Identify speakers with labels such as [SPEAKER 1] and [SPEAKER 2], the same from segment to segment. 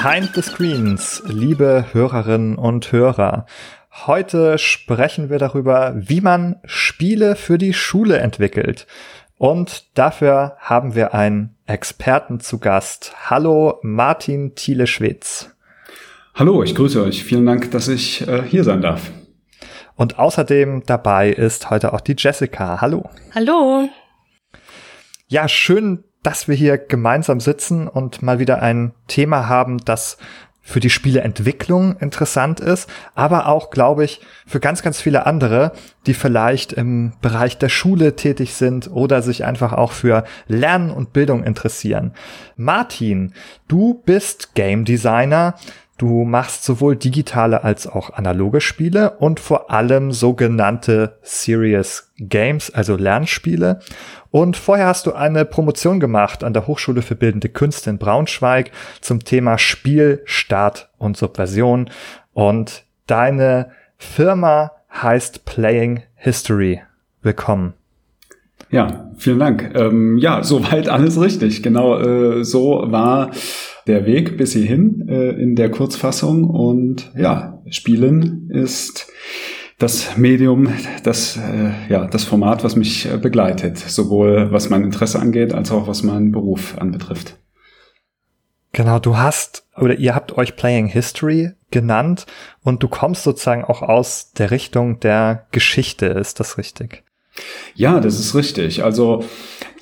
[SPEAKER 1] Behind the Screens, liebe Hörerinnen und Hörer. Heute sprechen wir darüber, wie man Spiele für die Schule entwickelt. Und dafür haben wir einen Experten zu Gast. Hallo Martin Thiele-Schwitz.
[SPEAKER 2] Hallo, ich grüße euch. Vielen Dank, dass ich äh, hier sein darf.
[SPEAKER 1] Und außerdem dabei ist heute auch die Jessica. Hallo.
[SPEAKER 3] Hallo.
[SPEAKER 1] Ja, schön, dass wir hier gemeinsam sitzen und mal wieder ein Thema haben, das für die Spieleentwicklung interessant ist, aber auch, glaube ich, für ganz, ganz viele andere, die vielleicht im Bereich der Schule tätig sind oder sich einfach auch für Lernen und Bildung interessieren. Martin, du bist Game Designer. Du machst sowohl digitale als auch analoge Spiele und vor allem sogenannte Serious Games, also Lernspiele. Und vorher hast du eine Promotion gemacht an der Hochschule für Bildende Künste in Braunschweig zum Thema Spiel, Start und Subversion. Und deine Firma heißt Playing History. Willkommen.
[SPEAKER 2] Ja, vielen Dank. Ähm, ja, soweit alles richtig. Genau, äh, so war der Weg bis hierhin äh, in der Kurzfassung. Und ja, Spielen ist das Medium, das, äh, ja, das Format, was mich äh, begleitet, sowohl was mein Interesse angeht, als auch was meinen Beruf anbetrifft.
[SPEAKER 1] Genau, du hast oder ihr habt euch Playing History genannt und du kommst sozusagen auch aus der Richtung der Geschichte, ist das richtig?
[SPEAKER 2] Ja, das ist richtig. Also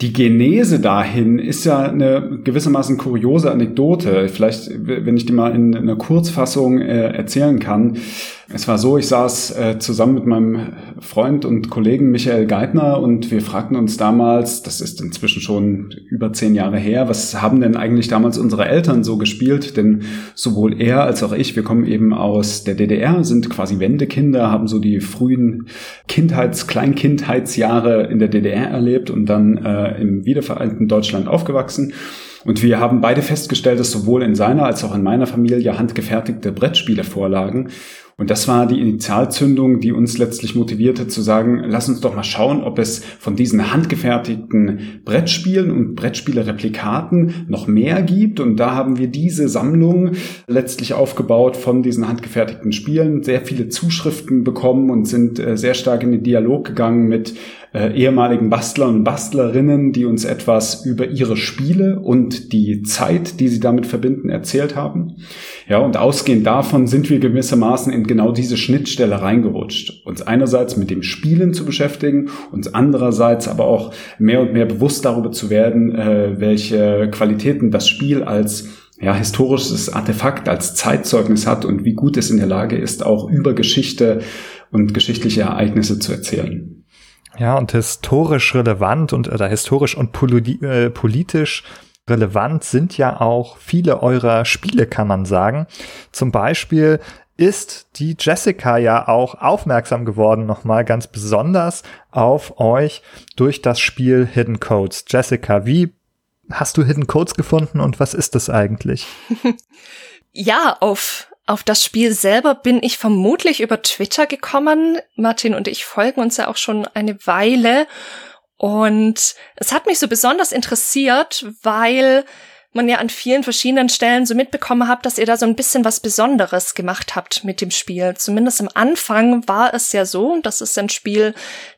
[SPEAKER 2] die Genese dahin ist ja eine gewissermaßen kuriose Anekdote. Vielleicht, wenn ich die mal in einer Kurzfassung äh, erzählen kann. Es war so, ich saß äh, zusammen mit meinem Freund und Kollegen Michael Geithner und wir fragten uns damals, das ist inzwischen schon über zehn Jahre her, was haben denn eigentlich damals unsere Eltern so gespielt? Denn sowohl er als auch ich, wir kommen eben aus der DDR, sind quasi Wendekinder, haben so die frühen Kindheits-, Kleinkindheitsjahre in der DDR erlebt und dann äh, im wiedervereinten Deutschland aufgewachsen. Und wir haben beide festgestellt, dass sowohl in seiner als auch in meiner Familie handgefertigte Brettspiele vorlagen. Und das war die Initialzündung, die uns letztlich motivierte zu sagen, lass uns doch mal schauen, ob es von diesen handgefertigten Brettspielen und Brettspiele-Replikaten noch mehr gibt. Und da haben wir diese Sammlung letztlich aufgebaut von diesen handgefertigten Spielen, sehr viele Zuschriften bekommen und sind äh, sehr stark in den Dialog gegangen mit äh, ehemaligen Bastlern und Bastlerinnen, die uns etwas über ihre Spiele und die Zeit, die sie damit verbinden, erzählt haben. Ja, und ausgehend davon sind wir gewissermaßen in genau diese Schnittstelle reingerutscht. Uns einerseits mit dem Spielen zu beschäftigen, uns andererseits aber auch mehr und mehr bewusst darüber zu werden, äh, welche Qualitäten das Spiel als ja, historisches Artefakt, als Zeitzeugnis hat und wie gut es in der Lage ist, auch über Geschichte und geschichtliche Ereignisse zu erzählen.
[SPEAKER 1] Ja, und historisch relevant und oder historisch und äh, politisch relevant sind ja auch viele eurer Spiele, kann man sagen. Zum Beispiel ist die Jessica ja auch aufmerksam geworden, nochmal ganz besonders auf euch durch das Spiel Hidden Codes. Jessica, wie hast du Hidden Codes gefunden und was ist das eigentlich?
[SPEAKER 3] ja, auf auf das Spiel selber bin ich vermutlich über Twitter gekommen. Martin und ich folgen uns ja auch schon eine Weile. Und es hat mich so besonders interessiert, weil man ja an vielen verschiedenen Stellen so mitbekommen hat, dass ihr da so ein bisschen was Besonderes gemacht habt mit dem Spiel. Zumindest am Anfang war es ja so, das ist ein Spiel,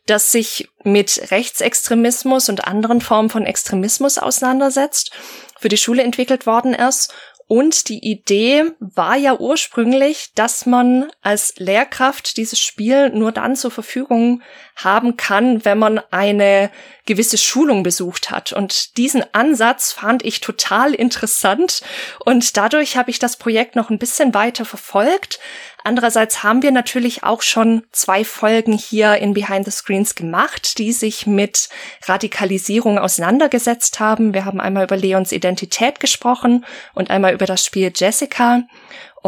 [SPEAKER 3] das sich mit Rechtsextremismus und anderen Formen von Extremismus auseinandersetzt, für die Schule entwickelt worden ist und die Idee war ja ursprünglich, dass man als Lehrkraft dieses Spiel nur dann zur Verfügung haben kann, wenn man eine gewisse Schulung besucht hat. Und diesen Ansatz fand ich total interessant und dadurch habe ich das Projekt noch ein bisschen weiter verfolgt. Andererseits haben wir natürlich auch schon zwei Folgen hier in Behind the Screens gemacht, die sich mit Radikalisierung auseinandergesetzt haben. Wir haben einmal über Leons Identität gesprochen und einmal über das Spiel Jessica.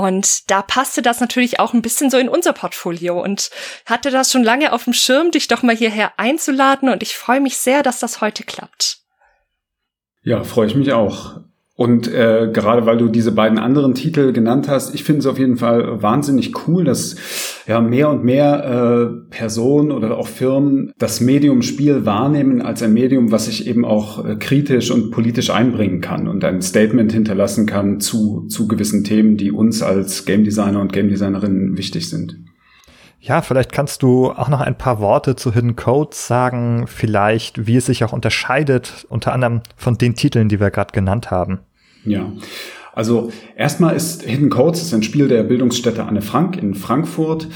[SPEAKER 3] Und da passte das natürlich auch ein bisschen so in unser Portfolio und hatte das schon lange auf dem Schirm, dich doch mal hierher einzuladen. Und ich freue mich sehr, dass das heute klappt.
[SPEAKER 2] Ja, freue ich mich auch. Und äh, gerade weil du diese beiden anderen Titel genannt hast, ich finde es auf jeden Fall wahnsinnig cool, dass ja mehr und mehr äh, Personen oder auch Firmen das Medium Spiel wahrnehmen als ein Medium, was sich eben auch äh, kritisch und politisch einbringen kann und ein Statement hinterlassen kann zu, zu gewissen Themen, die uns als Game Designer und Game Designerinnen wichtig sind.
[SPEAKER 1] Ja, vielleicht kannst du auch noch ein paar Worte zu Hidden Codes sagen, vielleicht wie es sich auch unterscheidet, unter anderem von den Titeln, die wir gerade genannt haben.
[SPEAKER 2] Ja. Also erstmal ist Hidden Codes ist ein Spiel der Bildungsstätte Anne Frank in Frankfurt,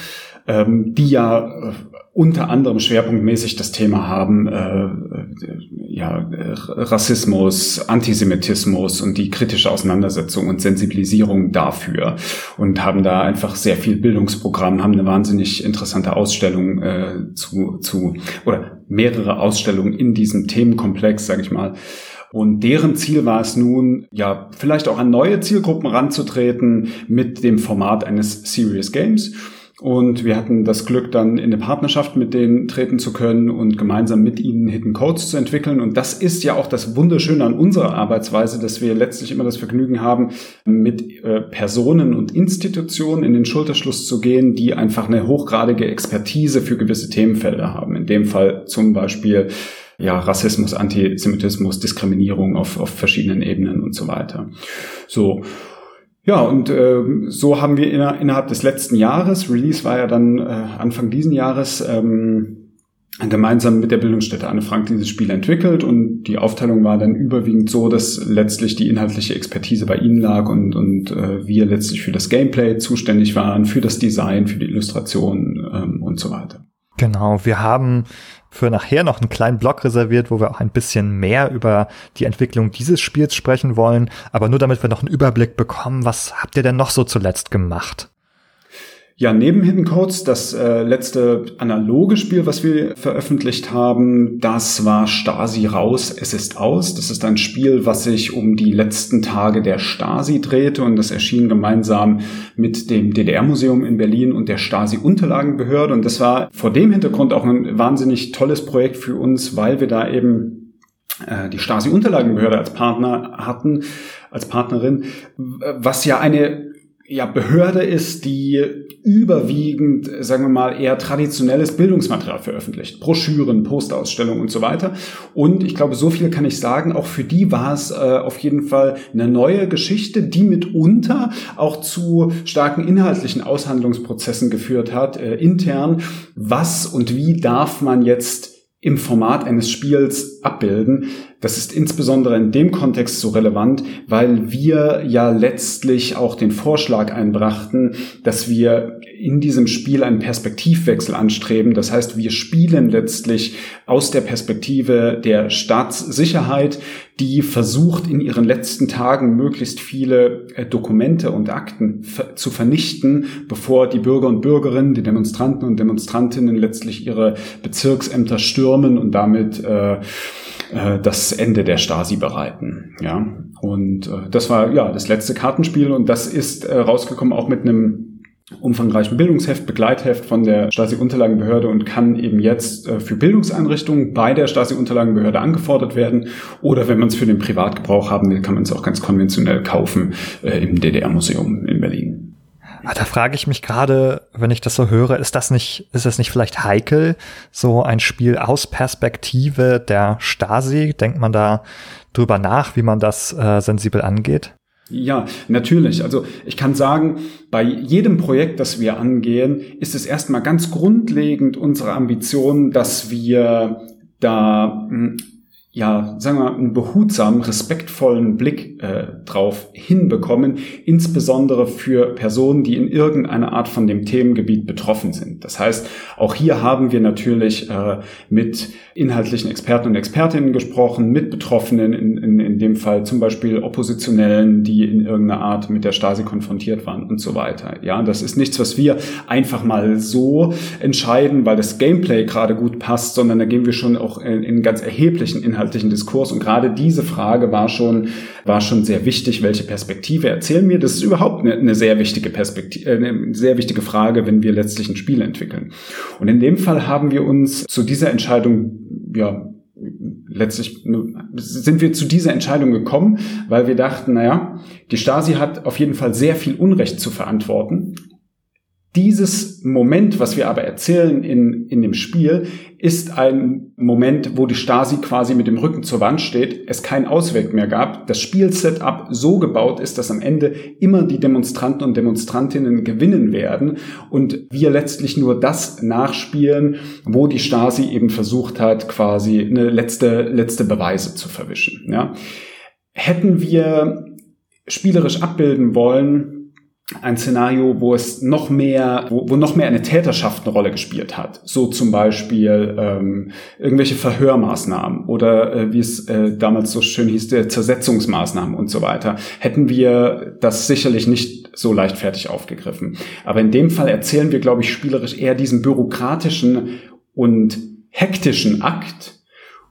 [SPEAKER 2] ähm, die ja äh, unter anderem schwerpunktmäßig das Thema haben, äh, äh ja, Rassismus, Antisemitismus und die kritische Auseinandersetzung und Sensibilisierung dafür und haben da einfach sehr viel Bildungsprogramm, haben eine wahnsinnig interessante Ausstellung äh, zu, zu oder mehrere Ausstellungen in diesem Themenkomplex, sage ich mal, und deren Ziel war es nun, ja, vielleicht auch an neue Zielgruppen ranzutreten mit dem Format eines Serious Games. Und wir hatten das Glück, dann in eine Partnerschaft mit denen treten zu können und gemeinsam mit ihnen Hidden Codes zu entwickeln. Und das ist ja auch das Wunderschöne an unserer Arbeitsweise, dass wir letztlich immer das Vergnügen haben, mit äh, Personen und Institutionen in den Schulterschluss zu gehen, die einfach eine hochgradige Expertise für gewisse Themenfelder haben. In dem Fall zum Beispiel ja, Rassismus, Antisemitismus, Diskriminierung auf, auf verschiedenen Ebenen und so weiter. So. Ja, und äh, so haben wir inner, innerhalb des letzten Jahres, Release war ja dann äh, Anfang diesen Jahres, ähm, gemeinsam mit der Bildungsstätte Anne Frank dieses Spiel entwickelt und die Aufteilung war dann überwiegend so, dass letztlich die inhaltliche Expertise bei ihnen lag und, und äh, wir letztlich für das Gameplay zuständig waren, für das Design, für die Illustration ähm, und so weiter.
[SPEAKER 1] Genau, wir haben für nachher noch einen kleinen Blog reserviert, wo wir auch ein bisschen mehr über die Entwicklung dieses Spiels sprechen wollen. Aber nur damit wir noch einen Überblick bekommen, was habt ihr denn noch so zuletzt gemacht?
[SPEAKER 2] Ja, neben Hidden Codes, das äh, letzte analoge Spiel, was wir veröffentlicht haben, das war Stasi raus, es ist aus. Das ist ein Spiel, was sich um die letzten Tage der Stasi drehte und das erschien gemeinsam mit dem DDR-Museum in Berlin und der Stasi-Unterlagenbehörde. Und das war vor dem Hintergrund auch ein wahnsinnig tolles Projekt für uns, weil wir da eben äh, die Stasi-Unterlagenbehörde als Partner hatten, als Partnerin, was ja eine ja, Behörde ist, die überwiegend, sagen wir mal, eher traditionelles Bildungsmaterial veröffentlicht. Broschüren, Posterausstellungen und so weiter. Und ich glaube, so viel kann ich sagen, auch für die war es äh, auf jeden Fall eine neue Geschichte, die mitunter auch zu starken inhaltlichen Aushandlungsprozessen geführt hat, äh, intern. Was und wie darf man jetzt im Format eines Spiels abbilden. Das ist insbesondere in dem Kontext so relevant, weil wir ja letztlich auch den Vorschlag einbrachten, dass wir in diesem Spiel einen Perspektivwechsel anstreben. Das heißt, wir spielen letztlich aus der Perspektive der Staatssicherheit, die versucht, in ihren letzten Tagen möglichst viele äh, Dokumente und Akten zu vernichten, bevor die Bürger und Bürgerinnen, die Demonstranten und Demonstrantinnen letztlich ihre Bezirksämter stürmen und damit äh, äh, das Ende der Stasi bereiten. Ja, und äh, das war ja das letzte Kartenspiel und das ist äh, rausgekommen auch mit einem umfangreichen Bildungsheft, Begleitheft von der Stasi-Unterlagenbehörde und kann eben jetzt äh, für Bildungseinrichtungen bei der Stasi-Unterlagenbehörde angefordert werden. Oder wenn man es für den Privatgebrauch haben will, kann man es auch ganz konventionell kaufen äh, im DDR-Museum in Berlin.
[SPEAKER 1] Ah, da frage ich mich gerade, wenn ich das so höre, ist das nicht, ist das nicht vielleicht heikel, so ein Spiel aus Perspektive der Stasi? Denkt man da drüber nach, wie man das äh, sensibel angeht?
[SPEAKER 2] Ja, natürlich. Also ich kann sagen, bei jedem Projekt, das wir angehen, ist es erstmal ganz grundlegend unsere Ambition, dass wir da hm, ja, sagen wir mal, einen behutsamen, respektvollen Blick äh, drauf hinbekommen, insbesondere für Personen, die in irgendeiner Art von dem Themengebiet betroffen sind. Das heißt, auch hier haben wir natürlich äh, mit inhaltlichen Experten und Expertinnen gesprochen, mit Betroffenen, in, in, in dem Fall zum Beispiel Oppositionellen, die in irgendeiner Art mit der Stasi konfrontiert waren und so weiter. Ja, das ist nichts, was wir einfach mal so entscheiden, weil das Gameplay gerade gut passt, sondern da gehen wir schon auch in, in ganz erheblichen Inhalten inhaltlichen Diskurs. Und gerade diese Frage war schon, war schon sehr wichtig. Welche Perspektive erzählen mir? Das ist überhaupt eine, eine sehr wichtige Perspektive, äh, eine sehr wichtige Frage, wenn wir letztlich ein Spiel entwickeln. Und in dem Fall haben wir uns zu dieser Entscheidung, ja, letztlich sind wir zu dieser Entscheidung gekommen, weil wir dachten, naja, die Stasi hat auf jeden Fall sehr viel Unrecht zu verantworten dieses Moment, was wir aber erzählen in, in dem Spiel, ist ein Moment, wo die Stasi quasi mit dem Rücken zur Wand steht, es keinen Ausweg mehr gab, das Spielsetup so gebaut ist, dass am Ende immer die Demonstranten und Demonstrantinnen gewinnen werden und wir letztlich nur das nachspielen, wo die Stasi eben versucht hat, quasi eine letzte, letzte Beweise zu verwischen. Ja. Hätten wir spielerisch abbilden wollen, ein Szenario, wo es noch mehr, wo, wo noch mehr eine Täterschaft eine Rolle gespielt hat. So zum Beispiel ähm, irgendwelche Verhörmaßnahmen oder äh, wie es äh, damals so schön hieß, der Zersetzungsmaßnahmen und so weiter. Hätten wir das sicherlich nicht so leichtfertig aufgegriffen. Aber in dem Fall erzählen wir, glaube ich, spielerisch eher diesen bürokratischen und hektischen Akt,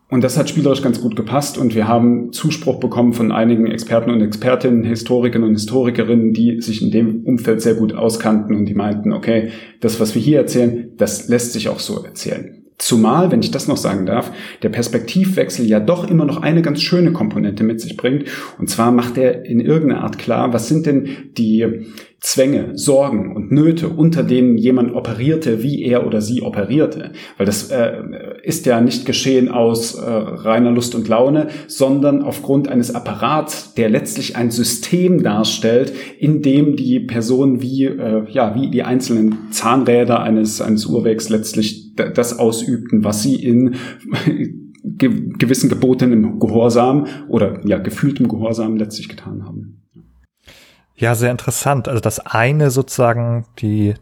[SPEAKER 2] und das hat spielerisch ganz gut gepasst und wir haben Zuspruch bekommen von einigen Experten und Expertinnen, Historikern und Historikerinnen, die sich in dem Umfeld sehr gut auskannten und die meinten, okay, das, was wir hier erzählen, das lässt sich auch so erzählen. Zumal, wenn ich das noch sagen darf, der Perspektivwechsel ja doch immer noch eine ganz schöne Komponente mit sich bringt. Und zwar macht er in irgendeiner Art klar, was sind denn die Zwänge, Sorgen und Nöte, unter denen jemand operierte, wie er oder sie operierte. Weil das äh, ist ja nicht geschehen aus äh, reiner Lust und Laune, sondern aufgrund eines Apparats, der letztlich ein System darstellt, in dem die Person wie, äh, ja, wie die einzelnen Zahnräder eines, eines Uhrwerks letztlich das ausübten, was sie in gewissen gebotenen Gehorsam oder ja, gefühltem Gehorsam letztlich getan haben.
[SPEAKER 1] Ja, sehr interessant. Also das eine sozusagen die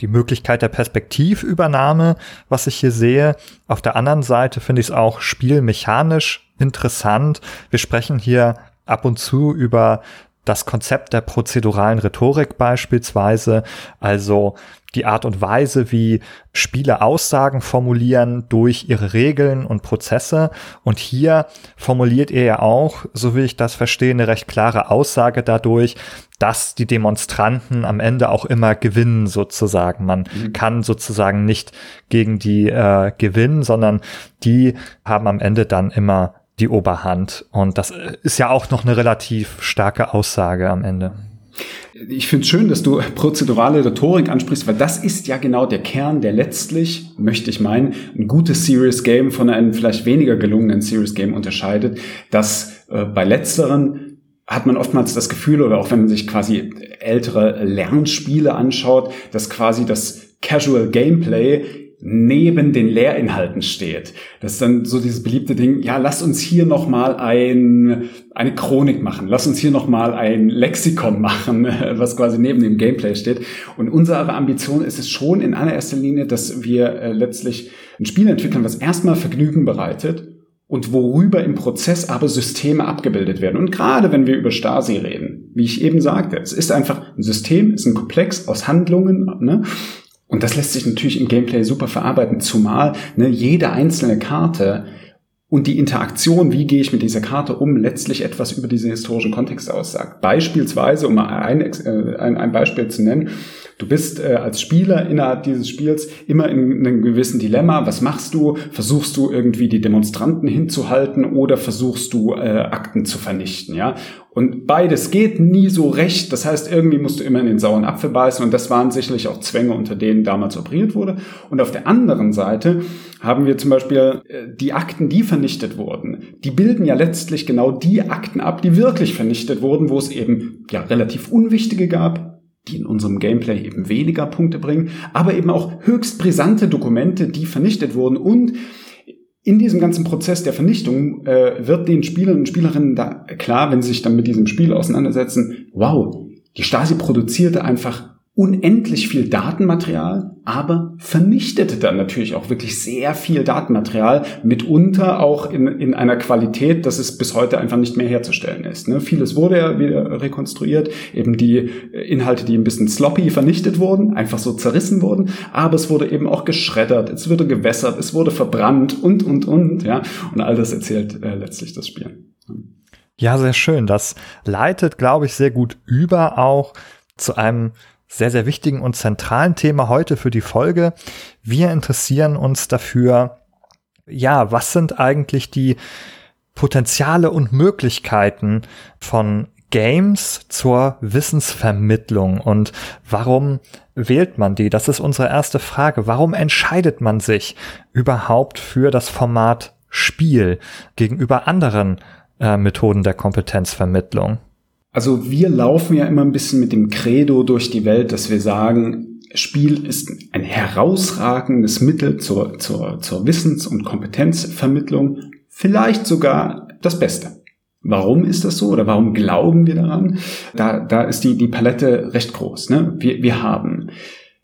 [SPEAKER 1] die Möglichkeit der Perspektivübernahme, was ich hier sehe. Auf der anderen Seite finde ich es auch spielmechanisch interessant. Wir sprechen hier ab und zu über das Konzept der prozeduralen Rhetorik beispielsweise, also die Art und Weise, wie Spiele Aussagen formulieren durch ihre Regeln und Prozesse. Und hier formuliert ihr ja auch, so wie ich das verstehe, eine recht klare Aussage dadurch, dass die Demonstranten am Ende auch immer gewinnen sozusagen. Man mhm. kann sozusagen nicht gegen die äh, gewinnen, sondern die haben am Ende dann immer die Oberhand. Und das ist ja auch noch eine relativ starke Aussage am Ende.
[SPEAKER 2] Ich finde es schön, dass du prozedurale Rhetorik ansprichst, weil das ist ja genau der Kern, der letztlich, möchte ich meinen, ein gutes Serious Game von einem vielleicht weniger gelungenen Serious Game unterscheidet, dass äh, bei letzteren hat man oftmals das Gefühl, oder auch wenn man sich quasi ältere Lernspiele anschaut, dass quasi das Casual Gameplay neben den Lehrinhalten steht. Das ist dann so dieses beliebte Ding, ja, lass uns hier nochmal ein, eine Chronik machen, lass uns hier nochmal ein Lexikon machen, was quasi neben dem Gameplay steht. Und unsere Ambition ist es schon in allererster Linie, dass wir äh, letztlich ein Spiel entwickeln, was erstmal Vergnügen bereitet und worüber im Prozess aber Systeme abgebildet werden. Und gerade wenn wir über Stasi reden, wie ich eben sagte, es ist einfach ein System, ist ein Komplex aus Handlungen, ne? Und das lässt sich natürlich im Gameplay super verarbeiten, zumal ne, jede einzelne Karte und die Interaktion, wie gehe ich mit dieser Karte um, letztlich etwas über diesen historischen Kontext aussagt. Beispielsweise, um mal ein, äh, ein, ein Beispiel zu nennen, Du bist äh, als Spieler innerhalb dieses Spiels immer in einem gewissen Dilemma. Was machst du? Versuchst du irgendwie die Demonstranten hinzuhalten oder versuchst du äh, Akten zu vernichten? Ja. Und beides geht nie so recht. Das heißt, irgendwie musst du immer in den sauren Apfel beißen. Und das waren sicherlich auch Zwänge, unter denen damals operiert wurde. Und auf der anderen Seite haben wir zum Beispiel äh, die Akten, die vernichtet wurden. Die bilden ja letztlich genau die Akten ab, die wirklich vernichtet wurden, wo es eben ja relativ unwichtige gab, die in unserem Gameplay eben weniger Punkte bringen, aber eben auch höchst brisante Dokumente, die vernichtet wurden. Und in diesem ganzen Prozess der Vernichtung äh, wird den Spielern und Spielerinnen da klar, wenn sie sich dann mit diesem Spiel auseinandersetzen, wow, die Stasi produzierte einfach unendlich viel Datenmaterial, aber vernichtete dann natürlich auch wirklich sehr viel Datenmaterial, mitunter auch in, in einer Qualität, dass es bis heute einfach nicht mehr herzustellen ist. Ne? Vieles wurde ja wieder rekonstruiert, eben die Inhalte, die ein bisschen sloppy vernichtet wurden, einfach so zerrissen wurden, aber es wurde eben auch geschreddert, es wurde gewässert, es wurde verbrannt und, und, und, ja, und all das erzählt äh, letztlich das Spiel.
[SPEAKER 1] Ja, sehr schön. Das leitet, glaube ich, sehr gut über auch zu einem sehr, sehr wichtigen und zentralen Thema heute für die Folge. Wir interessieren uns dafür, ja, was sind eigentlich die Potenziale und Möglichkeiten von Games zur Wissensvermittlung und warum wählt man die? Das ist unsere erste Frage. Warum entscheidet man sich überhaupt für das Format Spiel gegenüber anderen äh, Methoden der Kompetenzvermittlung?
[SPEAKER 2] Also wir laufen ja immer ein bisschen mit dem Credo durch die Welt, dass wir sagen, Spiel ist ein herausragendes Mittel zur, zur, zur Wissens- und Kompetenzvermittlung, vielleicht sogar das Beste. Warum ist das so oder warum glauben wir daran? Da, da ist die, die Palette recht groß. Ne? Wir, wir haben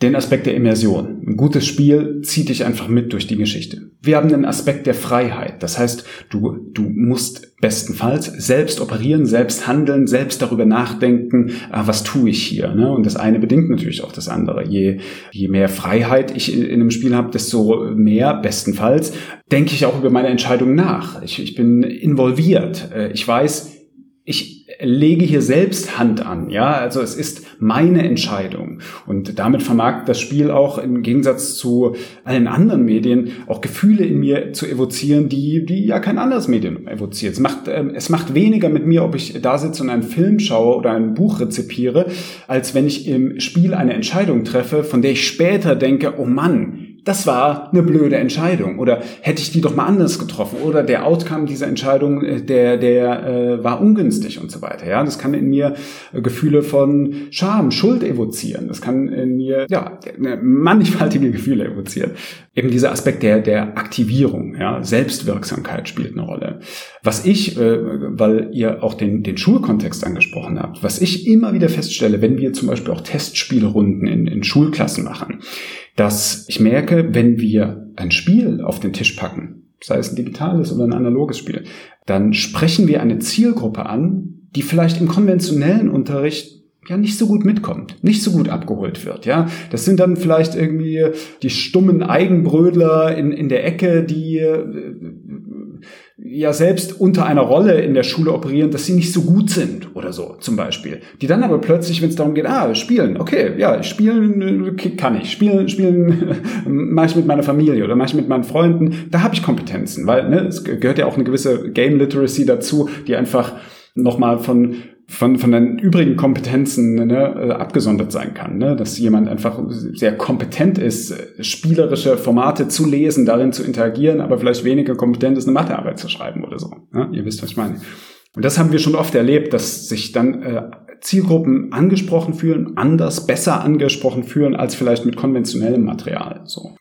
[SPEAKER 2] den Aspekt der Immersion. Ein gutes Spiel zieht dich einfach mit durch die Geschichte. Wir haben den Aspekt der Freiheit. Das heißt, du, du musst bestenfalls selbst operieren, selbst handeln, selbst darüber nachdenken, ah, was tue ich hier. Ne? Und das eine bedingt natürlich auch das andere. Je, je mehr Freiheit ich in, in einem Spiel habe, desto mehr, bestenfalls, denke ich auch über meine Entscheidung nach. Ich, ich bin involviert. Äh, ich weiß, ich lege hier selbst Hand an, ja, also es ist meine Entscheidung und damit vermag das Spiel auch im Gegensatz zu allen anderen Medien auch Gefühle in mir zu evozieren, die die ja kein anderes Medium evoziert. Es macht ähm, es macht weniger mit mir, ob ich da sitze und einen Film schaue oder ein Buch rezipiere, als wenn ich im Spiel eine Entscheidung treffe, von der ich später denke, oh Mann, das war eine blöde Entscheidung oder hätte ich die doch mal anders getroffen oder der Outcome dieser Entscheidung, äh, der, der äh, war ungünstig und so weiter. Ja, das kann in mir äh, Gefühle von Scham, Schuld evozieren. Das kann in mir ja mannigfaltige Gefühle evozieren. Eben dieser Aspekt der der Aktivierung, ja, Selbstwirksamkeit spielt eine Rolle. Was ich, äh, weil ihr auch den den Schulkontext angesprochen habt, was ich immer wieder feststelle, wenn wir zum Beispiel auch Testspielrunden in, in Schulklassen machen dass ich merke, wenn wir ein Spiel auf den Tisch packen, sei es ein digitales oder ein analoges Spiel, dann sprechen wir eine Zielgruppe an, die vielleicht im konventionellen Unterricht ja nicht so gut mitkommt, nicht so gut abgeholt wird, ja. Das sind dann vielleicht irgendwie die stummen Eigenbrödler in, in der Ecke, die äh, ja selbst unter einer Rolle in der Schule operieren, dass sie nicht so gut sind oder so zum Beispiel. Die dann aber plötzlich, wenn es darum geht, ah, spielen, okay, ja, spielen kann ich, spielen, spielen mache ich mit meiner Familie oder mache ich mit meinen Freunden, da habe ich Kompetenzen, weil ne, es gehört ja auch eine gewisse Game Literacy dazu, die einfach nochmal von von, von den übrigen Kompetenzen ne, äh, abgesondert sein kann. Ne? Dass jemand einfach sehr kompetent ist, spielerische Formate zu lesen, darin zu interagieren, aber vielleicht weniger kompetent ist, eine Mathearbeit zu schreiben oder so. Ne? Ihr wisst, was ich meine. Und das haben wir schon oft erlebt, dass sich dann äh, Zielgruppen angesprochen fühlen, anders, besser angesprochen fühlen, als vielleicht mit konventionellem Material. So.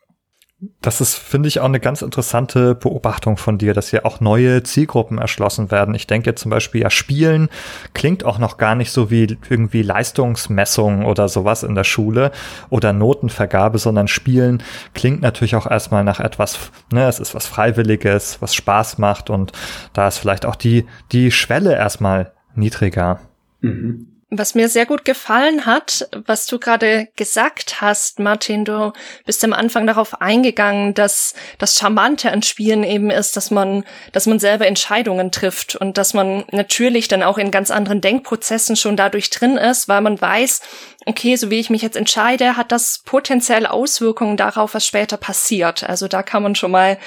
[SPEAKER 1] Das ist, finde ich, auch eine ganz interessante Beobachtung von dir, dass hier auch neue Zielgruppen erschlossen werden. Ich denke zum Beispiel, ja, Spielen klingt auch noch gar nicht so wie irgendwie Leistungsmessung oder sowas in der Schule oder Notenvergabe, sondern Spielen klingt natürlich auch erstmal nach etwas, ne, es ist was Freiwilliges, was Spaß macht und da ist vielleicht auch die, die Schwelle erstmal niedriger.
[SPEAKER 3] Mhm. Was mir sehr gut gefallen hat, was du gerade gesagt hast, Martin, du bist am Anfang darauf eingegangen, dass das Charmante an Spielen eben ist, dass man, dass man selber Entscheidungen trifft und dass man natürlich dann auch in ganz anderen Denkprozessen schon dadurch drin ist, weil man weiß, okay, so wie ich mich jetzt entscheide, hat das potenziell Auswirkungen darauf, was später passiert. Also da kann man schon mal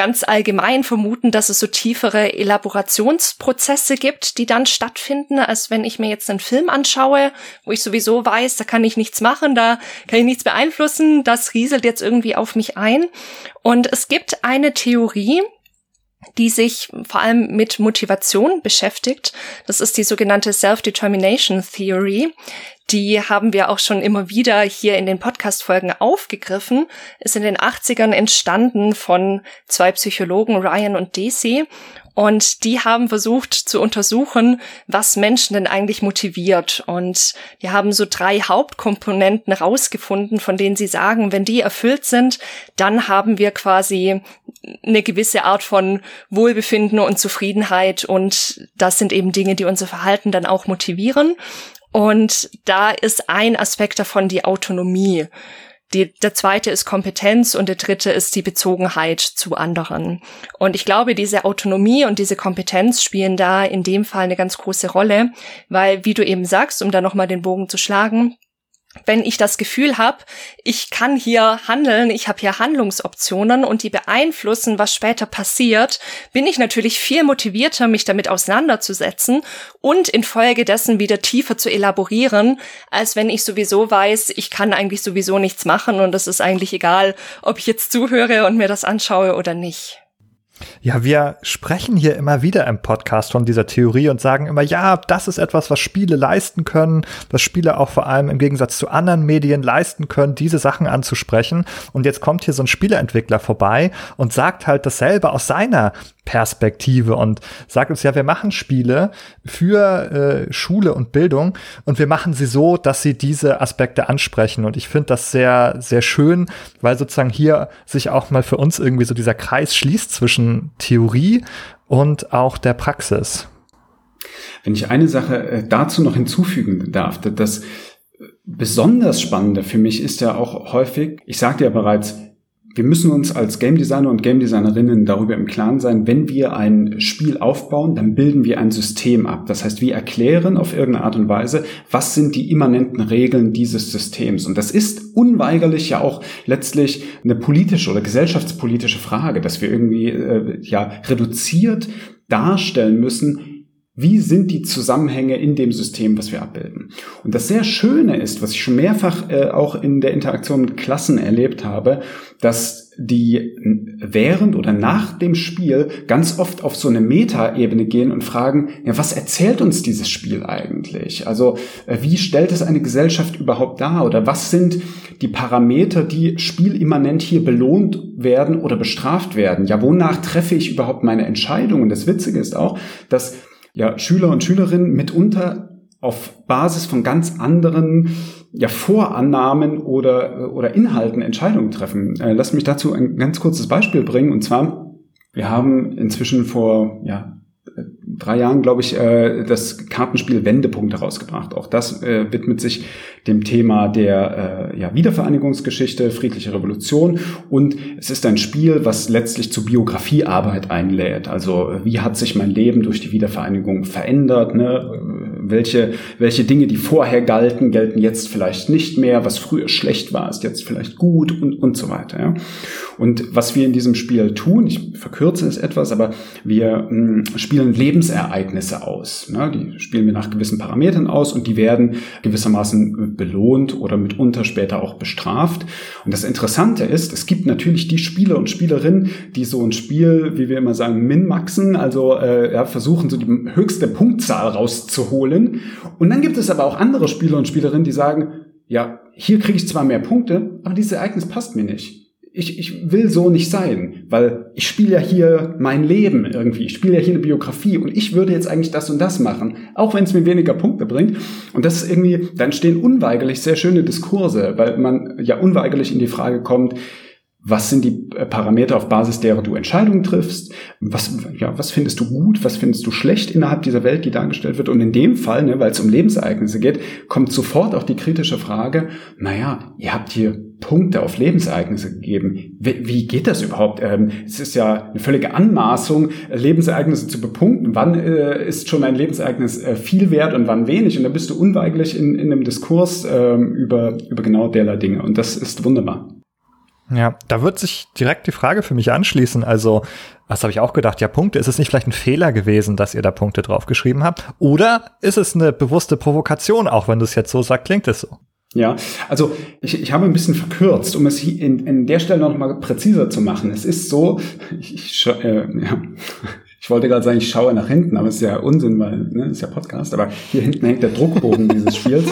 [SPEAKER 3] ganz allgemein vermuten, dass es so tiefere Elaborationsprozesse gibt, die dann stattfinden, als wenn ich mir jetzt einen Film anschaue, wo ich sowieso weiß, da kann ich nichts machen, da kann ich nichts beeinflussen, das rieselt jetzt irgendwie auf mich ein. Und es gibt eine Theorie, die sich vor allem mit Motivation beschäftigt. Das ist die sogenannte Self-Determination Theory. Die haben wir auch schon immer wieder hier in den Podcast-Folgen aufgegriffen. Ist in den 80ern entstanden von zwei Psychologen, Ryan und Daisy. Und die haben versucht zu untersuchen, was Menschen denn eigentlich motiviert. Und die haben so drei Hauptkomponenten rausgefunden, von denen sie sagen, wenn die erfüllt sind, dann haben wir quasi eine gewisse Art von Wohlbefinden und Zufriedenheit. Und das sind eben Dinge, die unser Verhalten dann auch motivieren. Und da ist ein Aspekt davon die Autonomie. Die, der zweite ist Kompetenz und der dritte ist die Bezogenheit zu anderen. Und ich glaube, diese Autonomie und diese Kompetenz spielen da in dem Fall eine ganz große Rolle, weil, wie du eben sagst, um da nochmal den Bogen zu schlagen, wenn ich das Gefühl habe, ich kann hier handeln, ich habe hier Handlungsoptionen und die beeinflussen, was später passiert, bin ich natürlich viel motivierter, mich damit auseinanderzusetzen und infolgedessen wieder tiefer zu elaborieren, als wenn ich sowieso weiß, ich kann eigentlich sowieso nichts machen und es ist eigentlich egal, ob ich jetzt zuhöre und mir das anschaue oder nicht.
[SPEAKER 1] Ja, wir sprechen hier immer wieder im Podcast von dieser Theorie und sagen immer, ja, das ist etwas, was Spiele leisten können, was Spiele auch vor allem im Gegensatz zu anderen Medien leisten können, diese Sachen anzusprechen. Und jetzt kommt hier so ein Spieleentwickler vorbei und sagt halt dasselbe aus seiner Perspektive und sagt uns ja, wir machen Spiele für äh, Schule und Bildung und wir machen sie so, dass sie diese Aspekte ansprechen. Und ich finde das sehr, sehr schön, weil sozusagen hier sich auch mal für uns irgendwie so dieser Kreis schließt zwischen Theorie und auch der Praxis.
[SPEAKER 2] Wenn ich eine Sache äh, dazu noch hinzufügen darf, das besonders Spannende für mich ist ja auch häufig, ich sagte ja bereits, wir müssen uns als Game Designer und Game Designerinnen darüber im Klaren sein, wenn wir ein Spiel aufbauen, dann bilden wir ein System ab. Das heißt, wir erklären auf irgendeine Art und Weise, was sind die immanenten Regeln dieses Systems. Und das ist unweigerlich ja auch letztlich eine politische oder gesellschaftspolitische Frage, dass wir irgendwie äh, ja reduziert darstellen müssen, wie sind die Zusammenhänge in dem System, was wir abbilden? Und das sehr Schöne ist, was ich schon mehrfach äh, auch in der Interaktion mit Klassen erlebt habe, dass die während oder nach dem Spiel ganz oft auf so eine Metaebene gehen und fragen, ja, was erzählt uns dieses Spiel eigentlich? Also, äh, wie stellt es eine Gesellschaft überhaupt dar? Oder was sind die Parameter, die spielimmanent hier belohnt werden oder bestraft werden? Ja, wonach treffe ich überhaupt meine Entscheidungen? Das Witzige ist auch, dass ja, Schüler und Schülerinnen mitunter auf Basis von ganz anderen ja, Vorannahmen oder, oder Inhalten Entscheidungen treffen. Äh, lass mich dazu ein ganz kurzes Beispiel bringen. Und zwar, wir haben inzwischen vor ja, drei Jahren, glaube ich, äh, das Kartenspiel Wendepunkte rausgebracht. Auch das äh, widmet sich dem Thema der äh, ja, Wiedervereinigungsgeschichte, friedliche Revolution. Und es ist ein Spiel, was letztlich zur Biografiearbeit einlädt. Also wie hat sich mein Leben durch die Wiedervereinigung verändert? Ne? Welche, welche Dinge, die vorher galten, gelten jetzt vielleicht nicht mehr. Was früher schlecht war, ist jetzt vielleicht gut und, und so weiter. Ja? Und was wir in diesem Spiel tun, ich verkürze es etwas, aber wir mh, hm, spielen Lebensereignisse aus. Ne? Die spielen wir nach gewissen Parametern aus und die werden gewissermaßen belohnt oder mitunter später auch bestraft. Und das Interessante ist, es gibt natürlich die Spieler und Spielerinnen, die so ein Spiel, wie wir immer sagen, min-maxen, also äh, ja, versuchen so die höchste Punktzahl rauszuholen. Und dann gibt es aber auch andere Spieler und Spielerinnen, die sagen, ja, hier kriege ich zwar mehr Punkte, aber dieses Ereignis passt mir nicht ich, ich will so nicht sein, weil ich spiele ja hier mein Leben irgendwie. Ich spiele ja hier eine Biografie und ich würde jetzt eigentlich das und das machen, auch wenn es mir weniger Punkte bringt. Und das ist irgendwie, dann entstehen unweigerlich sehr schöne Diskurse, weil man ja unweigerlich in die Frage kommt, was sind die Parameter, auf Basis derer du Entscheidungen triffst? Was, ja, was findest du gut? Was findest du schlecht innerhalb dieser Welt, die dargestellt wird? Und in dem Fall, ne, weil es um Lebensereignisse geht, kommt sofort auch die kritische Frage, naja, ihr habt hier Punkte auf Lebensereignisse gegeben. Wie, wie geht das überhaupt? Ähm, es ist ja eine völlige Anmaßung, Lebensereignisse zu bepunkten. Wann äh, ist schon ein Lebensereignis äh, viel wert und wann wenig? Und da bist du unweigerlich in, in einem Diskurs ähm, über, über genau derlei Dinge. Und das ist wunderbar.
[SPEAKER 1] Ja, da wird sich direkt die Frage für mich anschließen. Also, was habe ich auch gedacht? Ja, Punkte, ist es nicht vielleicht ein Fehler gewesen, dass ihr da Punkte draufgeschrieben habt? Oder ist es eine bewusste Provokation, auch wenn du es jetzt so sagst, klingt es so?
[SPEAKER 2] Ja, also ich, ich habe ein bisschen verkürzt, um es in, in der Stelle noch mal präziser zu machen. Es ist so, ich, äh, ja, ich wollte gerade sagen, ich schaue nach hinten, aber es ist ja Unsinn, weil ne, ist ja Podcast. Aber hier hinten hängt der Druckbogen dieses Spiels.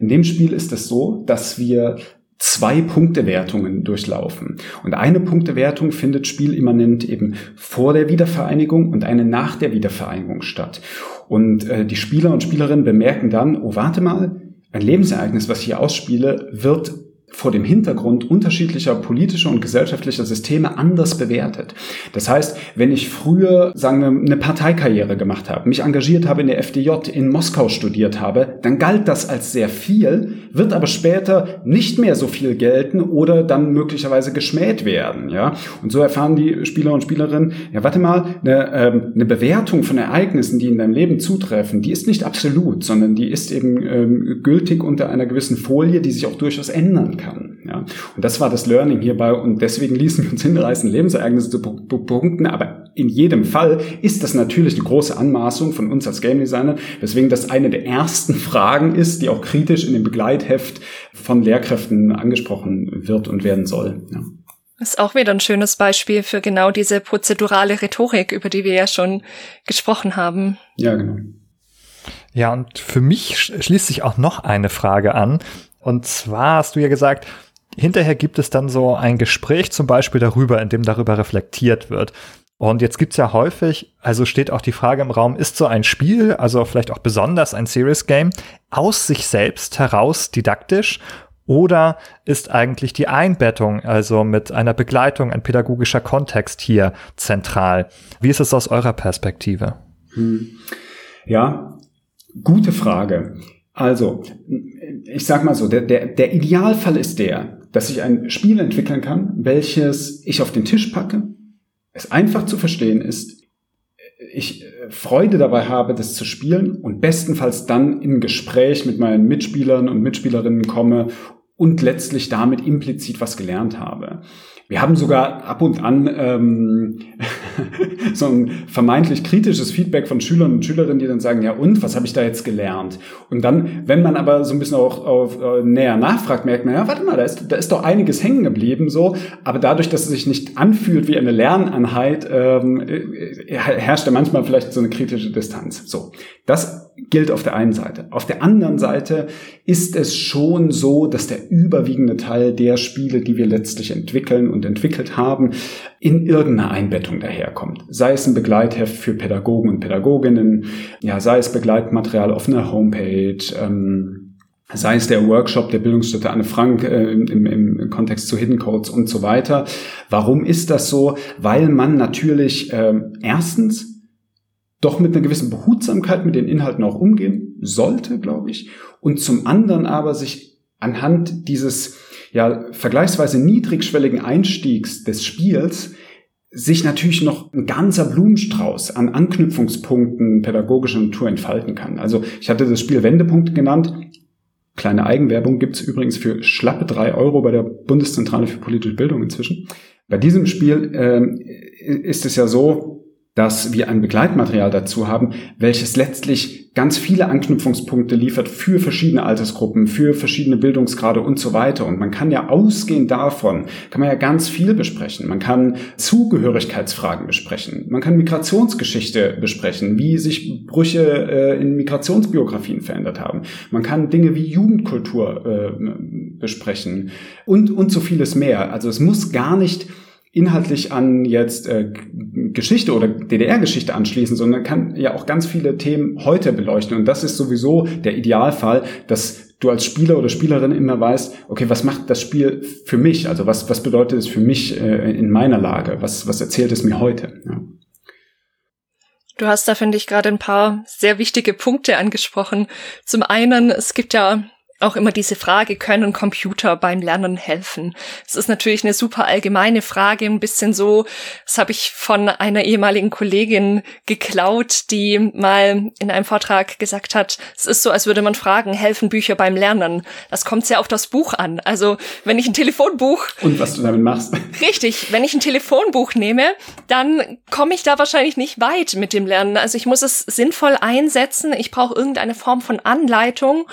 [SPEAKER 2] In dem Spiel ist es so, dass wir zwei Punktewertungen durchlaufen. Und eine Punktewertung findet spielimmanent eben vor der Wiedervereinigung und eine nach der Wiedervereinigung statt. Und äh, die Spieler und Spielerinnen bemerken dann, oh warte mal, ein Lebensereignis, was ich hier ausspiele, wird vor dem Hintergrund unterschiedlicher politischer und gesellschaftlicher Systeme anders bewertet. Das heißt, wenn ich früher, sagen wir, eine Parteikarriere gemacht habe, mich engagiert habe in der FDJ, in Moskau studiert habe, dann galt das als sehr viel, wird aber später nicht mehr so viel gelten oder dann möglicherweise geschmäht werden. Ja? Und so erfahren die Spieler und Spielerinnen, ja, warte mal, eine, ähm, eine Bewertung von Ereignissen, die in deinem Leben zutreffen, die ist nicht absolut, sondern die ist eben ähm, gültig unter einer gewissen Folie, die sich auch durchaus ändern kann. Ja? Und das war das Learning hierbei und deswegen ließen wir uns hinreißen, Lebensereignisse zu punkten, aber in jedem Fall ist das natürlich eine große Anmaßung von uns als Game Designer, weswegen das eine der ersten Fragen ist, die auch kritisch in dem Begleitheft von Lehrkräften angesprochen wird und werden soll. Ja.
[SPEAKER 3] Das ist auch wieder ein schönes Beispiel für genau diese prozedurale Rhetorik, über die wir ja schon gesprochen haben.
[SPEAKER 2] Ja, genau.
[SPEAKER 1] Ja, und für mich schließt sich auch noch eine Frage an. Und zwar hast du ja gesagt, hinterher gibt es dann so ein Gespräch zum Beispiel darüber, in dem darüber reflektiert wird. Und jetzt gibt's ja häufig, also steht auch die Frage im Raum, ist so ein Spiel, also vielleicht auch besonders ein Serious Game, aus sich selbst heraus didaktisch oder ist eigentlich die Einbettung, also mit einer Begleitung, ein pädagogischer Kontext hier zentral? Wie ist es aus eurer Perspektive?
[SPEAKER 2] Hm. Ja, gute Frage. Also, ich sag mal so, der, der, der Idealfall ist der, dass ich ein Spiel entwickeln kann, welches ich auf den Tisch packe, es einfach zu verstehen ist, ich Freude dabei habe, das zu spielen und bestenfalls dann in Gespräch mit meinen Mitspielern und Mitspielerinnen komme und letztlich damit implizit was gelernt habe. Wir haben sogar ab und an ähm, so ein vermeintlich kritisches Feedback von Schülern und Schülerinnen, die dann sagen, ja und, was habe ich da jetzt gelernt? Und dann, wenn man aber so ein bisschen auch auf, äh, näher nachfragt, merkt man, ja, warte mal, da ist, da ist doch einiges hängen geblieben so, aber dadurch, dass es sich nicht anfühlt wie eine Lerneinheit, ähm, äh, herrscht da manchmal vielleicht so eine kritische Distanz. So, das gilt auf der einen Seite. Auf der anderen Seite ist es schon so, dass der überwiegende Teil der Spiele, die wir letztlich entwickeln und entwickelt haben, in irgendeiner Einbettung daherkommt. Sei es ein Begleitheft für Pädagogen und Pädagoginnen, ja, sei es Begleitmaterial auf einer Homepage, ähm, sei es der Workshop der Bildungsstätte Anne Frank äh, im, im Kontext zu Hidden Codes und so weiter. Warum ist das so? Weil man natürlich äh, erstens doch mit einer gewissen Behutsamkeit mit den Inhalten auch umgehen sollte, glaube ich. Und zum anderen aber sich anhand dieses ja vergleichsweise niedrigschwelligen Einstiegs des Spiels sich natürlich noch ein ganzer Blumenstrauß an Anknüpfungspunkten pädagogischer Natur entfalten kann. Also ich hatte das Spiel Wendepunkte genannt. Kleine Eigenwerbung gibt's übrigens für schlappe drei Euro bei der Bundeszentrale für politische Bildung inzwischen. Bei diesem Spiel äh, ist es ja so, dass wir ein Begleitmaterial dazu haben, welches letztlich ganz viele Anknüpfungspunkte liefert für verschiedene Altersgruppen, für verschiedene Bildungsgrade und so weiter. Und man kann ja ausgehend davon, kann man ja ganz viel besprechen. Man kann Zugehörigkeitsfragen besprechen. Man kann Migrationsgeschichte besprechen, wie sich Brüche äh, in Migrationsbiografien verändert haben. Man kann Dinge wie Jugendkultur äh, besprechen und, und so vieles mehr. Also es muss gar nicht inhaltlich an jetzt äh, Geschichte oder DDR-Geschichte anschließen, sondern kann ja auch ganz viele Themen heute beleuchten. Und das ist sowieso der Idealfall, dass du als Spieler oder Spielerin immer weißt, okay, was macht das Spiel für mich? Also was, was bedeutet es für mich äh, in meiner Lage? Was, was erzählt es mir heute? Ja.
[SPEAKER 3] Du hast da, finde ich, gerade ein paar sehr wichtige Punkte angesprochen. Zum einen, es gibt ja auch immer diese Frage, können Computer beim Lernen helfen? Es ist natürlich eine super allgemeine Frage, ein bisschen so, das habe ich von einer ehemaligen Kollegin geklaut, die mal in einem Vortrag gesagt hat, es ist so, als würde man fragen, helfen Bücher beim Lernen? Das kommt sehr auf das Buch an. Also, wenn ich ein Telefonbuch...
[SPEAKER 2] Und was du damit machst.
[SPEAKER 3] Richtig, wenn ich ein Telefonbuch nehme, dann komme ich da wahrscheinlich nicht weit mit dem Lernen. Also ich muss es sinnvoll einsetzen, ich brauche irgendeine Form von Anleitung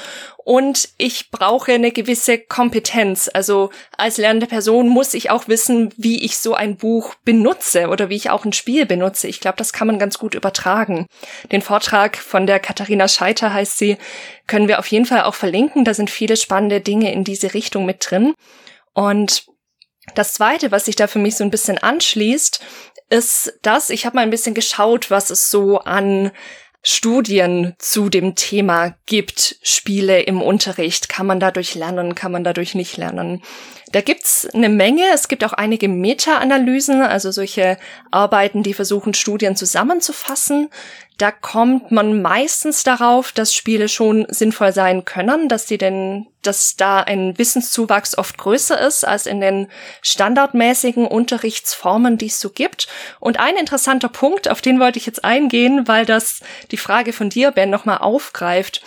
[SPEAKER 3] und ich brauche eine gewisse Kompetenz. Also als lernende Person muss ich auch wissen, wie ich so ein Buch benutze oder wie ich auch ein Spiel benutze. Ich glaube, das kann man ganz gut übertragen. Den Vortrag von der Katharina Scheiter heißt sie, können wir auf jeden Fall auch verlinken. Da sind viele spannende Dinge in diese Richtung mit drin. Und das Zweite, was sich da für mich so ein bisschen anschließt, ist das, ich habe mal ein bisschen geschaut, was es so an Studien zu dem Thema gibt, Spiele im Unterricht. Kann man dadurch lernen, kann man dadurch nicht lernen? Da gibt's eine Menge. Es gibt auch einige Meta-Analysen, also solche Arbeiten, die versuchen, Studien zusammenzufassen. Da kommt man meistens darauf, dass Spiele schon sinnvoll sein können, dass die denn, dass da ein Wissenszuwachs oft größer ist als in den standardmäßigen Unterrichtsformen, die es so gibt. Und ein interessanter Punkt, auf den wollte ich jetzt eingehen, weil das die Frage von dir, Ben, nochmal aufgreift.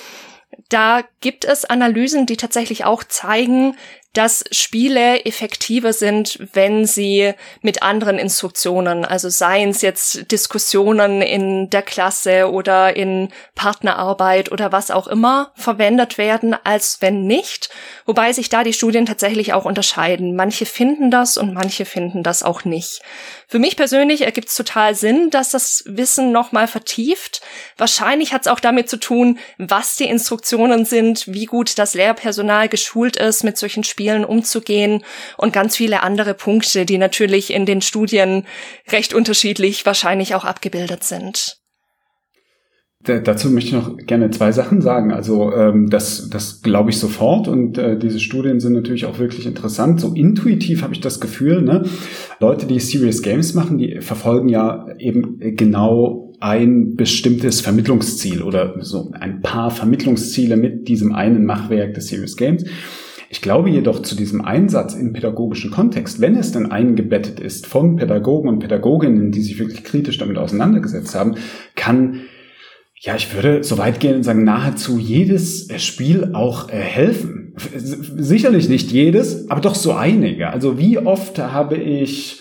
[SPEAKER 3] Da gibt es Analysen, die tatsächlich auch zeigen, dass Spiele effektiver sind, wenn sie mit anderen Instruktionen, also seien es jetzt Diskussionen in der Klasse oder in Partnerarbeit oder was auch immer verwendet werden, als wenn nicht. Wobei sich da die Studien tatsächlich auch unterscheiden. Manche finden das und manche finden das auch nicht. Für mich persönlich ergibt es total Sinn, dass das Wissen nochmal vertieft. Wahrscheinlich hat es auch damit zu tun, was die Instruktionen sind, wie gut das Lehrpersonal geschult ist, mit solchen Spielen umzugehen und ganz viele andere Punkte, die natürlich in den Studien recht unterschiedlich wahrscheinlich auch abgebildet sind.
[SPEAKER 2] Da, dazu möchte ich noch gerne zwei Sachen sagen. Also ähm, das, das glaube ich sofort und äh, diese Studien sind natürlich auch wirklich interessant. So intuitiv habe ich das Gefühl, ne? Leute, die Serious Games machen, die verfolgen ja eben genau ein bestimmtes Vermittlungsziel oder so ein paar Vermittlungsziele mit diesem einen Machwerk des Serious Games. Ich glaube jedoch zu diesem Einsatz im pädagogischen Kontext, wenn es denn eingebettet ist von Pädagogen und Pädagoginnen, die sich wirklich kritisch damit auseinandergesetzt haben, kann ja, ich würde so weit gehen und sagen, nahezu jedes Spiel auch äh, helfen. Sicherlich nicht jedes, aber doch so einige. Also wie oft habe ich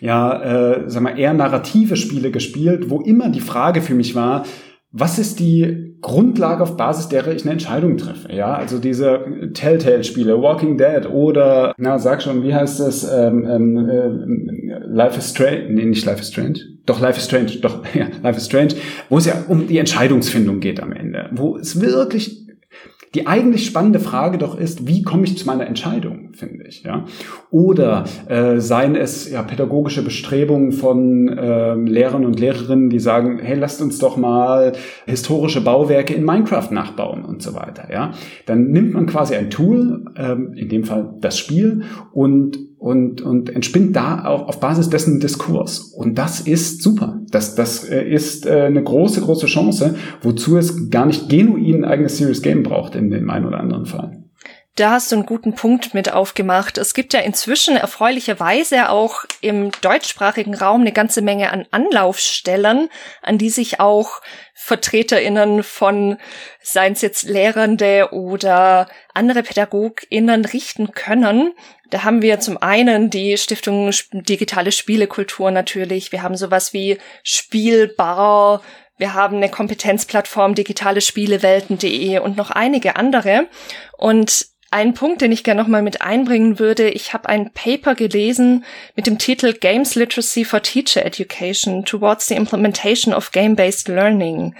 [SPEAKER 2] ja, äh, sag mal, eher narrative Spiele gespielt, wo immer die Frage für mich war, was ist die Grundlage, auf Basis derer ich eine Entscheidung treffe? Ja, also diese Telltale-Spiele, Walking Dead oder, na, sag schon, wie heißt das? Ähm, ähm, äh, Life is Strange, nee, nicht Life is Strange. Doch, Life is Strange, doch, ja, Life is Strange, wo es ja um die Entscheidungsfindung geht am Ende, wo es wirklich die eigentlich spannende Frage doch ist, wie komme ich zu meiner Entscheidung, finde ich. Ja? Oder äh, seien es ja pädagogische Bestrebungen von äh, Lehrern und Lehrerinnen, die sagen, hey, lasst uns doch mal historische Bauwerke in Minecraft nachbauen und so weiter. Ja? Dann nimmt man quasi ein Tool, ähm, in dem Fall das Spiel, und und, und entspinnt da auch auf Basis dessen Diskurs. Und das ist super. Das, das äh, ist äh, eine große, große Chance, wozu es gar nicht genuin ein eigenes Serious Game braucht in dem einen oder anderen Fall.
[SPEAKER 3] Da hast du einen guten Punkt mit aufgemacht. Es gibt ja inzwischen erfreulicherweise auch im deutschsprachigen Raum eine ganze Menge an Anlaufstellen, an die sich auch VertreterInnen von, seien es jetzt Lehrende oder andere PädagogInnen richten können. Da haben wir zum einen die Stiftung Digitale Spielekultur natürlich. Wir haben sowas wie Spielbar. Wir haben eine Kompetenzplattform digitale Spielewelten.de und noch einige andere. Und ein Punkt, den ich gerne nochmal mit einbringen würde, ich habe ein Paper gelesen mit dem Titel Games Literacy for Teacher Education Towards the Implementation of Game-Based Learning.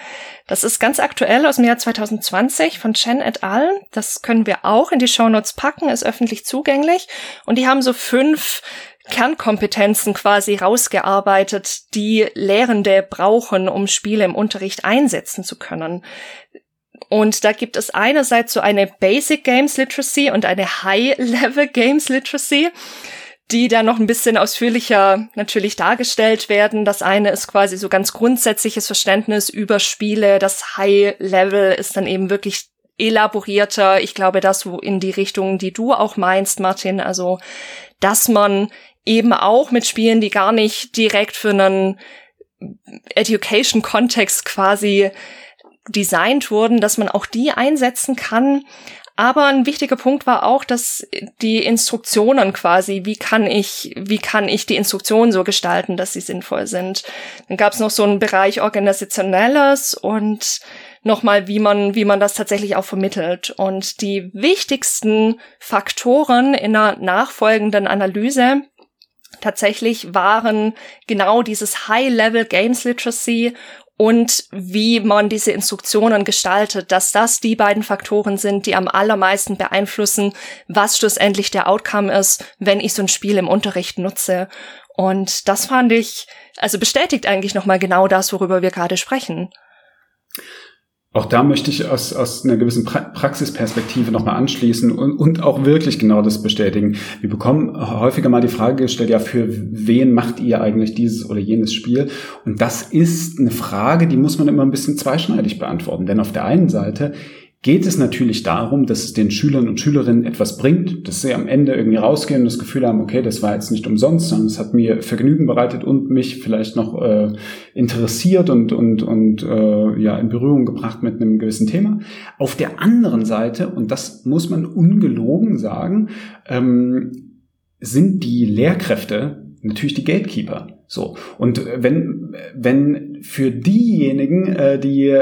[SPEAKER 3] Das ist ganz aktuell aus dem Jahr 2020 von Chen et al. Das können wir auch in die Show Notes packen, ist öffentlich zugänglich. Und die haben so fünf Kernkompetenzen quasi rausgearbeitet, die Lehrende brauchen, um Spiele im Unterricht einsetzen zu können. Und da gibt es einerseits so eine Basic Games Literacy und eine High Level Games Literacy, die da noch ein bisschen ausführlicher natürlich dargestellt werden. Das eine ist quasi so ganz grundsätzliches Verständnis über Spiele. Das High Level ist dann eben wirklich elaborierter. Ich glaube, das so in die Richtung, die du auch meinst, Martin. Also, dass man eben auch mit Spielen, die gar nicht direkt für einen Education-Kontext quasi designt wurden, dass man auch die einsetzen kann. Aber ein wichtiger Punkt war auch, dass die Instruktionen quasi, wie kann ich, wie kann ich die Instruktionen so gestalten, dass sie sinnvoll sind. Dann gab es noch so einen Bereich Organisationelles und nochmal, wie man, wie man das tatsächlich auch vermittelt. Und die wichtigsten Faktoren in einer nachfolgenden Analyse tatsächlich waren genau dieses High-Level Games Literacy und wie man diese Instruktionen gestaltet, dass das die beiden Faktoren sind, die am allermeisten beeinflussen, was schlussendlich der Outcome ist, wenn ich so ein Spiel im Unterricht nutze. Und das fand ich, also bestätigt eigentlich nochmal genau das, worüber wir gerade sprechen.
[SPEAKER 2] Auch da möchte ich aus, aus einer gewissen pra Praxisperspektive nochmal anschließen und, und auch wirklich genau das bestätigen. Wir bekommen häufiger mal die Frage gestellt, ja, für wen macht ihr eigentlich dieses oder jenes Spiel? Und das ist eine Frage, die muss man immer ein bisschen zweischneidig beantworten. Denn auf der einen Seite geht es natürlich darum, dass es den Schülern und Schülerinnen etwas bringt, dass sie am Ende irgendwie rausgehen und das Gefühl haben, okay, das war jetzt nicht umsonst, sondern es hat mir Vergnügen bereitet und mich vielleicht noch äh, interessiert und und und äh, ja in Berührung gebracht mit einem gewissen Thema. Auf der anderen Seite und das muss man ungelogen sagen, ähm, sind die Lehrkräfte natürlich die Gatekeeper. So. Und wenn, wenn für diejenigen äh, die,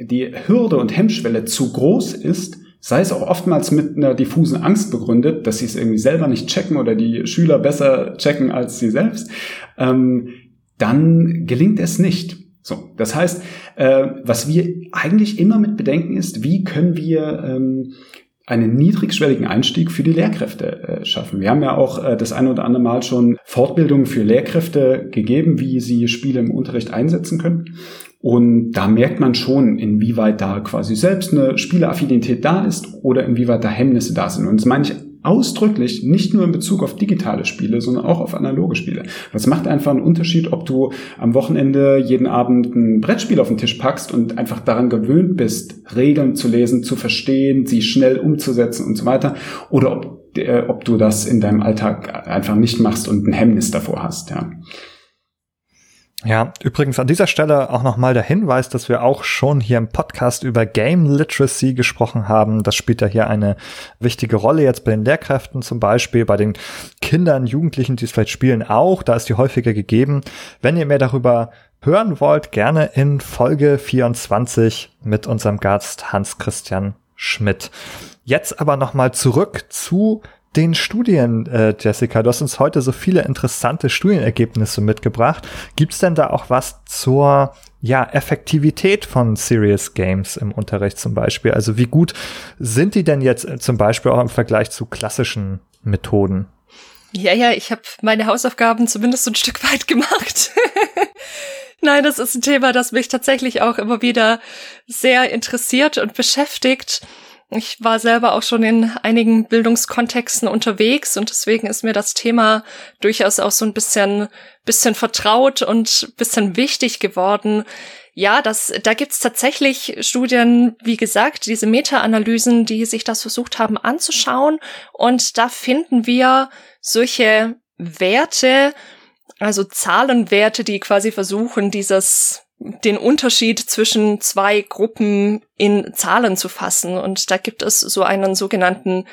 [SPEAKER 2] die Hürde und Hemmschwelle zu groß ist, sei es auch oftmals mit einer diffusen Angst begründet, dass sie es irgendwie selber nicht checken oder die Schüler besser checken als sie selbst, ähm, dann gelingt es nicht. So, das heißt, äh, was wir eigentlich immer mit bedenken ist, wie können wir ähm, einen niedrigschwelligen Einstieg für die Lehrkräfte äh, schaffen. Wir haben ja auch äh, das eine oder andere Mal schon Fortbildungen für Lehrkräfte gegeben, wie sie Spiele im Unterricht einsetzen können. Und da merkt man schon, inwieweit da quasi selbst eine Spieleaffinität da ist oder inwieweit da Hemmnisse da sind. Und das meine ich ausdrücklich nicht nur in Bezug auf digitale Spiele, sondern auch auf analoge Spiele. Das macht einfach einen Unterschied, ob du am Wochenende jeden Abend ein Brettspiel auf den Tisch packst und einfach daran gewöhnt bist, Regeln zu lesen, zu verstehen, sie schnell umzusetzen und so weiter, oder ob, äh, ob du das in deinem Alltag einfach nicht machst und ein Hemmnis davor hast, ja.
[SPEAKER 1] Ja, übrigens an dieser Stelle auch nochmal der Hinweis, dass wir auch schon hier im Podcast über Game Literacy gesprochen haben. Das spielt ja hier eine wichtige Rolle jetzt bei den Lehrkräften zum Beispiel, bei den Kindern, Jugendlichen, die es vielleicht spielen auch. Da ist die häufiger gegeben. Wenn ihr mehr darüber hören wollt, gerne in Folge 24 mit unserem Gast Hans Christian Schmidt. Jetzt aber nochmal zurück zu den Studien, äh, Jessica. Du hast uns heute so viele interessante Studienergebnisse mitgebracht. Gibt's denn da auch was zur ja, Effektivität von Serious Games im Unterricht zum Beispiel? Also wie gut sind die denn jetzt äh, zum Beispiel auch im Vergleich zu klassischen Methoden?
[SPEAKER 3] Ja, ja, ich habe meine Hausaufgaben zumindest so ein Stück weit gemacht. Nein, das ist ein Thema, das mich tatsächlich auch immer wieder sehr interessiert und beschäftigt. Ich war selber auch schon in einigen Bildungskontexten unterwegs und deswegen ist mir das Thema durchaus auch so ein bisschen, bisschen vertraut und bisschen wichtig geworden. Ja, das, da gibt's tatsächlich Studien, wie gesagt, diese Meta-Analysen, die sich das versucht haben anzuschauen. Und da finden wir solche Werte, also Zahlenwerte, die quasi versuchen, dieses den Unterschied zwischen zwei Gruppen in Zahlen zu fassen. Und da gibt es so einen sogenannten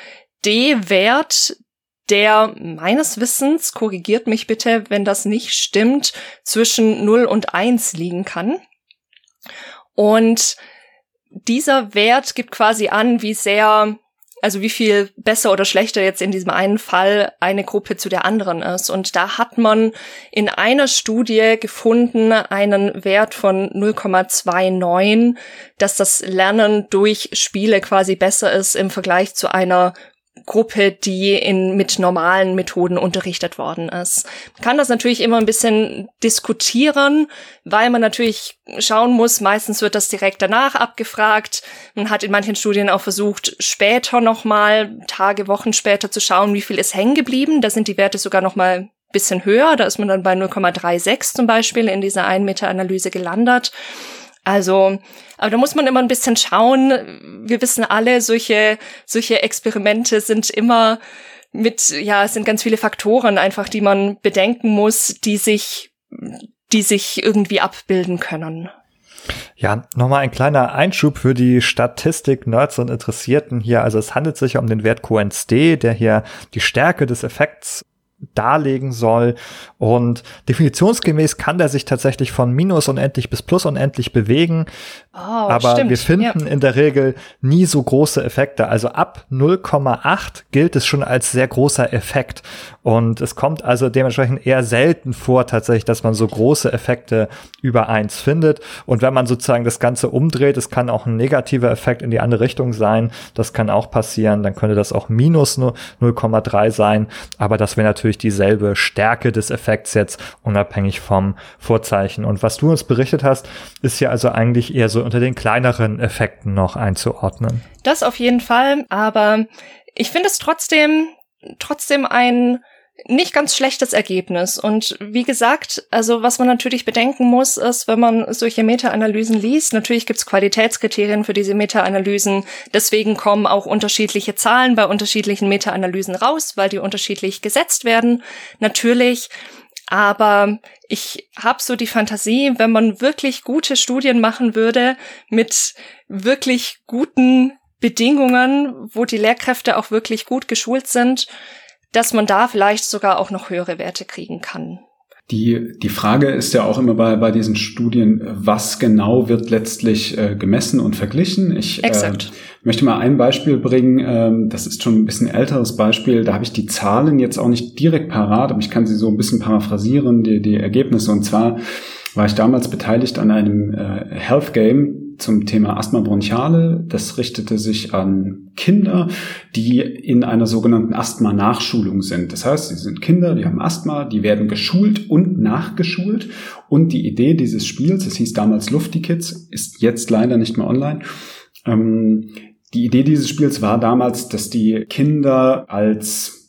[SPEAKER 3] D-Wert, der meines Wissens, korrigiert mich bitte, wenn das nicht stimmt, zwischen 0 und 1 liegen kann. Und dieser Wert gibt quasi an, wie sehr also wie viel besser oder schlechter jetzt in diesem einen Fall eine Gruppe zu der anderen ist. Und da hat man in einer Studie gefunden einen Wert von 0,29, dass das Lernen durch Spiele quasi besser ist im Vergleich zu einer Gruppe, die in, mit normalen Methoden unterrichtet worden ist. Man kann das natürlich immer ein bisschen diskutieren, weil man natürlich schauen muss, meistens wird das direkt danach abgefragt. Man hat in manchen Studien auch versucht, später nochmal, Tage, Wochen später zu schauen, wie viel ist hängen geblieben. Da sind die Werte sogar nochmal bisschen höher. Da ist man dann bei 0,36 zum Beispiel in dieser 1 Meter Analyse gelandet. Also, aber da muss man immer ein bisschen schauen. Wir wissen alle, solche, solche Experimente sind immer mit, ja, es sind ganz viele Faktoren einfach, die man bedenken muss, die sich, die sich irgendwie abbilden können.
[SPEAKER 1] Ja, nochmal ein kleiner Einschub für die Statistik-Nerds und Interessierten hier. Also es handelt sich um den Wert QNSD, der hier die Stärke des Effekts darlegen soll. Und definitionsgemäß kann der sich tatsächlich von minus unendlich bis plus unendlich bewegen. Oh, aber stimmt. wir finden ja. in der Regel nie so große Effekte. Also ab 0,8 gilt es schon als sehr großer Effekt. Und es kommt also dementsprechend eher selten vor, tatsächlich, dass man so große Effekte über eins findet. Und wenn man sozusagen das Ganze umdreht, es kann auch ein negativer Effekt in die andere Richtung sein. Das kann auch passieren. Dann könnte das auch minus 0,3 sein. Aber das wäre natürlich natürlich dieselbe Stärke des Effekts jetzt, unabhängig vom Vorzeichen. Und was du uns berichtet hast, ist ja also eigentlich eher so unter den kleineren Effekten noch einzuordnen.
[SPEAKER 3] Das auf jeden Fall, aber ich finde es trotzdem, trotzdem ein nicht ganz schlechtes Ergebnis. Und wie gesagt, also was man natürlich bedenken muss, ist, wenn man solche Meta-Analysen liest, natürlich gibt es Qualitätskriterien für diese Meta-Analysen. Deswegen kommen auch unterschiedliche Zahlen bei unterschiedlichen Meta-Analysen raus, weil die unterschiedlich gesetzt werden. Natürlich. Aber ich habe so die Fantasie, wenn man wirklich gute Studien machen würde mit wirklich guten Bedingungen, wo die Lehrkräfte auch wirklich gut geschult sind, dass man da vielleicht sogar auch noch höhere Werte kriegen kann.
[SPEAKER 2] Die, die Frage ist ja auch immer bei, bei diesen Studien, was genau wird letztlich äh, gemessen und verglichen. Ich äh, möchte mal ein Beispiel bringen, ähm, das ist schon ein bisschen älteres Beispiel, da habe ich die Zahlen jetzt auch nicht direkt parat, aber ich kann sie so ein bisschen paraphrasieren, die, die Ergebnisse. Und zwar war ich damals beteiligt an einem äh, Health Game, zum Thema Asthma bronchiale. Das richtete sich an Kinder, die in einer sogenannten Asthma-Nachschulung sind. Das heißt, sie sind Kinder, die haben Asthma, die werden geschult und nachgeschult. Und die Idee dieses Spiels, es hieß damals Lufty Kids, ist jetzt leider nicht mehr online. Ähm, die Idee dieses Spiels war damals, dass die Kinder als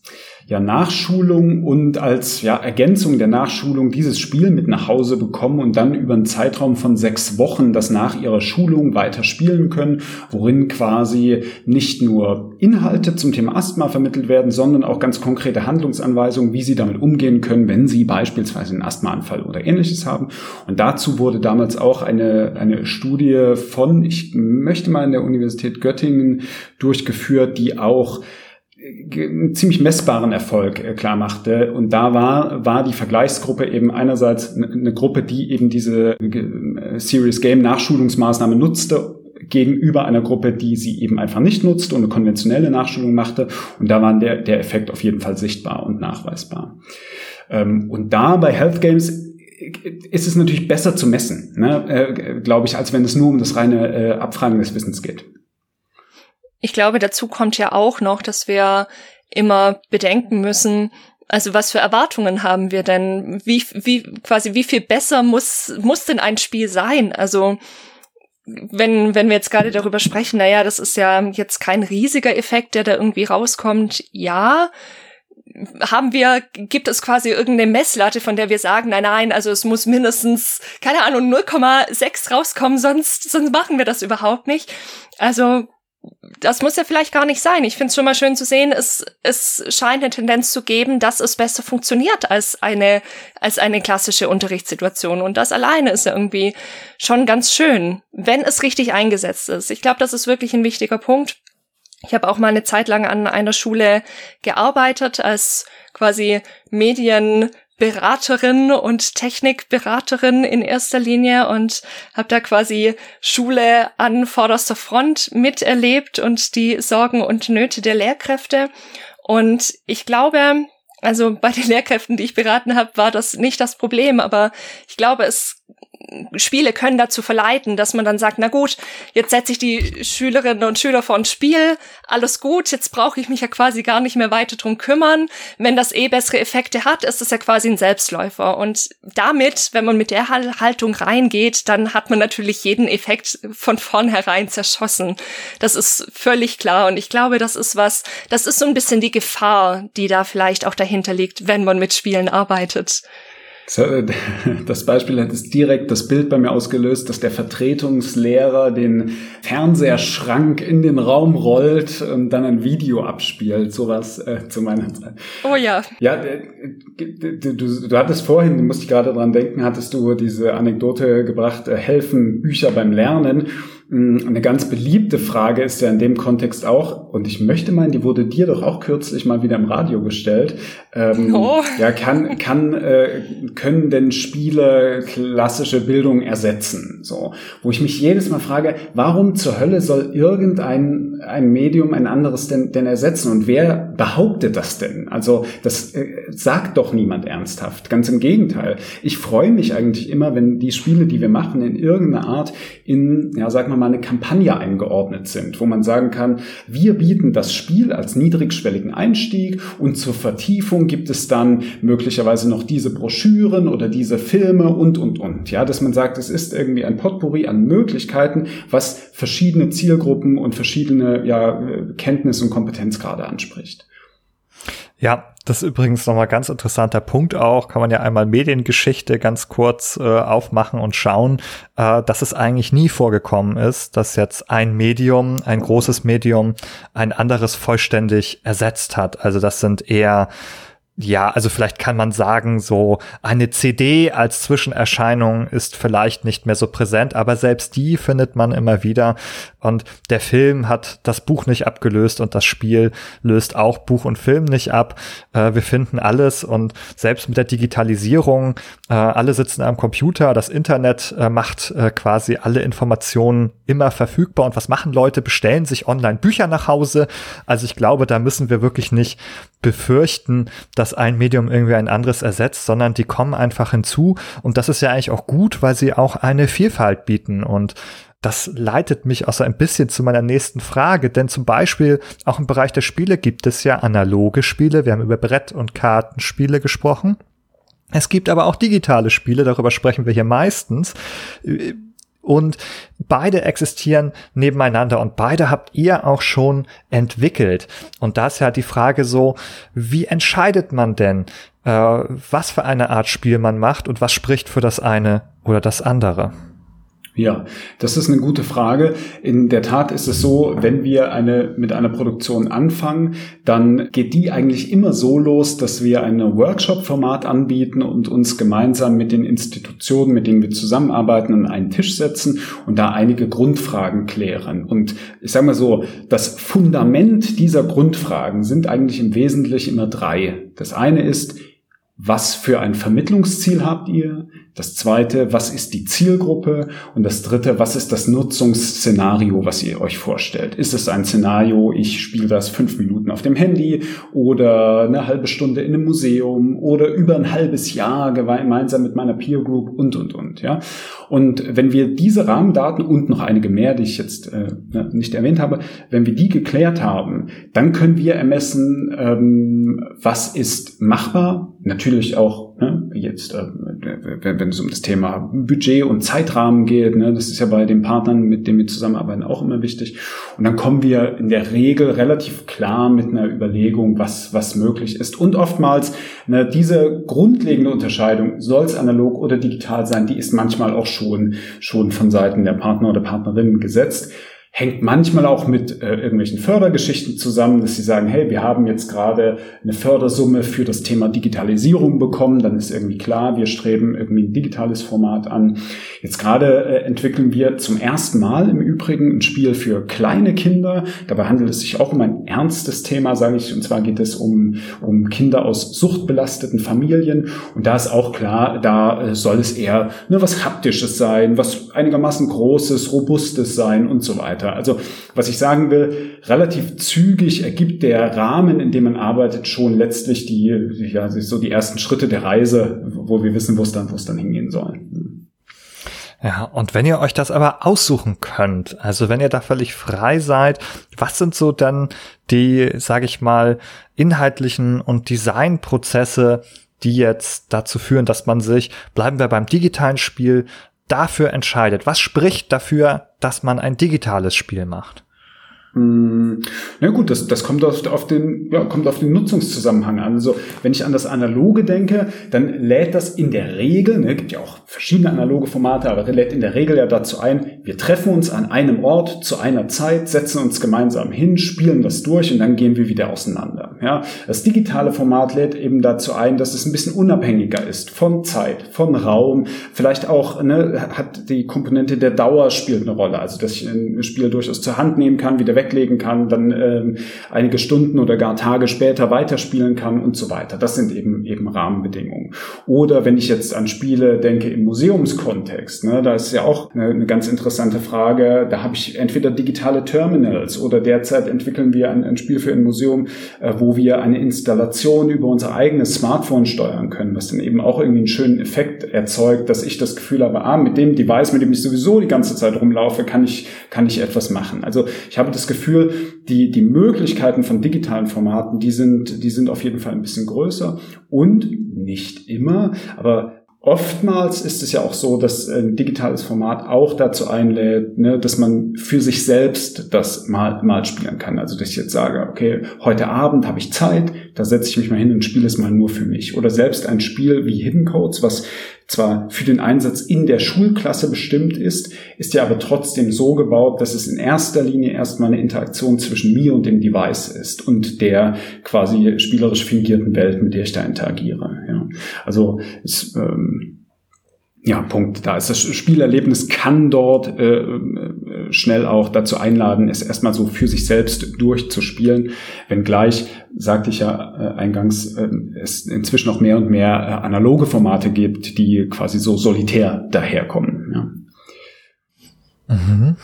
[SPEAKER 2] ja, Nachschulung und als ja, Ergänzung der Nachschulung dieses Spiel mit nach Hause bekommen und dann über einen Zeitraum von sechs Wochen das nach ihrer Schulung weiter spielen können, worin quasi nicht nur Inhalte zum Thema Asthma vermittelt werden, sondern auch ganz konkrete Handlungsanweisungen, wie sie damit umgehen können, wenn sie beispielsweise einen Asthmaanfall oder ähnliches haben. Und dazu wurde damals auch eine, eine Studie von, ich möchte mal in der Universität Göttingen durchgeführt, die auch einen ziemlich messbaren Erfolg äh, klar machte. Und da war, war die Vergleichsgruppe eben einerseits eine Gruppe, die eben diese äh, Serious Game Nachschulungsmaßnahme nutzte gegenüber einer Gruppe, die sie eben einfach nicht nutzt und eine konventionelle Nachschulung machte. Und da war der, der Effekt auf jeden Fall sichtbar und nachweisbar. Ähm, und da bei Health Games ist es natürlich besser zu messen, ne, äh, glaube ich, als wenn es nur um das reine äh, Abfragen des Wissens geht.
[SPEAKER 3] Ich glaube, dazu kommt ja auch noch, dass wir immer bedenken müssen, also was für Erwartungen haben wir denn? Wie, wie, quasi, wie viel besser muss, muss denn ein Spiel sein? Also, wenn, wenn wir jetzt gerade darüber sprechen, naja, das ist ja jetzt kein riesiger Effekt, der da irgendwie rauskommt. Ja, haben wir, gibt es quasi irgendeine Messlatte, von der wir sagen, nein, nein, also es muss mindestens, keine Ahnung, 0,6 rauskommen, sonst, sonst machen wir das überhaupt nicht. Also das muss ja vielleicht gar nicht sein. Ich finde es schon mal schön zu sehen, es, es scheint eine Tendenz zu geben, dass es besser funktioniert als eine, als eine klassische Unterrichtssituation. Und das alleine ist ja irgendwie schon ganz schön, wenn es richtig eingesetzt ist. Ich glaube, das ist wirklich ein wichtiger Punkt. Ich habe auch mal eine Zeit lang an einer Schule gearbeitet als quasi Medien Beraterin und Technikberaterin in erster Linie und habe da quasi Schule an vorderster Front miterlebt und die Sorgen und Nöte der Lehrkräfte. Und ich glaube, also bei den Lehrkräften, die ich beraten habe, war das nicht das Problem, aber ich glaube, es Spiele können dazu verleiten, dass man dann sagt, na gut, jetzt setze ich die Schülerinnen und Schüler vor ein Spiel, alles gut, jetzt brauche ich mich ja quasi gar nicht mehr weiter drum kümmern. Wenn das eh bessere Effekte hat, ist es ja quasi ein Selbstläufer. Und damit, wenn man mit der Haltung reingeht, dann hat man natürlich jeden Effekt von vornherein zerschossen. Das ist völlig klar. Und ich glaube, das ist was, das ist so ein bisschen die Gefahr, die da vielleicht auch dahinter liegt, wenn man mit Spielen arbeitet.
[SPEAKER 2] Das Beispiel hat es direkt das Bild bei mir ausgelöst, dass der Vertretungslehrer den Fernseherschrank in den Raum rollt und dann ein Video abspielt. Sowas äh, zu meiner Zeit.
[SPEAKER 3] Oh ja.
[SPEAKER 2] Ja, äh, du, du, du hattest vorhin, du musst gerade dran denken, hattest du diese Anekdote gebracht, äh, helfen Bücher beim Lernen. Mm, eine ganz beliebte Frage ist ja in dem Kontext auch, und ich möchte meinen, die wurde dir doch auch kürzlich mal wieder im Radio gestellt. Ähm, oh. Ja, kann, kann, äh, können denn Spiele klassische Bildung ersetzen? So, wo ich mich jedes Mal frage, warum zur Hölle soll irgendein ein Medium ein anderes denn, denn ersetzen? Und wer behauptet das denn? Also, das äh, sagt doch niemand ernsthaft. Ganz im Gegenteil. Ich freue mich eigentlich immer, wenn die Spiele, die wir machen, in irgendeiner Art in, ja, sag mal, wir mal, eine Kampagne eingeordnet sind, wo man sagen kann, wir bieten das Spiel als niedrigschwelligen Einstieg und zur Vertiefung gibt es dann möglicherweise noch diese Broschüren oder diese Filme und, und, und. Ja, dass man sagt, es ist irgendwie ein Potpourri an Möglichkeiten, was verschiedene Zielgruppen und verschiedene ja, Kenntnis- und Kompetenzgrade anspricht.
[SPEAKER 1] Ja, das ist übrigens nochmal ganz interessanter Punkt auch. Kann man ja einmal Mediengeschichte ganz kurz äh, aufmachen und schauen, äh, dass es eigentlich nie vorgekommen ist, dass jetzt ein Medium, ein großes Medium, ein anderes vollständig ersetzt hat. Also das sind eher ja, also vielleicht kann man sagen, so eine CD als Zwischenerscheinung ist vielleicht nicht mehr so präsent, aber selbst die findet man immer wieder. Und der Film hat das Buch nicht abgelöst und das Spiel löst auch Buch und Film nicht ab. Äh, wir finden alles und selbst mit der Digitalisierung, äh, alle sitzen am Computer, das Internet äh, macht äh, quasi alle Informationen immer verfügbar. Und was machen Leute? Bestellen sich online Bücher nach Hause. Also ich glaube, da müssen wir wirklich nicht befürchten, dass ein Medium irgendwie ein anderes ersetzt, sondern die kommen einfach hinzu. Und das ist ja eigentlich auch gut, weil sie auch eine Vielfalt bieten. Und das leitet mich auch so ein bisschen zu meiner nächsten Frage, denn zum Beispiel auch im Bereich der Spiele gibt es ja analoge Spiele. Wir haben über Brett- und Kartenspiele gesprochen. Es gibt aber auch digitale Spiele, darüber sprechen wir hier meistens. Und beide existieren nebeneinander und beide habt ihr auch schon entwickelt. Und da ist ja die Frage so, wie entscheidet man denn, äh, was für eine Art Spiel man macht und was spricht für das eine oder das andere?
[SPEAKER 2] Ja, das ist eine gute Frage. In der Tat ist es so, wenn wir eine, mit einer Produktion anfangen, dann geht die eigentlich immer so los, dass wir ein Workshop-Format anbieten und uns gemeinsam mit den Institutionen, mit denen wir zusammenarbeiten, an einen Tisch setzen und da einige Grundfragen klären. Und ich sage mal so, das Fundament dieser Grundfragen sind eigentlich im Wesentlichen immer drei. Das eine ist, was für ein Vermittlungsziel habt ihr? Das zweite, was ist die Zielgruppe? Und das dritte, was ist das Nutzungsszenario, was ihr euch vorstellt? Ist es ein Szenario, ich spiele das fünf Minuten auf dem Handy oder eine halbe Stunde in einem Museum oder über ein halbes Jahr gemeinsam mit meiner Peer Group und, und, und, ja? Und wenn wir diese Rahmendaten und noch einige mehr, die ich jetzt äh, ne, nicht erwähnt habe, wenn wir die geklärt haben, dann können wir ermessen, ähm, was ist machbar, natürlich auch jetzt, äh, wenn, wenn es um das Thema Budget und Zeitrahmen geht. Ne, das ist ja bei den Partnern, mit denen wir zusammenarbeiten, auch immer wichtig. Und dann kommen wir in der Regel relativ klar mit einer Überlegung, was, was möglich ist. Und oftmals ne, diese grundlegende Unterscheidung, soll es analog oder digital sein, die ist manchmal auch schon, schon von Seiten der Partner oder Partnerinnen gesetzt hängt manchmal auch mit äh, irgendwelchen Fördergeschichten zusammen, dass sie sagen, hey, wir haben jetzt gerade eine Fördersumme für das Thema Digitalisierung bekommen, dann ist irgendwie klar, wir streben irgendwie ein digitales Format an. Jetzt gerade äh, entwickeln wir zum ersten Mal im Übrigen ein Spiel für kleine Kinder. Dabei handelt es sich auch um ein ernstes Thema, sage ich, und zwar geht es um, um Kinder aus suchtbelasteten Familien. Und da ist auch klar, da äh, soll es eher ne, was Haptisches sein, was einigermaßen Großes, Robustes sein und so weiter weiter. Also was ich sagen will, relativ zügig ergibt der Rahmen, in dem man arbeitet, schon letztlich die, ja, so die ersten Schritte der Reise, wo wir wissen, wo es dann, dann hingehen soll.
[SPEAKER 1] Ja, und wenn ihr euch das aber aussuchen könnt, also wenn ihr da völlig frei seid, was sind so dann die, sage ich mal, inhaltlichen und Designprozesse, die jetzt dazu führen, dass man sich, bleiben wir beim digitalen Spiel, dafür entscheidet? Was spricht dafür, dass man ein digitales Spiel macht?
[SPEAKER 2] Hm, na gut, das, das kommt auf, auf den, ja, kommt auf den Nutzungszusammenhang an. Also, wenn ich an das Analoge denke, dann lädt das in der Regel, ne, gibt ja auch verschiedene analoge Formate, aber lädt in der Regel ja dazu ein, wir treffen uns an einem Ort zu einer Zeit, setzen uns gemeinsam hin, spielen das durch und dann gehen wir wieder auseinander. Ja, das digitale Format lädt eben dazu ein, dass es ein bisschen unabhängiger ist von Zeit, von Raum, vielleicht auch, ne, hat die Komponente der Dauer spielt eine Rolle, also dass ich ein Spiel durchaus zur Hand nehmen kann, wieder weg weglegen kann, dann ähm, einige Stunden oder gar Tage später weiterspielen kann und so weiter. Das sind eben eben Rahmenbedingungen. Oder wenn ich jetzt an Spiele denke im Museumskontext, ne, da ist ja auch eine, eine ganz interessante Frage. Da habe ich entweder digitale Terminals oder derzeit entwickeln wir ein, ein Spiel für ein Museum, äh, wo wir eine Installation über unser eigenes Smartphone steuern können, was dann eben auch irgendwie einen schönen Effekt erzeugt, dass ich das Gefühl habe, ah, mit dem Device, mit dem ich sowieso die ganze Zeit rumlaufe, kann ich, kann ich etwas machen. Also ich habe das Gefühl, die, die Möglichkeiten von digitalen Formaten, die sind, die sind auf jeden Fall ein bisschen größer und nicht immer, aber Oftmals ist es ja auch so, dass ein digitales Format auch dazu einlädt, ne, dass man für sich selbst das mal, mal spielen kann. Also dass ich jetzt sage, okay, heute Abend habe ich Zeit, da setze ich mich mal hin und spiele es mal nur für mich. Oder selbst ein Spiel wie Hidden Codes, was zwar für den Einsatz in der Schulklasse bestimmt ist, ist ja aber trotzdem so gebaut, dass es in erster Linie erstmal eine Interaktion zwischen mir und dem Device ist und der quasi spielerisch fingierten Welt, mit der ich da interagiere. Ja. Also es, ähm, ja, Punkt. Da ist das Spielerlebnis kann dort äh, äh, schnell auch dazu einladen, es erstmal so für sich selbst durchzuspielen. Wenngleich, sagte ich ja äh, eingangs, äh, es inzwischen noch mehr und mehr äh, analoge Formate gibt, die quasi so solitär daherkommen.
[SPEAKER 1] Ja. Mhm.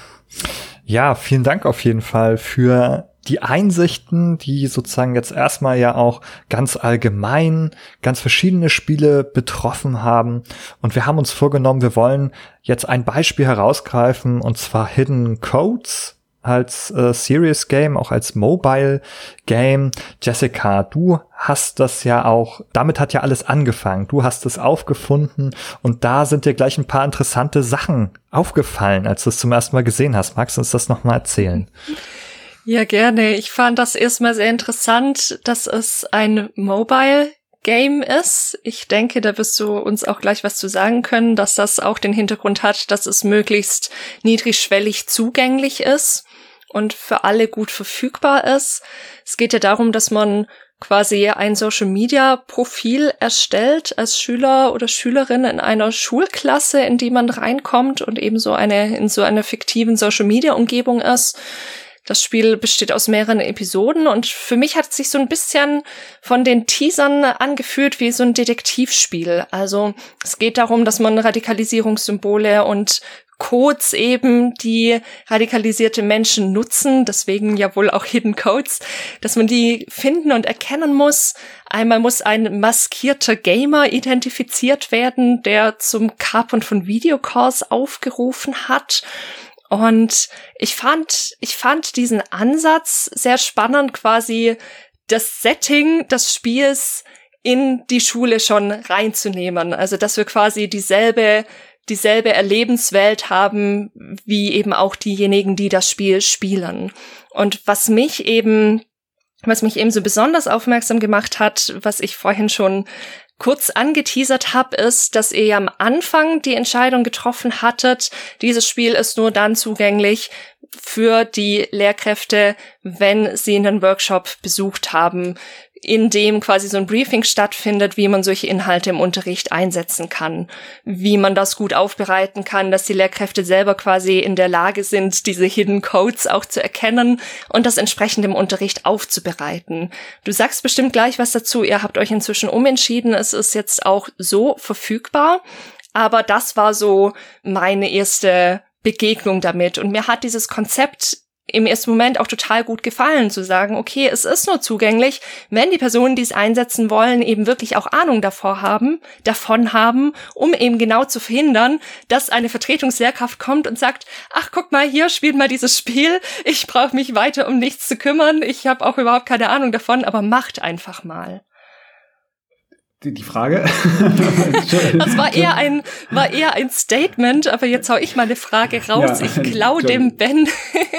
[SPEAKER 1] ja, vielen Dank auf jeden Fall für die Einsichten, die sozusagen jetzt erstmal ja auch ganz allgemein ganz verschiedene Spiele betroffen haben. Und wir haben uns vorgenommen, wir wollen jetzt ein Beispiel herausgreifen, und zwar Hidden Codes als äh, Serious Game, auch als Mobile Game. Jessica, du hast das ja auch, damit hat ja alles angefangen. Du hast es aufgefunden und da sind dir gleich ein paar interessante Sachen aufgefallen, als du es zum ersten Mal gesehen hast. Magst du uns das nochmal erzählen?
[SPEAKER 3] Ja, gerne. Ich fand das erstmal sehr interessant, dass es ein Mobile Game ist. Ich denke, da wirst du uns auch gleich was zu sagen können, dass das auch den Hintergrund hat, dass es möglichst niedrigschwellig zugänglich ist und für alle gut verfügbar ist. Es geht ja darum, dass man quasi ein Social Media Profil erstellt als Schüler oder Schülerin in einer Schulklasse, in die man reinkommt und eben so eine, in so einer fiktiven Social Media Umgebung ist. Das Spiel besteht aus mehreren Episoden und für mich hat es sich so ein bisschen von den Teasern angefühlt wie so ein Detektivspiel. Also es geht darum, dass man Radikalisierungssymbole und Codes eben, die radikalisierte Menschen nutzen, deswegen ja wohl auch Hidden Codes, dass man die finden und erkennen muss. Einmal muss ein maskierter Gamer identifiziert werden, der zum Kapern von Videocalls aufgerufen hat. Und ich fand, ich fand diesen Ansatz sehr spannend, quasi das Setting des Spiels in die Schule schon reinzunehmen. Also, dass wir quasi dieselbe, dieselbe Erlebenswelt haben, wie eben auch diejenigen, die das Spiel spielen. Und was mich eben was mich eben so besonders aufmerksam gemacht hat, was ich vorhin schon kurz angeteasert habe, ist, dass ihr ja am Anfang die Entscheidung getroffen hattet, dieses Spiel ist nur dann zugänglich für die Lehrkräfte, wenn sie einen Workshop besucht haben, in dem quasi so ein Briefing stattfindet, wie man solche Inhalte im Unterricht einsetzen kann, wie man das gut aufbereiten kann, dass die Lehrkräfte selber quasi in der Lage sind, diese Hidden Codes auch zu erkennen und das entsprechend im Unterricht aufzubereiten. Du sagst bestimmt gleich was dazu. Ihr habt euch inzwischen umentschieden. Es ist jetzt auch so verfügbar. Aber das war so meine erste Begegnung damit. Und mir hat dieses Konzept im ersten Moment auch total gut gefallen, zu sagen, okay, es ist nur zugänglich, wenn die Personen, die es einsetzen wollen, eben wirklich auch Ahnung davor haben, davon haben, um eben genau zu verhindern, dass eine Vertretungslehrkraft kommt und sagt, ach, guck mal, hier spielt mal dieses Spiel, ich brauche mich weiter um nichts zu kümmern, ich habe auch überhaupt keine Ahnung davon, aber macht einfach mal
[SPEAKER 2] die, die Frage.
[SPEAKER 3] das war eher ein, war eher ein Statement, aber jetzt hau ich mal eine Frage raus. Ja, ich klau dem Ben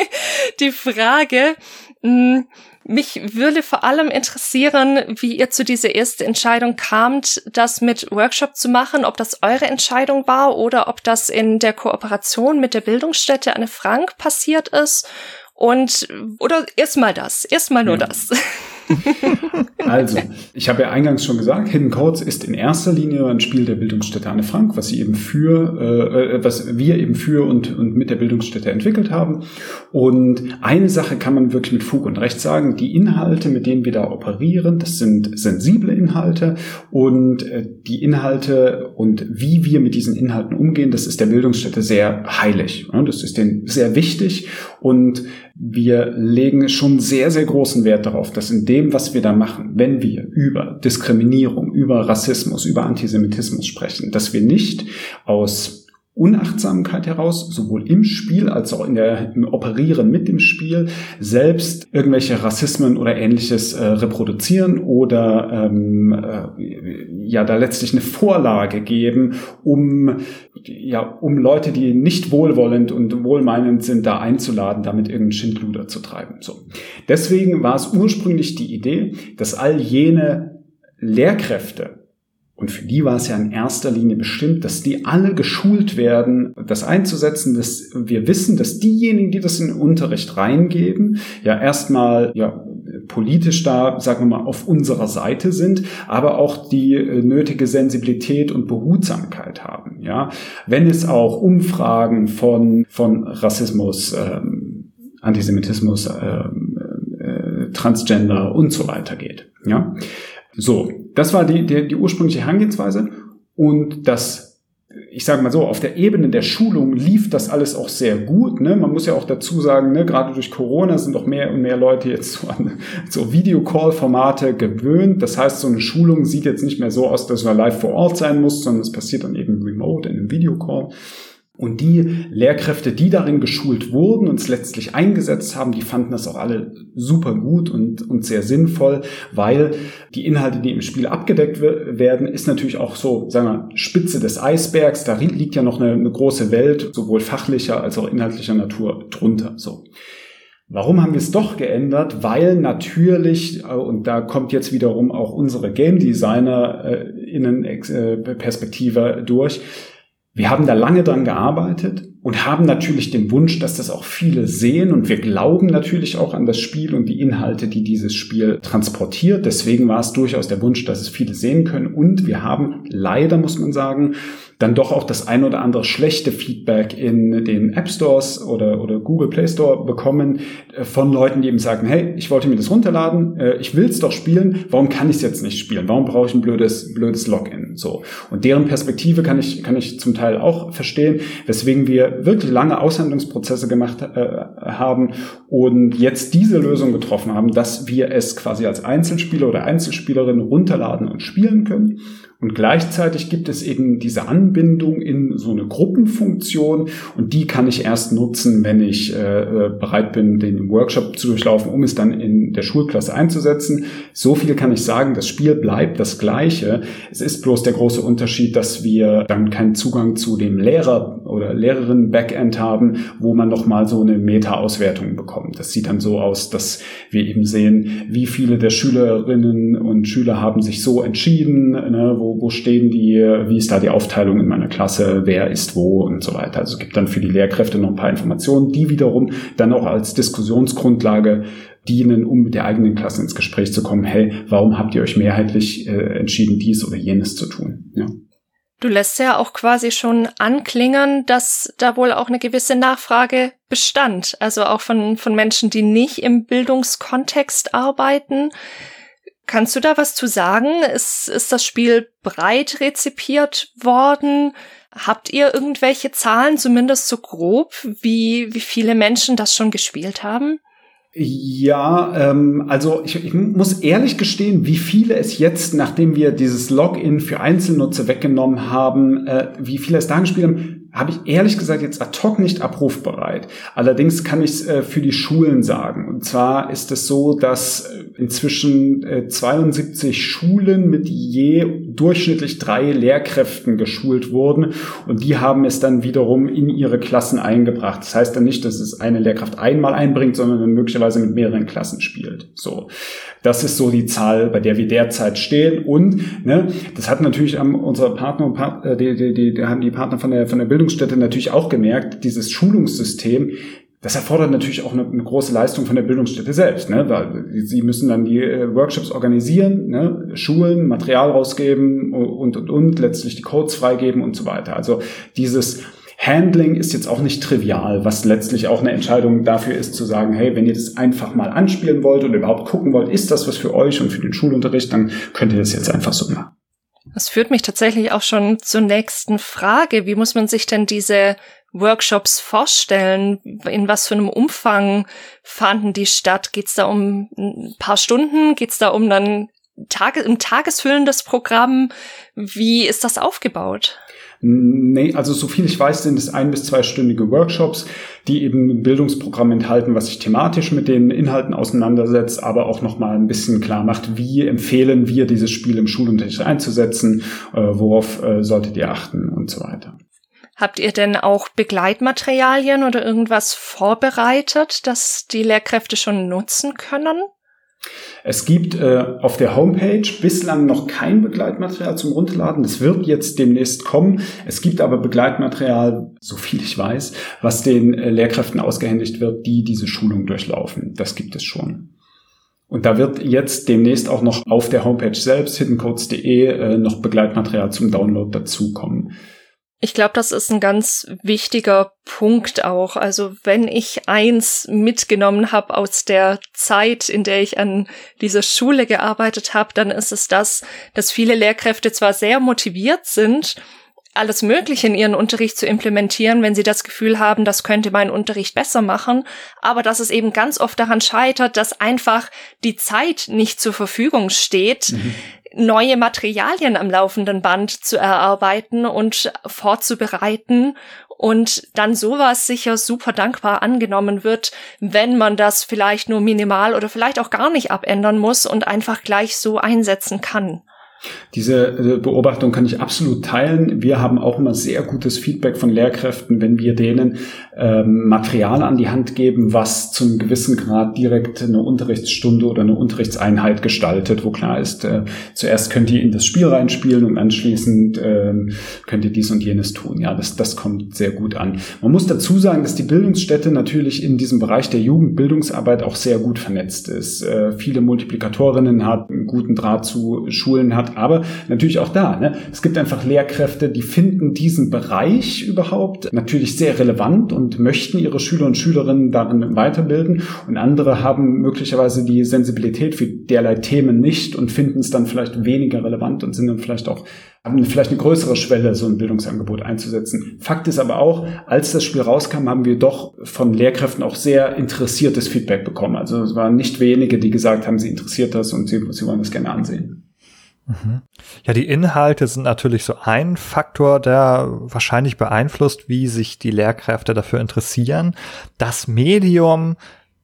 [SPEAKER 3] die Frage. Hm, mich würde vor allem interessieren, wie ihr zu dieser ersten Entscheidung kamt, das mit Workshop zu machen, ob das eure Entscheidung war oder ob das in der Kooperation mit der Bildungsstätte Anne Frank passiert ist. Und, oder erstmal das, erstmal nur ja. das.
[SPEAKER 2] also, ich habe ja eingangs schon gesagt, Hidden Codes ist in erster Linie ein Spiel der Bildungsstätte Anne Frank, was sie eben für, äh, äh, was wir eben für und, und mit der Bildungsstätte entwickelt haben. Und eine Sache kann man wirklich mit Fug und Recht sagen, die Inhalte, mit denen wir da operieren, das sind sensible Inhalte und äh, die Inhalte und wie wir mit diesen Inhalten umgehen, das ist der Bildungsstätte sehr heilig. Ja, das ist denen sehr wichtig und wir legen schon sehr, sehr großen Wert darauf, dass in dem, was wir da machen, wenn wir über Diskriminierung, über Rassismus, über Antisemitismus sprechen, dass wir nicht aus Unachtsamkeit heraus, sowohl im Spiel als auch in der, im Operieren mit dem Spiel, selbst irgendwelche Rassismen oder ähnliches äh, reproduzieren oder ähm, äh, ja da letztlich eine Vorlage geben, um ja um Leute, die nicht wohlwollend und wohlmeinend sind, da einzuladen, damit irgendeinen Schindluder zu treiben. So, deswegen war es ursprünglich die Idee, dass all jene Lehrkräfte, und für die war es ja in erster Linie bestimmt, dass die alle geschult werden, das einzusetzen, dass wir wissen, dass diejenigen, die das in den Unterricht reingeben, ja erstmal ja politisch da, sagen wir mal, auf unserer Seite sind, aber auch die äh, nötige Sensibilität und Behutsamkeit haben. Ja, wenn es auch Umfragen von von Rassismus, ähm, Antisemitismus, ähm, äh, Transgender und so weiter geht. Ja, so, das war die, die, die ursprüngliche Herangehensweise und das ich sage mal so, auf der Ebene der Schulung lief das alles auch sehr gut. Ne? Man muss ja auch dazu sagen, ne, gerade durch Corona sind auch mehr und mehr Leute jetzt so an so Videocall-Formate gewöhnt. Das heißt, so eine Schulung sieht jetzt nicht mehr so aus, dass man live vor Ort sein muss, sondern es passiert dann eben remote in einem Videocall. Und die Lehrkräfte, die darin geschult wurden und es letztlich eingesetzt haben, die fanden das auch alle super gut und, und sehr sinnvoll, weil die Inhalte, die im Spiel abgedeckt werden, ist natürlich auch so, sagen wir, Spitze des Eisbergs. Da liegt ja noch eine, eine große Welt, sowohl fachlicher als auch inhaltlicher Natur drunter. So. Warum haben wir es doch geändert? Weil natürlich, äh, und da kommt jetzt wiederum auch unsere Game Designer äh, äh, Perspektive durch, wir haben da lange dran gearbeitet und haben natürlich den Wunsch, dass das auch viele sehen und wir glauben natürlich auch an das Spiel und die Inhalte, die dieses Spiel transportiert. Deswegen war es durchaus der Wunsch, dass es viele sehen können und wir haben leider, muss man sagen, dann doch auch das ein oder andere schlechte Feedback in den App Stores oder, oder Google Play Store bekommen äh, von Leuten, die eben sagen, hey, ich wollte mir das runterladen, äh, ich will es doch spielen, warum kann ich es jetzt nicht spielen? Warum brauche ich ein blödes, blödes Login? So. Und deren Perspektive kann ich, kann ich zum Teil auch verstehen, weswegen wir wirklich lange Aushandlungsprozesse gemacht äh, haben und jetzt diese Lösung getroffen haben, dass wir es quasi als Einzelspieler oder Einzelspielerin runterladen und spielen können und gleichzeitig gibt es eben diese Anbindung in so eine Gruppenfunktion und die kann ich erst nutzen, wenn ich äh, äh, bereit bin, den Workshop zu durchlaufen, um es dann in der Schulklasse einzusetzen. So viel kann ich sagen, das Spiel bleibt das gleiche. Es ist bloß der große Unterschied, dass wir dann keinen Zugang zu dem Lehrer oder Lehrerin Backend haben, wo man nochmal so eine Meta-Auswertung bekommt. Das sieht dann so aus, dass wir eben sehen, wie viele der Schülerinnen und Schüler haben sich so entschieden, ne, wo wo, stehen die, wie ist da die Aufteilung in meiner Klasse, wer ist wo und so weiter. Also es gibt dann für die Lehrkräfte noch ein paar Informationen, die wiederum dann auch als Diskussionsgrundlage dienen, um mit der eigenen Klasse ins Gespräch zu kommen. Hey, warum habt ihr euch mehrheitlich äh, entschieden, dies oder jenes zu tun? Ja.
[SPEAKER 3] Du lässt ja auch quasi schon anklingern, dass da wohl auch eine gewisse Nachfrage bestand. Also auch von, von Menschen, die nicht im Bildungskontext arbeiten. Kannst du da was zu sagen? Ist, ist das Spiel breit rezipiert worden? Habt ihr irgendwelche Zahlen, zumindest so grob, wie, wie viele Menschen das schon gespielt haben?
[SPEAKER 2] Ja, ähm, also ich, ich muss ehrlich gestehen, wie viele es jetzt, nachdem wir dieses Login für Einzelnutzer weggenommen haben, äh, wie viele es da gespielt haben, habe ich ehrlich gesagt jetzt ad hoc nicht abrufbereit. Allerdings kann ich es äh, für die Schulen sagen. Und zwar ist es so, dass äh, inzwischen äh, 72 Schulen mit je durchschnittlich drei Lehrkräften geschult wurden und die haben es dann wiederum in ihre Klassen eingebracht. Das heißt dann nicht, dass es eine Lehrkraft einmal einbringt, sondern möglicherweise mit mehreren Klassen spielt. So. Das ist so die Zahl, bei der wir derzeit stehen. Und ne, das hat natürlich ähm, unsere Partner, äh, die, die, die, die haben die Partner von der, von der Bildungsstätte natürlich auch gemerkt, dieses Schulungssystem Das erfordert natürlich auch eine, eine, große Leistung von der Bildungsstätte selbst, ne? weil sie müssen dann die äh, Workshops organisieren, ne? Schulen, Material rausgeben und, und, und, letztlich die Codes freigeben und so weiter. Also dieses Handling ist jetzt auch nicht trivial, was letztlich auch eine Entscheidung dafür ist, zu sagen, hey, wenn ihr das einfach mal anspielen wollt und überhaupt gucken wollt, ist das was für euch und für den Schulunterricht, dann könnt ihr das jetzt einfach so machen.
[SPEAKER 3] Das führt mich tatsächlich auch schon zur nächsten Frage. Wie muss man sich denn diese Workshops vorstellen? In was für einem Umfang fanden die statt? Geht es da um ein paar Stunden? Geht es da um dann Tage, ein tagesfüllendes Programm? Wie ist das aufgebaut?
[SPEAKER 2] Nee, also so viel ich weiß, sind es ein- bis zweistündige Workshops, die eben ein Bildungsprogramm enthalten, was sich thematisch mit den Inhalten auseinandersetzt, aber auch nochmal ein bisschen klar macht, wie empfehlen wir dieses Spiel im Schulunterricht einzusetzen, äh, worauf äh, solltet ihr achten und so weiter.
[SPEAKER 3] Habt ihr denn auch Begleitmaterialien oder irgendwas vorbereitet, das die Lehrkräfte schon nutzen können?
[SPEAKER 2] Es gibt äh, auf der Homepage bislang noch kein Begleitmaterial zum Runterladen. Das wird jetzt demnächst kommen. Es gibt aber Begleitmaterial, so viel ich weiß, was den äh, Lehrkräften ausgehändigt wird, die diese Schulung durchlaufen. Das gibt es schon. Und da wird jetzt demnächst auch noch auf der Homepage selbst, hiddencodes.de, äh, noch Begleitmaterial zum Download dazukommen.
[SPEAKER 3] Ich glaube, das ist ein ganz wichtiger Punkt auch. Also wenn ich eins mitgenommen habe aus der Zeit, in der ich an dieser Schule gearbeitet habe, dann ist es das, dass viele Lehrkräfte zwar sehr motiviert sind, alles Mögliche in ihren Unterricht zu implementieren, wenn sie das Gefühl haben, das könnte mein Unterricht besser machen, aber dass es eben ganz oft daran scheitert, dass einfach die Zeit nicht zur Verfügung steht, mhm neue Materialien am laufenden Band zu erarbeiten und vorzubereiten und dann sowas sicher super dankbar angenommen wird, wenn man das vielleicht nur minimal oder vielleicht auch gar nicht abändern muss und einfach gleich so einsetzen kann.
[SPEAKER 2] Diese äh, Beobachtung kann ich absolut teilen. Wir haben auch immer sehr gutes Feedback von Lehrkräften, wenn wir denen ähm, Material an die Hand geben, was zum gewissen Grad direkt eine Unterrichtsstunde oder eine Unterrichtseinheit gestaltet, wo klar ist, äh, zuerst könnt ihr in das Spiel reinspielen und anschließend äh, könnt ihr dies und jenes tun. Ja, das, das kommt sehr gut an. Man muss dazu sagen, dass die Bildungsstätte natürlich in diesem Bereich der Jugendbildungsarbeit auch sehr gut vernetzt ist. Äh, viele Multiplikatorinnen hat, einen guten Draht zu Schulen hat, aber natürlich auch da. Ne? Es gibt einfach Lehrkräfte, die finden diesen Bereich überhaupt natürlich sehr relevant und möchten ihre Schüler und Schülerinnen darin weiterbilden. Und andere haben möglicherweise die Sensibilität für derlei Themen nicht und finden es dann vielleicht weniger relevant und sind dann vielleicht auch haben vielleicht eine größere Schwelle, so ein Bildungsangebot einzusetzen. Fakt ist aber auch, als das Spiel rauskam, haben wir doch von Lehrkräften auch sehr interessiertes Feedback bekommen. Also es waren nicht wenige, die gesagt haben, sie interessiert das und sie, sie wollen das gerne ansehen.
[SPEAKER 1] Mhm. Ja, die Inhalte sind natürlich so ein Faktor, der wahrscheinlich beeinflusst, wie sich die Lehrkräfte dafür interessieren. Das Medium,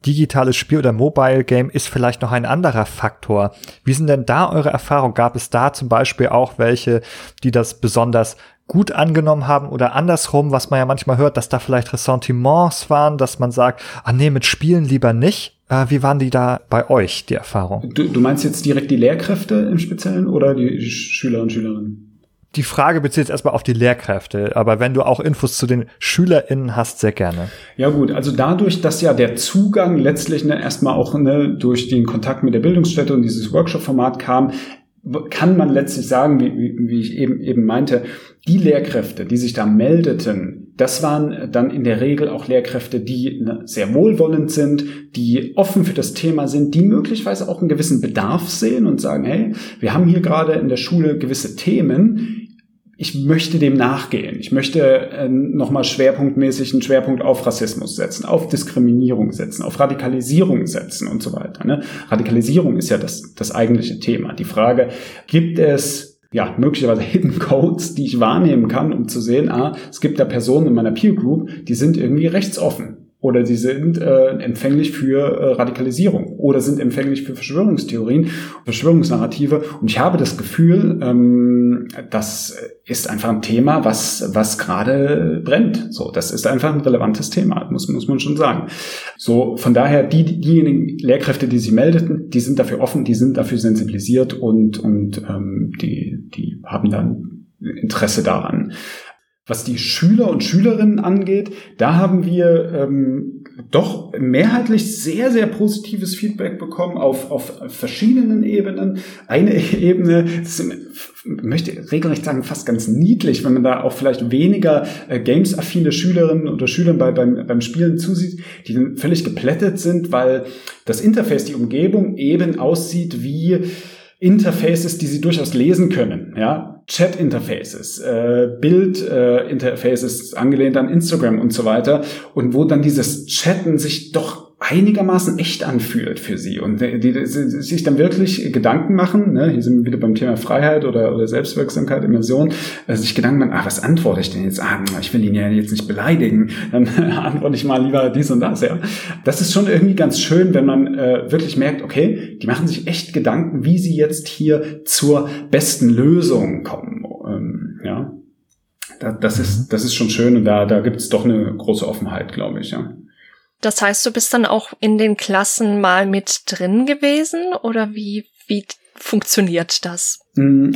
[SPEAKER 1] digitales Spiel oder Mobile Game ist vielleicht noch ein anderer Faktor. Wie sind denn da eure Erfahrungen? Gab es da zum Beispiel auch welche, die das besonders gut angenommen haben oder andersrum, was man ja manchmal hört, dass da vielleicht Ressentiments waren, dass man sagt, ah nee, mit Spielen lieber nicht. Äh, wie waren die da bei euch, die Erfahrung?
[SPEAKER 2] Du, du meinst jetzt direkt die Lehrkräfte im Speziellen oder die Schüler und Schülerinnen?
[SPEAKER 1] die Frage bezieht jetzt erstmal auf die Lehrkräfte, aber wenn du auch Infos zu den SchülerInnen hast, sehr gerne.
[SPEAKER 2] Ja gut, also dadurch, dass ja der Zugang letztlich ne, erstmal auch ne, durch den Kontakt mit der Bildungsstätte und dieses Workshop-Format kam, kann man letztlich sagen, wie, wie, wie ich eben, eben meinte, die Lehrkräfte, die sich da meldeten, das waren dann in der Regel auch Lehrkräfte, die ne, sehr wohlwollend sind, die offen für das Thema sind, die möglicherweise auch einen gewissen Bedarf sehen und sagen, hey, wir haben hier gerade in der Schule gewisse Themen, ich möchte dem nachgehen. Ich möchte äh, nochmal schwerpunktmäßig einen Schwerpunkt auf Rassismus setzen, auf Diskriminierung setzen, auf Radikalisierung setzen und so weiter. Ne? Radikalisierung ist ja das, das eigentliche Thema. Die Frage, gibt es ja, möglicherweise Hidden Codes, die ich wahrnehmen kann, um zu sehen, ah, es gibt da Personen in meiner Peer Group, die sind irgendwie rechtsoffen oder sie sind äh, empfänglich für äh, Radikalisierung oder sind empfänglich für Verschwörungstheorien, Verschwörungsnarrative. Und ich habe das Gefühl, ähm, das ist einfach ein Thema, was was gerade brennt. So, das ist einfach ein relevantes Thema, muss muss man schon sagen. So, von daher die diejenigen Lehrkräfte, die sich meldeten, die sind dafür offen, die sind dafür sensibilisiert und und ähm, die die haben dann Interesse daran. Was die Schüler und Schülerinnen angeht, da haben wir ähm, doch mehrheitlich sehr, sehr positives Feedback bekommen auf, auf verschiedenen Ebenen. Eine Ebene, das möchte regelrecht sagen, fast ganz niedlich, wenn man da auch vielleicht weniger äh, games-affine Schülerinnen oder Schüler bei, beim, beim Spielen zusieht, die dann völlig geplättet sind, weil das Interface, die Umgebung eben aussieht wie Interfaces, die sie durchaus lesen können. Ja, Chat-Interfaces, äh, Bild-Interfaces äh, angelehnt an Instagram und so weiter. Und wo dann dieses Chatten sich doch einigermaßen echt anfühlt für sie und die, die, die sich dann wirklich Gedanken machen, ne, hier sind wir wieder beim Thema Freiheit oder, oder Selbstwirksamkeit, Immersion, äh, sich Gedanken machen, ah, was antworte ich denn jetzt? Ah, ich will ihn ja jetzt nicht beleidigen, dann antworte ich mal lieber dies und das, ja. Das ist schon irgendwie ganz schön, wenn man äh, wirklich merkt, okay, die machen sich echt Gedanken, wie sie jetzt hier zur besten Lösung kommen, ähm, ja. Das ist, das ist schon schön und da, da gibt es doch eine große Offenheit, glaube ich, ja.
[SPEAKER 3] Das heißt, du bist dann auch in den Klassen mal mit drin gewesen oder wie, wie funktioniert das?
[SPEAKER 2] Mm,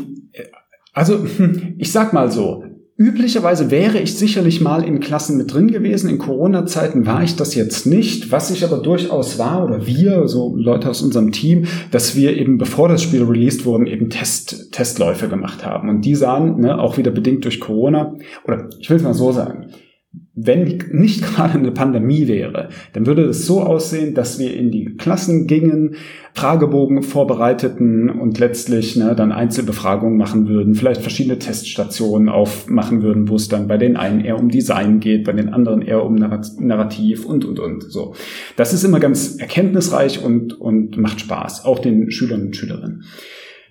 [SPEAKER 2] also, ich sag mal so, Üblicherweise wäre ich sicherlich mal in Klassen mit drin gewesen. In Corona-Zeiten war ich das jetzt nicht. Was ich aber durchaus war, oder wir, so Leute aus unserem Team, dass wir eben, bevor das Spiel released wurde, eben Test, Testläufe gemacht haben. Und die sahen, ne, auch wieder bedingt durch Corona, oder ich will es mal so sagen, wenn nicht gerade eine Pandemie wäre, dann würde es so aussehen, dass wir in die Klassen gingen, Fragebogen vorbereiteten und letztlich ne, dann Einzelbefragungen machen würden, vielleicht verschiedene Teststationen aufmachen würden, wo es dann bei den einen eher um Design geht, bei den anderen eher um Narrativ und, und, und. So. Das ist immer ganz erkenntnisreich und, und macht Spaß, auch den Schülern und Schülerinnen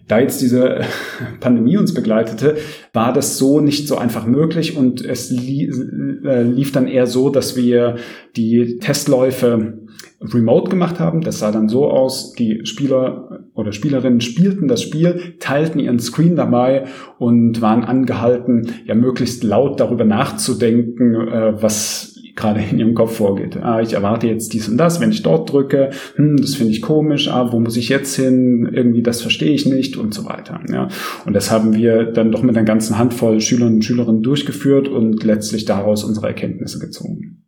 [SPEAKER 2] da jetzt diese Pandemie uns begleitete, war das so nicht so einfach möglich und es äh, lief dann eher so, dass wir die Testläufe remote gemacht haben. Das sah dann so aus, die Spieler oder Spielerinnen spielten das Spiel, teilten ihren Screen dabei und waren angehalten, ja möglichst laut darüber nachzudenken, äh, was gerade in ihrem Kopf vorgeht. Ah, ich erwarte jetzt dies und das, wenn ich dort drücke, hm, das finde ich komisch, ah, wo muss ich jetzt hin, irgendwie das verstehe ich nicht und so weiter. Ja. Und das haben wir dann doch mit einer ganzen Handvoll Schülerinnen und Schülerinnen durchgeführt und letztlich daraus unsere Erkenntnisse gezogen.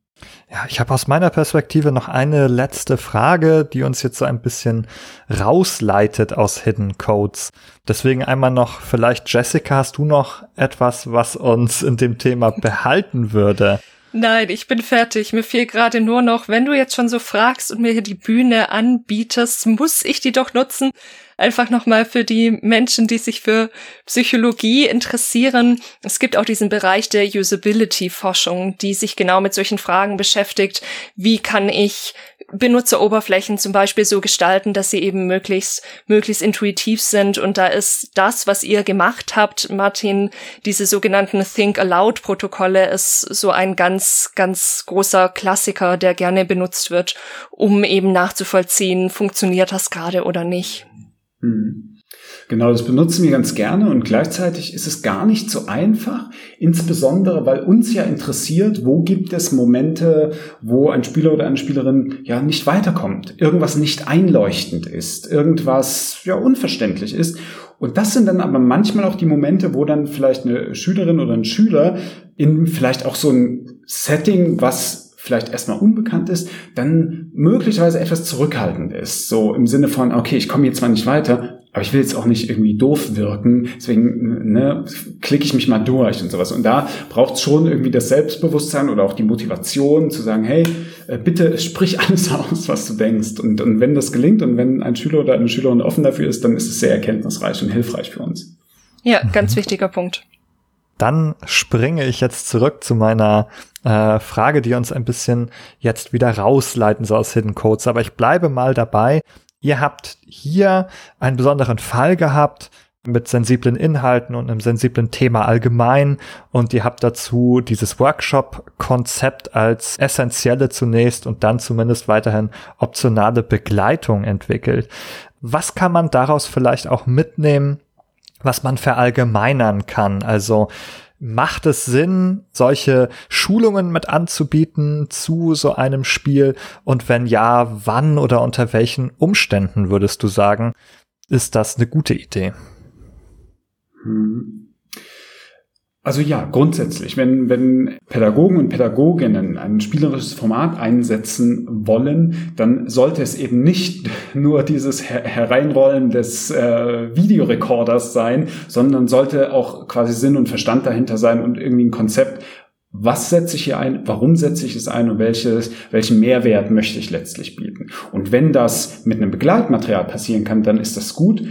[SPEAKER 1] Ja, ich habe aus meiner Perspektive noch eine letzte Frage, die uns jetzt so ein bisschen rausleitet aus Hidden Codes. Deswegen einmal noch, vielleicht Jessica, hast du noch etwas, was uns in dem Thema behalten würde?
[SPEAKER 3] Nein, ich bin fertig. Mir fiel gerade nur noch, wenn du jetzt schon so fragst und mir hier die Bühne anbietest, muss ich die doch nutzen. Einfach nochmal für die Menschen, die sich für Psychologie interessieren. Es gibt auch diesen Bereich der Usability-Forschung, die sich genau mit solchen Fragen beschäftigt. Wie kann ich Benutzeroberflächen zum Beispiel so gestalten, dass sie eben möglichst, möglichst intuitiv sind. Und da ist das, was ihr gemacht habt, Martin, diese sogenannten Think Aloud Protokolle, ist so ein ganz, ganz großer Klassiker, der gerne benutzt wird, um eben nachzuvollziehen, funktioniert das gerade oder nicht.
[SPEAKER 2] Mhm. Genau, das benutzen wir ganz gerne und gleichzeitig ist es gar nicht so einfach, insbesondere weil uns ja interessiert, wo gibt es Momente, wo ein Spieler oder eine Spielerin ja nicht weiterkommt, irgendwas nicht einleuchtend ist, irgendwas ja unverständlich ist. Und das sind dann aber manchmal auch die Momente, wo dann vielleicht eine Schülerin oder ein Schüler in vielleicht auch so ein Setting, was vielleicht erstmal unbekannt ist, dann möglicherweise etwas zurückhaltend ist. So im Sinne von, okay, ich komme jetzt zwar nicht weiter, aber ich will jetzt auch nicht irgendwie doof wirken, deswegen ne, klicke ich mich mal durch und sowas. Und da braucht es schon irgendwie das Selbstbewusstsein oder auch die Motivation zu sagen, hey, äh, bitte sprich alles aus, was du denkst. Und, und wenn das gelingt und wenn ein Schüler oder eine Schülerin offen dafür ist, dann ist es sehr erkenntnisreich und hilfreich für uns.
[SPEAKER 3] Ja, ganz wichtiger Punkt.
[SPEAKER 1] Dann springe ich jetzt zurück zu meiner äh, Frage, die uns ein bisschen jetzt wieder rausleiten soll aus Hidden Codes. Aber ich bleibe mal dabei. Ihr habt hier einen besonderen Fall gehabt mit sensiblen Inhalten und einem sensiblen Thema allgemein und ihr habt dazu dieses Workshop-Konzept als essentielle zunächst und dann zumindest weiterhin optionale Begleitung entwickelt. Was kann man daraus vielleicht auch mitnehmen, was man verallgemeinern kann. Also macht es Sinn, solche Schulungen mit anzubieten zu so einem Spiel? Und wenn ja, wann oder unter welchen Umständen würdest du sagen, ist das eine gute Idee?
[SPEAKER 2] Hm. Also ja, grundsätzlich, wenn, wenn Pädagogen und Pädagoginnen ein spielerisches Format einsetzen wollen, dann sollte es eben nicht nur dieses Her Hereinrollen des äh, Videorekorders sein, sondern sollte auch quasi Sinn und Verstand dahinter sein und irgendwie ein Konzept, was setze ich hier ein, warum setze ich es ein und welches, welchen Mehrwert möchte ich letztlich bieten. Und wenn das mit einem Begleitmaterial passieren kann, dann ist das gut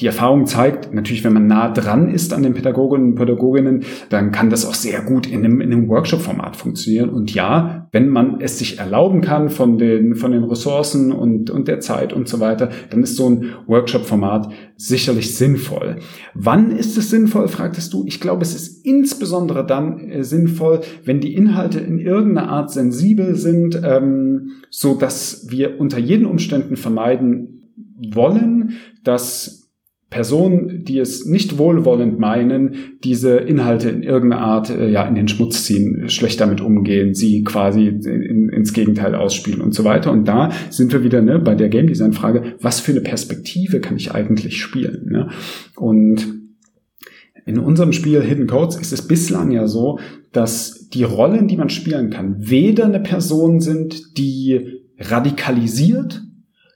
[SPEAKER 2] die Erfahrung zeigt, natürlich, wenn man nah dran ist an den Pädagoginnen und Pädagoginnen, dann kann das auch sehr gut in einem, in einem Workshop-Format funktionieren. Und ja, wenn man es sich erlauben kann von den, von den Ressourcen und, und der Zeit und so weiter, dann ist so ein Workshop-Format sicherlich sinnvoll. Wann ist es sinnvoll, fragtest du? Ich glaube, es ist insbesondere dann äh, sinnvoll, wenn die Inhalte in irgendeiner Art sensibel sind, ähm, so dass wir unter jeden Umständen vermeiden wollen, dass Personen, die es nicht wohlwollend meinen, diese Inhalte in irgendeiner Art äh, ja in den Schmutz ziehen, schlecht damit umgehen, sie quasi in, ins Gegenteil ausspielen und so weiter. Und da sind wir wieder ne, bei der Game Design Frage, was für eine Perspektive kann ich eigentlich spielen? Ne? Und in unserem Spiel Hidden Codes ist es bislang ja so, dass die Rollen, die man spielen kann, weder eine Person sind, die radikalisiert,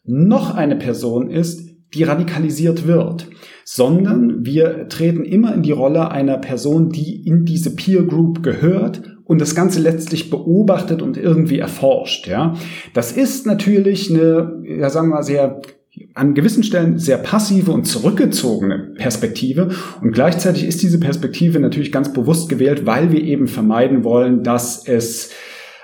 [SPEAKER 2] noch eine Person ist, die radikalisiert wird, sondern wir treten immer in die Rolle einer Person, die in diese Peer Group gehört und das Ganze letztlich beobachtet und irgendwie erforscht. Ja, das ist natürlich eine, ja sagen wir mal sehr an gewissen Stellen sehr passive und zurückgezogene Perspektive. Und gleichzeitig ist diese Perspektive natürlich ganz bewusst gewählt, weil wir eben vermeiden wollen, dass es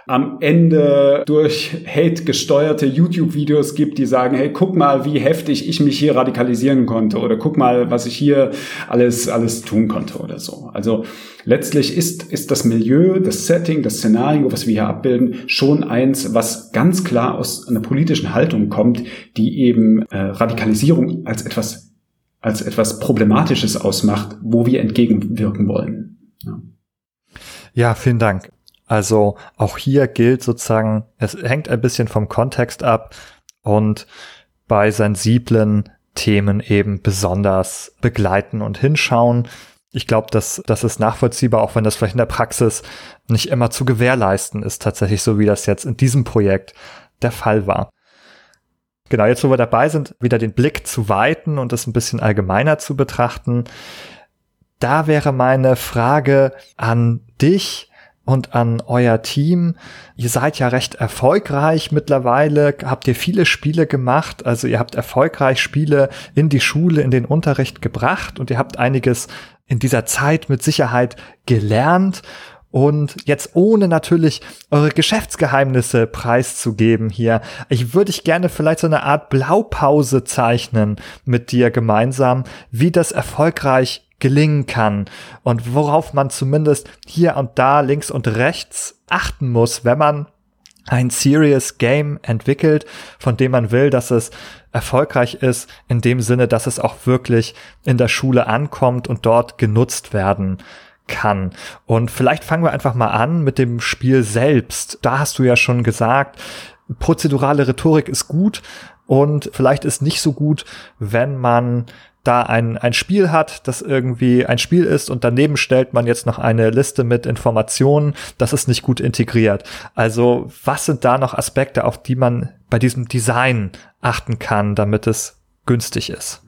[SPEAKER 2] am Ende durch Hate gesteuerte YouTube-Videos gibt, die sagen, hey, guck mal, wie heftig ich mich hier radikalisieren konnte oder guck mal, was ich hier alles, alles tun konnte oder so. Also letztlich ist, ist das Milieu, das Setting, das Szenario, was wir hier abbilden, schon eins, was ganz klar aus einer politischen Haltung kommt, die eben äh, Radikalisierung als etwas als etwas Problematisches ausmacht, wo wir entgegenwirken wollen.
[SPEAKER 1] Ja. Ja, vielen Dank. Also auch hier gilt sozusagen, es hängt ein bisschen vom Kontext ab und bei sensiblen Themen eben besonders begleiten und hinschauen. Ich glaube, dass das ist nachvollziehbar, auch wenn das vielleicht in der Praxis nicht immer zu gewährleisten ist, tatsächlich so wie das jetzt in diesem Projekt der Fall war. Genau, jetzt wo wir dabei sind, wieder den Blick zu weiten und das ein bisschen allgemeiner zu betrachten. Da wäre meine Frage an dich, und an euer Team. Ihr seid ja recht erfolgreich mittlerweile, habt ihr viele Spiele gemacht, also ihr habt erfolgreich Spiele in die Schule, in den Unterricht gebracht und ihr habt einiges in dieser Zeit mit Sicherheit gelernt. Und jetzt ohne natürlich eure Geschäftsgeheimnisse preiszugeben hier, ich würde ich gerne vielleicht so eine Art Blaupause zeichnen mit dir gemeinsam, wie das erfolgreich gelingen kann und worauf man zumindest hier und da links und rechts achten muss, wenn man ein Serious Game entwickelt, von dem man will, dass es erfolgreich ist, in dem Sinne, dass es auch wirklich in der Schule ankommt und dort genutzt werden kann. Und vielleicht fangen wir einfach mal an mit dem Spiel selbst. Da hast du ja schon gesagt, prozedurale Rhetorik ist gut und vielleicht ist nicht so gut, wenn man da ein, ein Spiel hat, das irgendwie ein Spiel ist und daneben stellt man jetzt noch eine Liste mit Informationen, das ist nicht gut integriert. Also was sind da noch Aspekte, auf die man bei diesem Design achten kann, damit es günstig ist?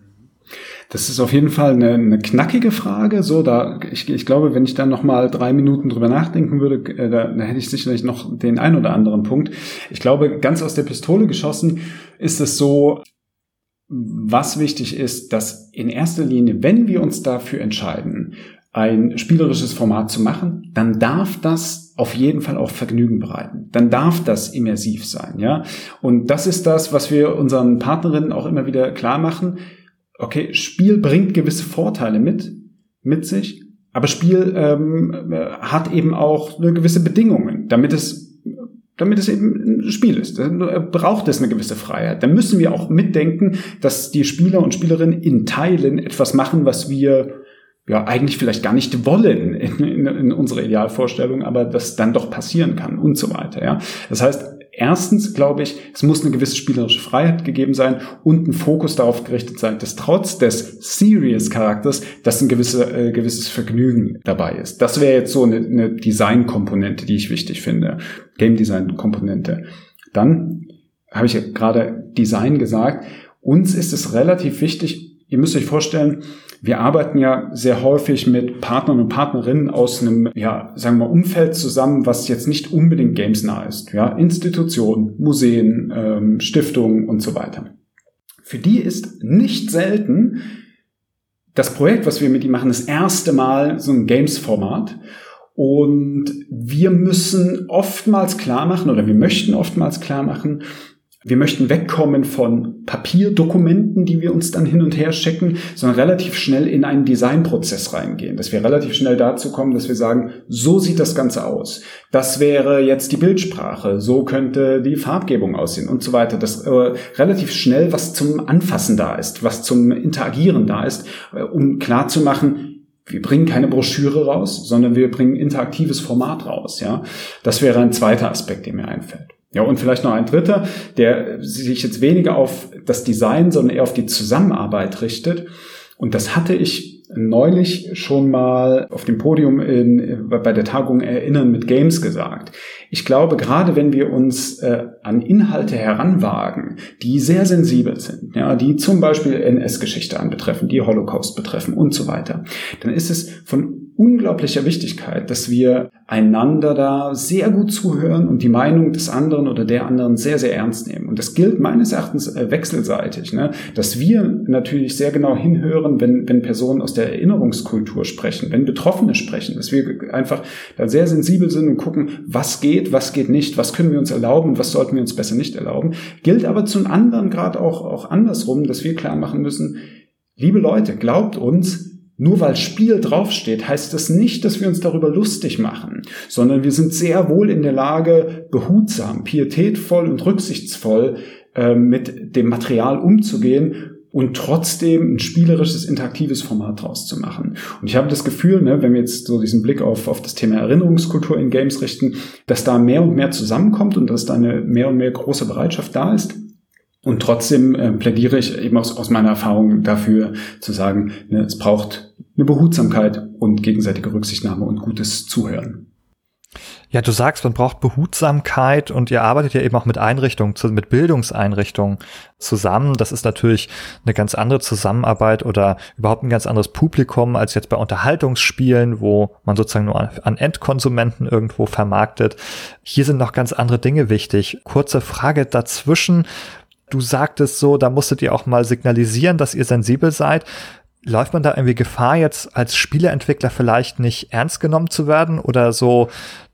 [SPEAKER 2] Das ist auf jeden Fall eine, eine knackige Frage. So, da ich, ich glaube, wenn ich dann noch mal drei Minuten drüber nachdenken würde, äh, da, da hätte ich sicherlich noch den ein oder anderen Punkt. Ich glaube, ganz aus der Pistole geschossen ist es so, was wichtig ist, dass in erster Linie, wenn wir uns dafür entscheiden, ein spielerisches Format zu machen, dann darf das auf jeden Fall auch Vergnügen bereiten. Dann darf das immersiv sein, ja. Und das ist das, was wir unseren Partnerinnen auch immer wieder klar machen. Okay, Spiel bringt gewisse Vorteile mit, mit sich, aber Spiel ähm, hat eben auch eine gewisse Bedingungen, damit es damit es eben ein Spiel ist. Dann braucht es eine gewisse Freiheit. Dann müssen wir auch mitdenken, dass die Spieler und Spielerinnen in Teilen etwas machen, was wir ja eigentlich vielleicht gar nicht wollen in, in, in unserer Idealvorstellung, aber das dann doch passieren kann und so weiter. Ja, das heißt Erstens glaube ich, es muss eine gewisse spielerische Freiheit gegeben sein und ein Fokus darauf gerichtet sein, dass trotz des Serious-Charakters, dass ein gewisse, äh, gewisses Vergnügen dabei ist. Das wäre jetzt so eine, eine Design-Komponente, die ich wichtig finde. Game-Design-Komponente. Dann habe ich ja gerade Design gesagt. Uns ist es relativ wichtig, ihr müsst euch vorstellen, wir arbeiten ja sehr häufig mit Partnern und Partnerinnen aus einem, ja, sagen wir Umfeld zusammen, was jetzt nicht unbedingt gamesnah ist. Ja, Institutionen, Museen, ähm, Stiftungen und so weiter. Für die ist nicht selten das Projekt, was wir mit ihnen machen, das erste Mal so ein Games-Format. Und wir müssen oftmals klar machen oder wir möchten oftmals klar machen, wir möchten wegkommen von Papierdokumenten, die wir uns dann hin und her schicken, sondern relativ schnell in einen Designprozess reingehen. Dass wir relativ schnell dazu kommen, dass wir sagen, so sieht das Ganze aus. Das wäre jetzt die Bildsprache, so könnte die Farbgebung aussehen und so weiter. Dass äh, relativ schnell was zum Anfassen da ist, was zum Interagieren da ist, äh, um klar zu machen, wir bringen keine Broschüre raus, sondern wir bringen interaktives Format raus. Ja, das wäre ein zweiter Aspekt, der mir einfällt. Ja, und vielleicht noch ein dritter, der sich jetzt weniger auf das Design, sondern eher auf die Zusammenarbeit richtet. Und das hatte ich neulich schon mal auf dem Podium in, bei der Tagung Erinnern mit Games gesagt. Ich glaube, gerade wenn wir uns äh, an Inhalte heranwagen, die sehr sensibel sind, ja, die zum Beispiel NS-Geschichte anbetreffen, die Holocaust betreffen und so weiter, dann ist es von unglaublicher Wichtigkeit, dass wir einander da sehr gut zuhören und die Meinung des anderen oder der anderen sehr, sehr ernst nehmen. Und das gilt meines Erachtens äh, wechselseitig, ne? dass wir natürlich sehr genau hinhören, wenn, wenn Personen aus der Erinnerungskultur sprechen, wenn Betroffene sprechen, dass wir einfach da sehr sensibel sind und gucken, was geht, was geht nicht, was können wir uns erlauben, was sollten wir uns besser nicht erlauben. Gilt aber zum anderen gerade auch, auch andersrum, dass wir klar machen müssen, liebe Leute, glaubt uns, nur weil Spiel draufsteht, heißt das nicht, dass wir uns darüber lustig machen, sondern wir sind sehr wohl in der Lage, behutsam, pietätvoll und rücksichtsvoll äh, mit dem Material umzugehen und trotzdem ein spielerisches, interaktives Format draus zu machen. Und ich habe das Gefühl, ne, wenn wir jetzt so diesen Blick auf, auf das Thema Erinnerungskultur in Games richten, dass da mehr und mehr zusammenkommt und dass da eine mehr und mehr große Bereitschaft da ist und trotzdem äh, plädiere ich eben aus, aus meiner Erfahrung dafür zu sagen, ne, es braucht eine Behutsamkeit und gegenseitige Rücksichtnahme und gutes Zuhören.
[SPEAKER 1] Ja, du sagst, man braucht Behutsamkeit und ihr arbeitet ja eben auch mit Einrichtungen, mit Bildungseinrichtungen zusammen. Das ist natürlich eine ganz andere Zusammenarbeit oder überhaupt ein ganz anderes Publikum als jetzt bei Unterhaltungsspielen, wo man sozusagen nur an Endkonsumenten irgendwo vermarktet. Hier sind noch ganz andere Dinge wichtig. Kurze Frage dazwischen. Du sagtest so, da musstet ihr auch mal signalisieren, dass ihr sensibel seid. Läuft man da irgendwie Gefahr, jetzt als Spieleentwickler vielleicht nicht ernst genommen zu werden oder so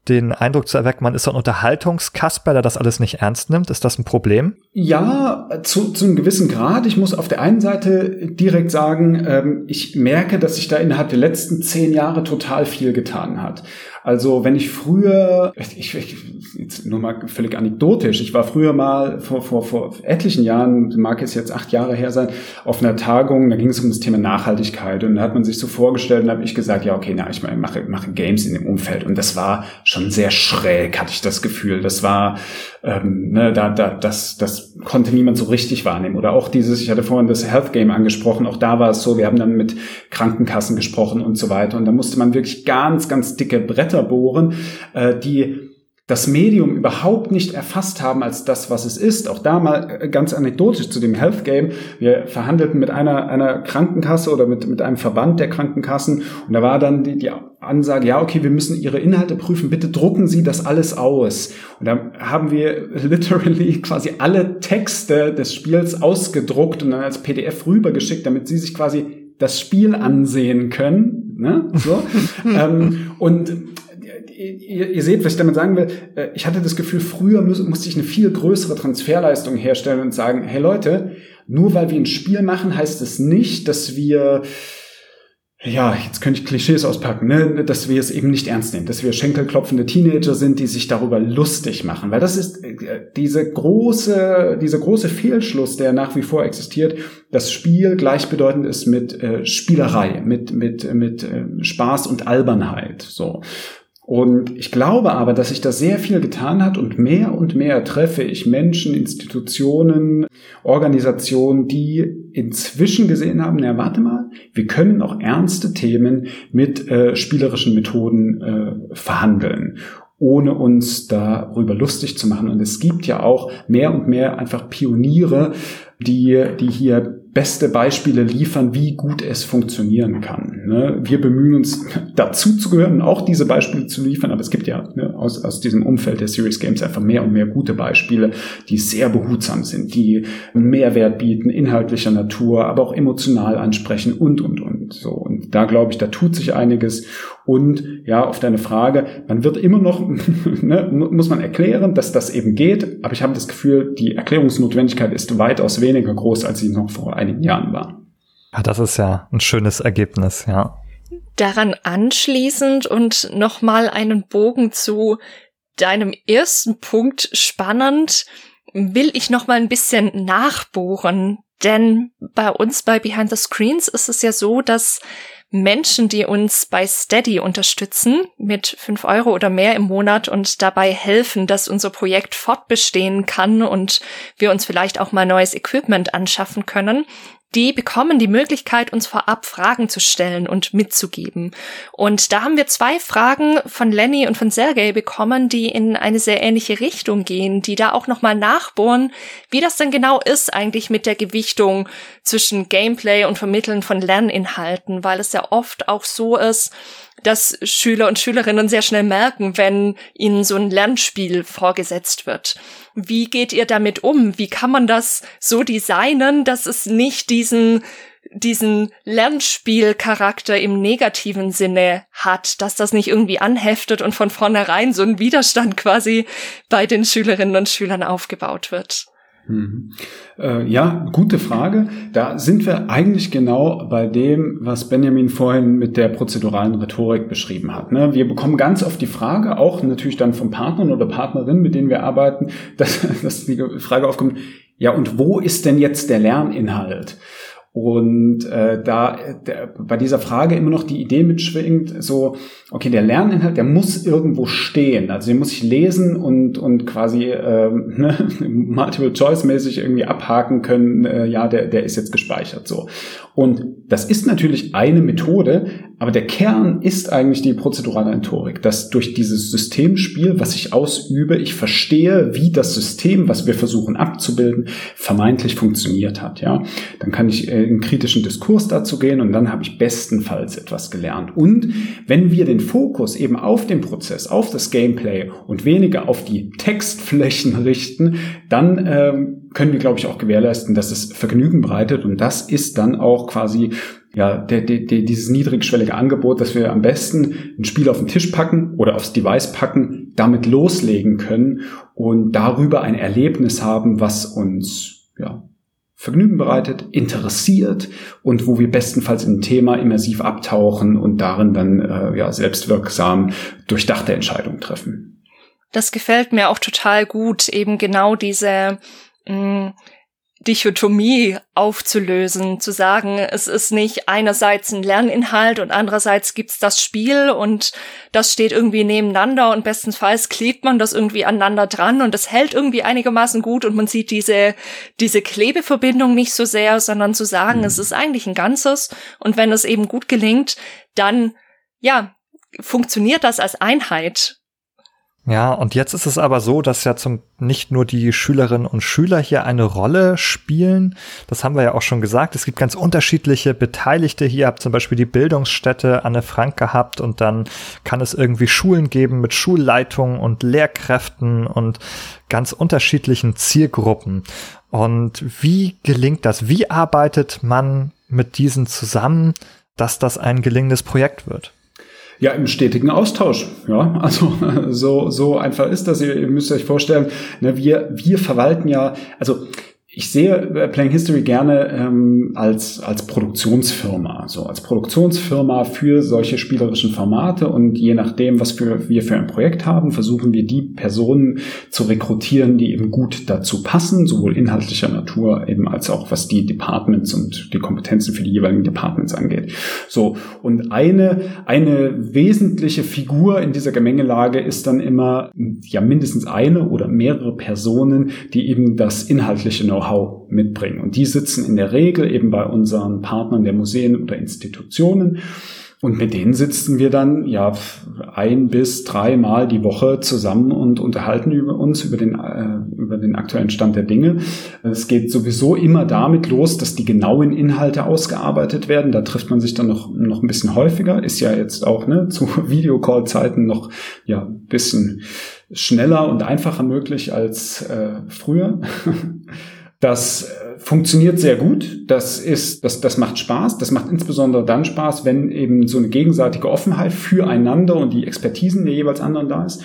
[SPEAKER 1] den Eindruck zu erwecken, man ist so ein Unterhaltungskasper, der das alles nicht ernst nimmt? Ist das ein Problem?
[SPEAKER 2] Ja, zu, zu einem gewissen Grad. Ich muss auf der einen Seite direkt sagen, ähm, ich merke, dass sich da innerhalb der letzten zehn Jahre total viel getan hat. Also wenn ich früher, ich, ich jetzt nur mal völlig anekdotisch, ich war früher mal vor, vor, vor etlichen Jahren, mag es jetzt acht Jahre her sein, auf einer Tagung, da ging es um das Thema Nachhaltigkeit und da hat man sich so vorgestellt und habe ich gesagt, ja okay, na ich mache, mache Games in dem Umfeld und das war schon sehr schräg, hatte ich das Gefühl. Das war, ähm, ne, da, da, das, das konnte niemand so richtig wahrnehmen. Oder auch dieses, ich hatte vorhin das Health Game angesprochen, auch da war es so, wir haben dann mit Krankenkassen gesprochen und so weiter und da musste man wirklich ganz, ganz dicke Bretter Bretter bohren, äh, die das Medium überhaupt nicht erfasst haben als das, was es ist. Auch da mal äh, ganz anekdotisch zu dem Health Game. Wir verhandelten mit einer, einer Krankenkasse oder mit, mit einem Verband der Krankenkassen und da war dann die, die Ansage, ja, okay, wir müssen Ihre Inhalte prüfen, bitte drucken Sie das alles aus. Und da haben wir literally quasi alle Texte des Spiels ausgedruckt und dann als PDF rübergeschickt, damit Sie sich quasi das Spiel ansehen können. Ne? So. ähm, und ihr, ihr, seht, was ich damit sagen will. Äh, ich hatte das Gefühl, früher muss, musste ich eine viel größere Transferleistung herstellen und sagen, hey Leute, nur weil wir ein Spiel machen, heißt es nicht, dass wir ja, jetzt könnte ich Klischees auspacken, ne? dass wir es eben nicht ernst nehmen, dass wir schenkelklopfende Teenager sind, die sich darüber lustig machen, weil das ist äh, diese große, dieser große Fehlschluss, der nach wie vor existiert, dass Spiel gleichbedeutend ist mit äh, Spielerei, mit mit mit äh, Spaß und Albernheit, so. Und ich glaube aber, dass sich da sehr viel getan hat und mehr und mehr treffe ich Menschen, Institutionen, Organisationen, die inzwischen gesehen haben, na warte mal, wir können auch ernste Themen mit äh, spielerischen Methoden äh, verhandeln ohne uns darüber lustig zu machen. Und es gibt ja auch mehr und mehr einfach Pioniere, die, die hier beste Beispiele liefern, wie gut es funktionieren kann. Ne? Wir bemühen uns dazu zu gehören auch diese Beispiele zu liefern, aber es gibt ja ne, aus, aus diesem Umfeld der Series Games einfach mehr und mehr gute Beispiele, die sehr behutsam sind, die Mehrwert bieten, inhaltlicher Natur, aber auch emotional ansprechen und, und, und. So. Und da glaube ich, da tut sich einiges. Und ja, auf deine Frage, man wird immer noch, ne, muss man erklären, dass das eben geht, aber ich habe das Gefühl, die Erklärungsnotwendigkeit ist weitaus weniger groß, als sie noch vor einigen Jahren war.
[SPEAKER 1] Ja, das ist ja ein schönes Ergebnis, ja.
[SPEAKER 3] Daran anschließend und nochmal einen Bogen zu deinem ersten Punkt spannend, will ich nochmal ein bisschen nachbohren. Denn bei uns bei Behind the Screens ist es ja so, dass Menschen, die uns bei Steady unterstützen mit fünf Euro oder mehr im Monat und dabei helfen, dass unser Projekt fortbestehen kann und wir uns vielleicht auch mal neues Equipment anschaffen können, die bekommen die Möglichkeit, uns vorab Fragen zu stellen und mitzugeben. Und da haben wir zwei Fragen von Lenny und von Sergei bekommen, die in eine sehr ähnliche Richtung gehen, die da auch nochmal nachbohren, wie das denn genau ist eigentlich mit der Gewichtung zwischen Gameplay und Vermitteln von Lerninhalten, weil es ja oft auch so ist, dass Schüler und Schülerinnen sehr schnell merken, wenn ihnen so ein Lernspiel vorgesetzt wird. Wie geht ihr damit um? Wie kann man das so designen, dass es nicht diesen diesen Lernspielcharakter im negativen Sinne hat, dass das nicht irgendwie anheftet und von vornherein so ein Widerstand quasi bei den Schülerinnen und Schülern aufgebaut wird.
[SPEAKER 2] Mhm. Äh, ja, gute Frage. Da sind wir eigentlich genau bei dem, was Benjamin vorhin mit der prozeduralen Rhetorik beschrieben hat. Ne? Wir bekommen ganz oft die Frage, auch natürlich dann von Partnern oder Partnerinnen, mit denen wir arbeiten, dass, dass die Frage aufkommt, ja, und wo ist denn jetzt der Lerninhalt? Und äh, da der, bei dieser Frage immer noch die Idee mitschwingt, so, okay, der Lerninhalt, der muss irgendwo stehen. Also den muss ich lesen und, und quasi ähm, ne, Multiple-Choice-mäßig irgendwie abhaken können, äh, ja, der, der ist jetzt gespeichert. so. Und das ist natürlich eine Methode, aber der Kern ist eigentlich die prozedurale Rhetorik, dass durch dieses Systemspiel, was ich ausübe, ich verstehe, wie das System, was wir versuchen abzubilden, vermeintlich funktioniert hat. Ja, Dann kann ich äh, in kritischen Diskurs dazu gehen und dann habe ich bestenfalls etwas gelernt. Und wenn wir den Fokus eben auf den Prozess, auf das Gameplay und weniger auf die Textflächen richten, dann ähm, können wir, glaube ich, auch gewährleisten, dass es Vergnügen bereitet. Und das ist dann auch quasi ja, der, der, der, dieses niedrigschwellige Angebot, dass wir am besten ein Spiel auf den Tisch packen oder aufs Device packen, damit loslegen können und darüber ein Erlebnis haben, was uns ja, Vergnügen bereitet, interessiert und wo wir bestenfalls in ein Thema immersiv abtauchen und darin dann äh, ja, selbstwirksam durchdachte Entscheidungen treffen.
[SPEAKER 3] Das gefällt mir auch total gut, eben genau diese mh, mm, Dichotomie aufzulösen, zu sagen, es ist nicht einerseits ein Lerninhalt und andererseits gibt's das Spiel und das steht irgendwie nebeneinander und bestenfalls klebt man das irgendwie aneinander dran und es hält irgendwie einigermaßen gut und man sieht diese, diese Klebeverbindung nicht so sehr, sondern zu sagen, mhm. es ist eigentlich ein Ganzes und wenn es eben gut gelingt, dann, ja, funktioniert das als Einheit
[SPEAKER 1] ja, und jetzt ist es aber so, dass ja zum nicht nur die Schülerinnen und Schüler hier eine Rolle spielen. Das haben wir ja auch schon gesagt. Es gibt ganz unterschiedliche Beteiligte. Hier habt zum Beispiel die Bildungsstätte Anne Frank gehabt und dann kann es irgendwie Schulen geben mit Schulleitungen und Lehrkräften und ganz unterschiedlichen Zielgruppen. Und wie gelingt das? Wie arbeitet man mit diesen zusammen, dass das ein gelingendes Projekt wird?
[SPEAKER 2] Ja, im stetigen Austausch. Ja, also so, so einfach ist das. Ihr, müsst euch vorstellen, ne, wir, wir verwalten ja, also ich sehe äh, Playing History gerne ähm, als, als Produktionsfirma, so als Produktionsfirma für solche spielerischen Formate und je nachdem, was für, wir für ein Projekt haben, versuchen wir die Personen zu rekrutieren, die eben gut dazu passen, sowohl inhaltlicher Natur eben als auch was die Departments und die Kompetenzen für die jeweiligen Departments angeht. So und eine eine wesentliche Figur in dieser Gemengelage ist dann immer ja mindestens eine oder mehrere Personen, die eben das inhaltliche Know Know-how mitbringen. Und die sitzen in der Regel eben bei unseren Partnern der Museen oder Institutionen. Und mit denen sitzen wir dann ja ein bis dreimal die Woche zusammen und unterhalten über uns über den äh, über den aktuellen Stand der Dinge. Es geht sowieso immer damit los, dass die genauen Inhalte ausgearbeitet werden. Da trifft man sich dann noch noch ein bisschen häufiger. Ist ja jetzt auch ne zu Videocall-Zeiten noch ja bisschen schneller und einfacher möglich als äh, früher. Das äh, funktioniert sehr gut. Das ist, das, das macht Spaß. Das macht insbesondere dann Spaß, wenn eben so eine gegenseitige Offenheit füreinander und die Expertisen der jeweils anderen da ist.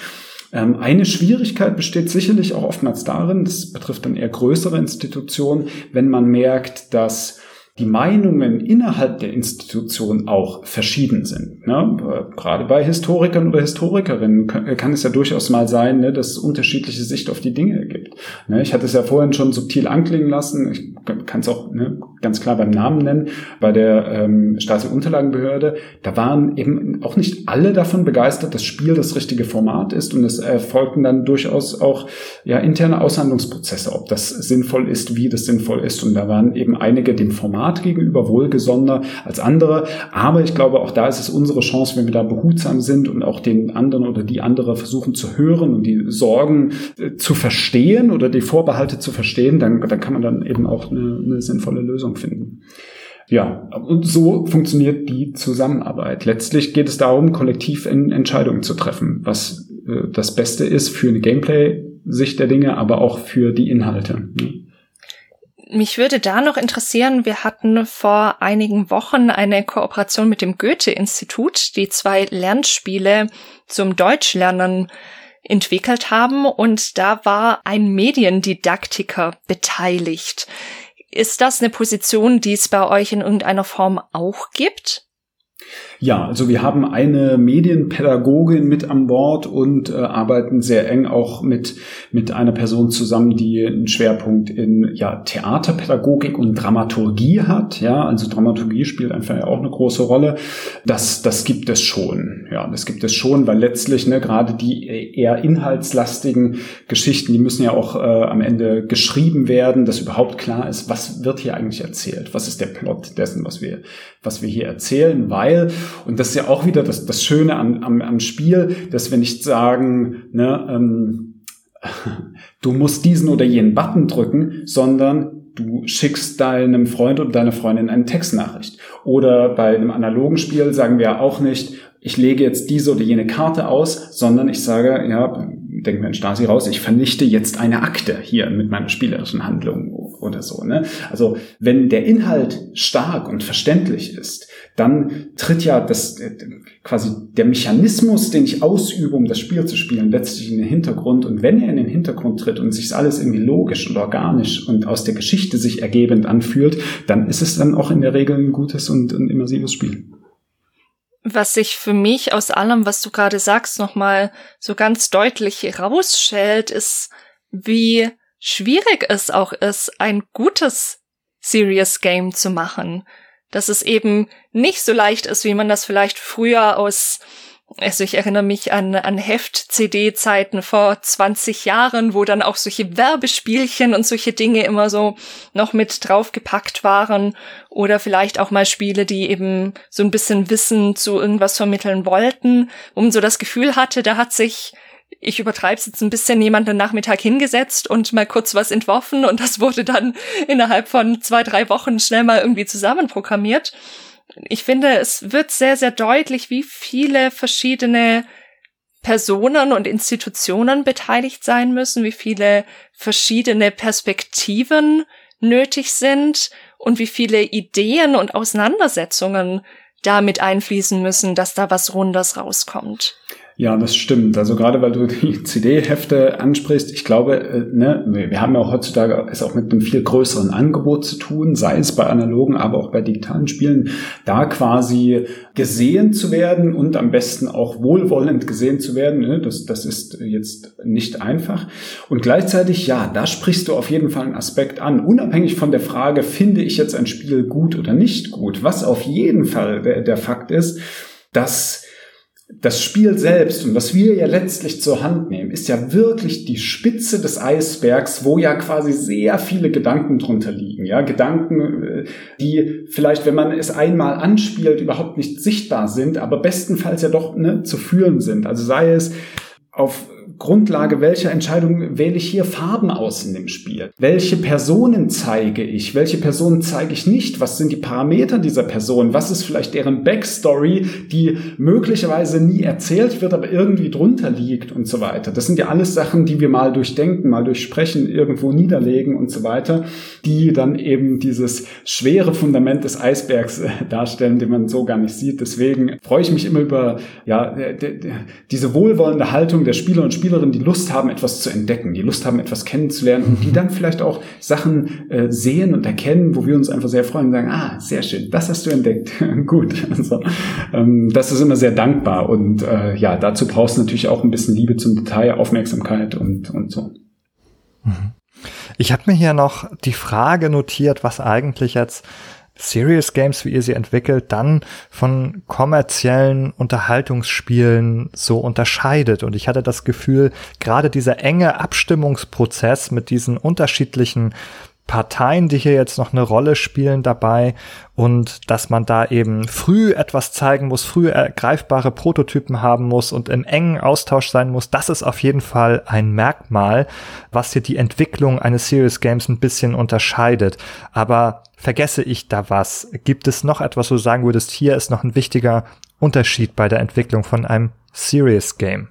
[SPEAKER 2] Ähm, eine Schwierigkeit besteht sicherlich auch oftmals darin, das betrifft dann eher größere Institutionen, wenn man merkt, dass die Meinungen innerhalb der Institution auch verschieden sind. Ne? Gerade bei Historikern oder Historikerinnen kann es ja durchaus mal sein, ne, dass es unterschiedliche Sicht auf die Dinge gibt. Ne? Ich hatte es ja vorhin schon subtil anklingen lassen, ich kann es auch ne, ganz klar beim Namen nennen, bei der ähm, Stasi-Unterlagenbehörde, da waren eben auch nicht alle davon begeistert, dass Spiel das richtige Format ist und es erfolgten dann durchaus auch ja, interne Aushandlungsprozesse, ob das sinnvoll ist, wie das sinnvoll ist und da waren eben einige dem Format Format gegenüber wohlgesonnener als andere. Aber ich glaube, auch da ist es unsere Chance, wenn wir da behutsam sind und auch den anderen oder die andere versuchen zu hören und die Sorgen äh, zu verstehen oder die Vorbehalte zu verstehen, dann, dann kann man dann eben auch eine, eine sinnvolle Lösung finden. Ja, und so funktioniert die Zusammenarbeit. Letztlich geht es darum, kollektiv Entscheidungen zu treffen, was äh, das Beste ist für eine Gameplay-Sicht der Dinge, aber auch für die Inhalte.
[SPEAKER 3] Mich würde da noch interessieren, wir hatten vor einigen Wochen eine Kooperation mit dem Goethe-Institut, die zwei Lernspiele zum Deutschlernen entwickelt haben und da war ein Mediendidaktiker beteiligt. Ist das eine Position, die es bei euch in irgendeiner Form auch gibt?
[SPEAKER 2] Ja, also wir haben eine Medienpädagogin mit an Bord und äh, arbeiten sehr eng auch mit, mit einer Person zusammen, die einen Schwerpunkt in ja, Theaterpädagogik und Dramaturgie hat. Ja, also Dramaturgie spielt einfach auch eine große Rolle. Das, das gibt es schon. Ja, das gibt es schon, weil letztlich ne, gerade die eher inhaltslastigen Geschichten, die müssen ja auch äh, am Ende geschrieben werden, dass überhaupt klar ist, was wird hier eigentlich erzählt? Was ist der Plot dessen, was wir, was wir hier erzählen? Weil und das ist ja auch wieder das, das Schöne am, am, am Spiel, dass wir nicht sagen, ne, ähm, du musst diesen oder jenen Button drücken, sondern du schickst deinem Freund oder deiner Freundin eine Textnachricht. Oder bei einem analogen Spiel sagen wir auch nicht, ich lege jetzt diese oder jene Karte aus, sondern ich sage, ja, wir in Stasi raus, ich vernichte jetzt eine Akte hier mit meiner spielerischen Handlung oder so. Ne? Also wenn der Inhalt stark und verständlich ist, dann tritt ja das äh, quasi der Mechanismus, den ich ausübe, um das Spiel zu spielen, letztlich in den Hintergrund. Und wenn er in den Hintergrund tritt und sich alles irgendwie logisch und organisch und aus der Geschichte sich ergebend anfühlt, dann ist es dann auch in der Regel ein gutes und ein immersives Spiel.
[SPEAKER 3] Was sich für mich aus allem, was du gerade sagst, nochmal so ganz deutlich herausschält, ist, wie schwierig es auch ist, ein gutes Serious Game zu machen. Dass es eben nicht so leicht ist, wie man das vielleicht früher aus also ich erinnere mich an, an Heft-CD-Zeiten vor 20 Jahren, wo dann auch solche Werbespielchen und solche Dinge immer so noch mit draufgepackt waren. Oder vielleicht auch mal Spiele, die eben so ein bisschen Wissen zu irgendwas vermitteln wollten, um so das Gefühl hatte, da hat sich ich übertreibe jetzt ein bisschen, jemand den Nachmittag hingesetzt und mal kurz was entworfen und das wurde dann innerhalb von zwei, drei Wochen schnell mal irgendwie zusammenprogrammiert. Ich finde, es wird sehr, sehr deutlich, wie viele verschiedene Personen und Institutionen beteiligt sein müssen, wie viele verschiedene Perspektiven nötig sind und wie viele Ideen und Auseinandersetzungen damit einfließen müssen, dass da was Rundes rauskommt.
[SPEAKER 2] Ja, das stimmt. Also gerade weil du die CD-Hefte ansprichst, ich glaube, äh, ne, wir haben ja auch heutzutage es auch mit einem viel größeren Angebot zu tun, sei es bei analogen, aber auch bei digitalen Spielen, da quasi gesehen zu werden und am besten auch wohlwollend gesehen zu werden. Ne, das, das ist jetzt nicht einfach. Und gleichzeitig, ja, da sprichst du auf jeden Fall einen Aspekt an, unabhängig von der Frage, finde ich jetzt ein Spiel gut oder nicht gut. Was auf jeden Fall der, der Fakt ist, dass das Spiel selbst und was wir ja letztlich zur Hand nehmen, ist ja wirklich die Spitze des Eisbergs, wo ja quasi sehr viele Gedanken drunter liegen. Ja, Gedanken, äh, die vielleicht, wenn man es einmal anspielt, überhaupt nicht sichtbar sind, aber bestenfalls ja doch ne, zu fühlen sind. Also sei es auf Grundlage welcher Entscheidung wähle ich hier Farben aus in dem Spiel? Welche Personen zeige ich? Welche Personen zeige ich nicht? Was sind die Parameter dieser Person? Was ist vielleicht deren Backstory, die möglicherweise nie erzählt wird, aber irgendwie drunter liegt und so weiter? Das sind ja alles Sachen, die wir mal durchdenken, mal durchsprechen, irgendwo niederlegen und so weiter, die dann eben dieses schwere Fundament des Eisbergs äh, darstellen, den man so gar nicht sieht. Deswegen freue ich mich immer über ja, diese wohlwollende Haltung der Spieler und Spieler Spielerinnen, die Lust haben, etwas zu entdecken, die Lust haben, etwas kennenzulernen und die dann vielleicht auch Sachen äh, sehen und erkennen, wo wir uns einfach sehr freuen und sagen, ah, sehr schön, das hast du entdeckt. Gut. Also, ähm, das ist immer sehr dankbar. Und äh, ja, dazu brauchst du natürlich auch ein bisschen Liebe zum Detail, Aufmerksamkeit und, und so.
[SPEAKER 1] Mhm. Ich habe mir hier noch die Frage notiert, was eigentlich jetzt Serious Games, wie ihr sie entwickelt, dann von kommerziellen Unterhaltungsspielen so unterscheidet. Und ich hatte das Gefühl, gerade dieser enge Abstimmungsprozess mit diesen unterschiedlichen Parteien, die hier jetzt noch eine Rolle spielen dabei und dass man da eben früh etwas zeigen muss, früh ergreifbare Prototypen haben muss und im engen Austausch sein muss, das ist auf jeden Fall ein Merkmal, was hier die Entwicklung eines Serious Games ein bisschen unterscheidet. Aber vergesse ich da was? Gibt es noch etwas, wo du sagen würdest, hier ist noch ein wichtiger Unterschied bei der Entwicklung von einem Serious Game?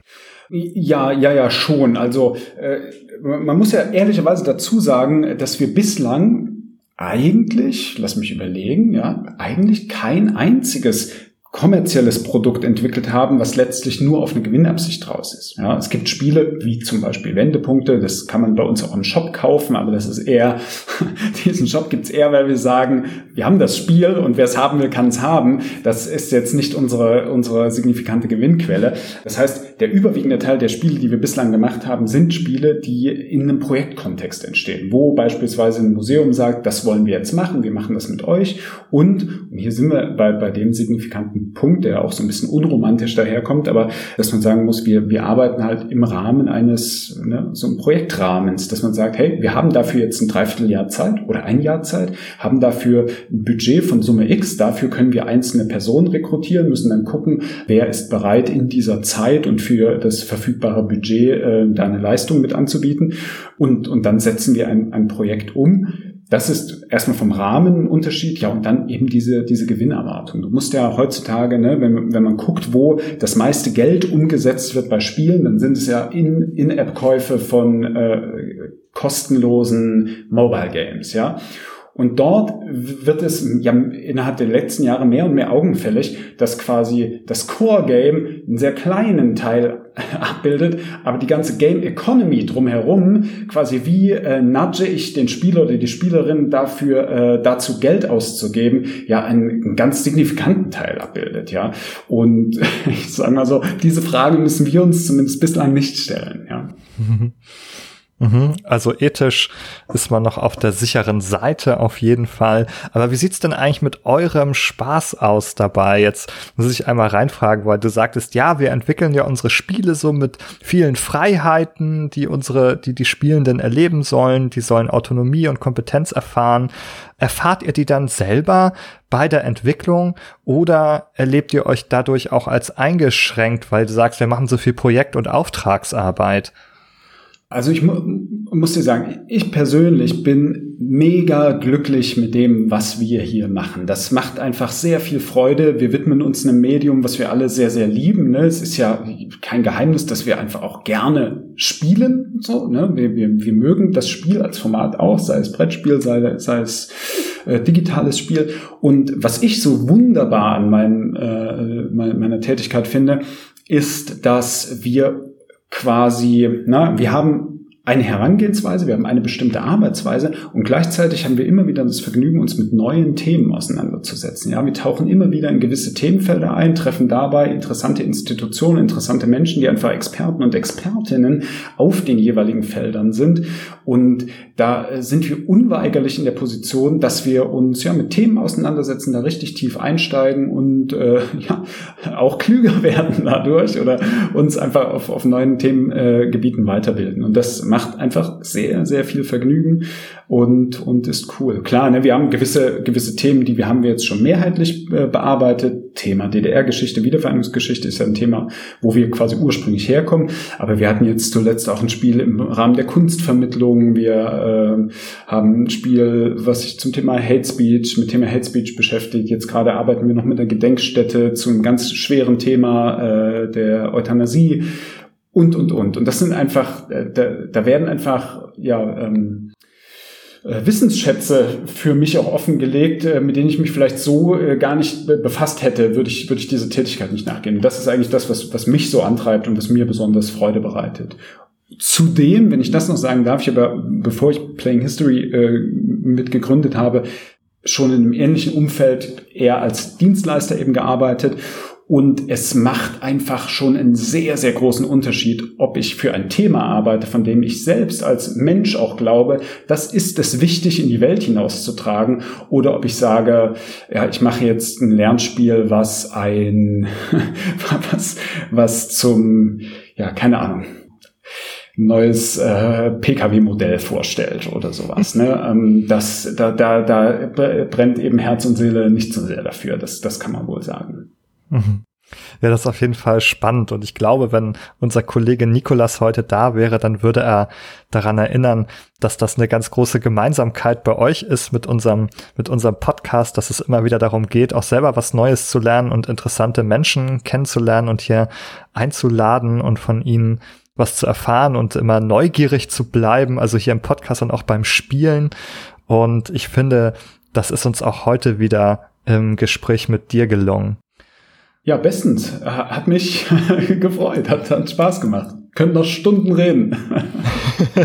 [SPEAKER 2] Ja, ja, ja, schon. Also äh, man muss ja ehrlicherweise dazu sagen, dass wir bislang eigentlich, lass mich überlegen, ja, eigentlich kein einziges kommerzielles Produkt entwickelt haben, was letztlich nur auf eine Gewinnabsicht raus ist. Ja, es gibt Spiele wie zum Beispiel Wendepunkte, das kann man bei uns auch im Shop kaufen, aber das ist eher, diesen Shop gibt's eher, weil wir sagen, wir haben das Spiel und wer es haben will, kann es haben. Das ist jetzt nicht unsere, unsere signifikante Gewinnquelle. Das heißt, der überwiegende Teil der Spiele, die wir bislang gemacht haben, sind Spiele, die in einem Projektkontext entstehen, wo beispielsweise ein Museum sagt, das wollen wir jetzt machen, wir machen das mit euch und, und hier sind wir bei, bei dem signifikanten Punkt, der auch so ein bisschen unromantisch daherkommt, aber dass man sagen muss, wir, wir arbeiten halt im Rahmen eines, ne, so einem Projektrahmens, dass man sagt, hey, wir haben dafür jetzt ein Dreivierteljahr Zeit oder ein Jahr Zeit, haben dafür ein Budget von Summe X, dafür können wir einzelne Personen rekrutieren, müssen dann gucken, wer ist bereit in dieser Zeit und für das verfügbare Budget äh, da eine Leistung mit anzubieten. Und, und dann setzen wir ein, ein Projekt um das ist erstmal vom Rahmen ein Unterschied, ja, und dann eben diese, diese Gewinnerwartung. Du musst ja heutzutage, ne, wenn, wenn man guckt, wo das meiste Geld umgesetzt wird bei Spielen, dann sind es ja in, In-App-Käufe von äh, kostenlosen Mobile Games, ja. Und dort wird es ja innerhalb der letzten Jahre mehr und mehr augenfällig, dass quasi das Core-Game einen sehr kleinen Teil abbildet, aber die ganze Game Economy drumherum, quasi wie äh, nudge ich den Spieler oder die Spielerin dafür, äh, dazu Geld auszugeben, ja, einen, einen ganz signifikanten Teil abbildet, ja. Und ich sage mal so, diese Frage müssen wir uns zumindest bislang nicht stellen, ja.
[SPEAKER 1] Mhm. Also ethisch ist man noch auf der sicheren Seite auf jeden Fall. Aber wie sieht's denn eigentlich mit eurem Spaß aus dabei? Jetzt muss ich einmal reinfragen, weil du sagtest, ja, wir entwickeln ja unsere Spiele so mit vielen Freiheiten, die unsere, die die Spielenden erleben sollen. Die sollen Autonomie und Kompetenz erfahren. Erfahrt ihr die dann selber bei der Entwicklung oder erlebt ihr euch dadurch auch als eingeschränkt, weil du sagst, wir machen so viel Projekt- und Auftragsarbeit?
[SPEAKER 2] Also ich mu muss dir sagen, ich persönlich bin mega glücklich mit dem, was wir hier machen. Das macht einfach sehr viel Freude. Wir widmen uns einem Medium, was wir alle sehr, sehr lieben. Ne? Es ist ja kein Geheimnis, dass wir einfach auch gerne spielen. So, ne? wir, wir, wir mögen das Spiel als Format auch, sei es Brettspiel, sei, sei es äh, digitales Spiel. Und was ich so wunderbar an meinem, äh, meiner Tätigkeit finde, ist, dass wir quasi, na, wir haben eine Herangehensweise, wir haben eine bestimmte Arbeitsweise und gleichzeitig haben wir immer wieder das Vergnügen, uns mit neuen Themen auseinanderzusetzen. Ja, wir tauchen immer wieder in gewisse Themenfelder ein, treffen dabei interessante Institutionen, interessante Menschen, die einfach Experten und Expertinnen auf den jeweiligen Feldern sind. Und da sind wir unweigerlich in der Position, dass wir uns ja mit Themen auseinandersetzen, da richtig tief einsteigen und äh, ja auch klüger werden dadurch oder uns einfach auf, auf neuen Themengebieten äh, weiterbilden. Und das macht einfach sehr, sehr viel Vergnügen und, und ist cool. Klar, ne, wir haben gewisse, gewisse Themen, die wir haben wir jetzt schon mehrheitlich äh, bearbeitet. Thema DDR-Geschichte, Wiedervereinigungsgeschichte ist ja ein Thema, wo wir quasi ursprünglich herkommen. Aber wir hatten jetzt zuletzt auch ein Spiel im Rahmen der Kunstvermittlung. Wir äh, haben ein Spiel, was sich zum Thema Hate Speech, mit Thema Hate Speech beschäftigt. Jetzt gerade arbeiten wir noch mit der Gedenkstätte zu einem ganz schweren Thema äh, der Euthanasie und, und, und. Und das sind einfach, äh, da, da werden einfach, ja, ähm, äh, Wissensschätze für mich auch offengelegt, äh, mit denen ich mich vielleicht so äh, gar nicht befasst hätte, würde ich, würde ich diese Tätigkeit nicht nachgehen. Das ist eigentlich das, was, was mich so antreibt und was mir besonders Freude bereitet. Zudem, wenn ich das noch sagen darf, ich aber, bevor ich Playing History äh, mit gegründet habe, schon in einem ähnlichen Umfeld eher als Dienstleister eben gearbeitet und es macht einfach schon einen sehr, sehr großen Unterschied, ob ich für ein Thema arbeite, von dem ich selbst als Mensch auch glaube, das ist es wichtig, in die Welt hinauszutragen, oder ob ich sage, ja, ich mache jetzt ein Lernspiel, was ein, was, was zum, ja, keine Ahnung, neues äh, PKW-Modell vorstellt oder sowas. Ne? Ähm, das, da, da, da brennt eben Herz und Seele nicht so sehr dafür. Das, das kann man wohl sagen.
[SPEAKER 1] Mhm. Ja, das ist auf jeden Fall spannend. Und ich glaube, wenn unser Kollege Nikolas heute da wäre, dann würde er daran erinnern, dass das eine ganz große Gemeinsamkeit bei euch ist mit unserem, mit unserem Podcast, dass es immer wieder darum geht, auch selber was Neues zu lernen und interessante Menschen kennenzulernen und hier einzuladen und von ihnen was zu erfahren und immer neugierig zu bleiben, also hier im Podcast und auch beim Spielen. Und ich finde, das ist uns auch heute wieder im Gespräch mit dir gelungen.
[SPEAKER 2] Ja, bestens. Hat mich gefreut, hat, hat Spaß gemacht. Können noch Stunden reden.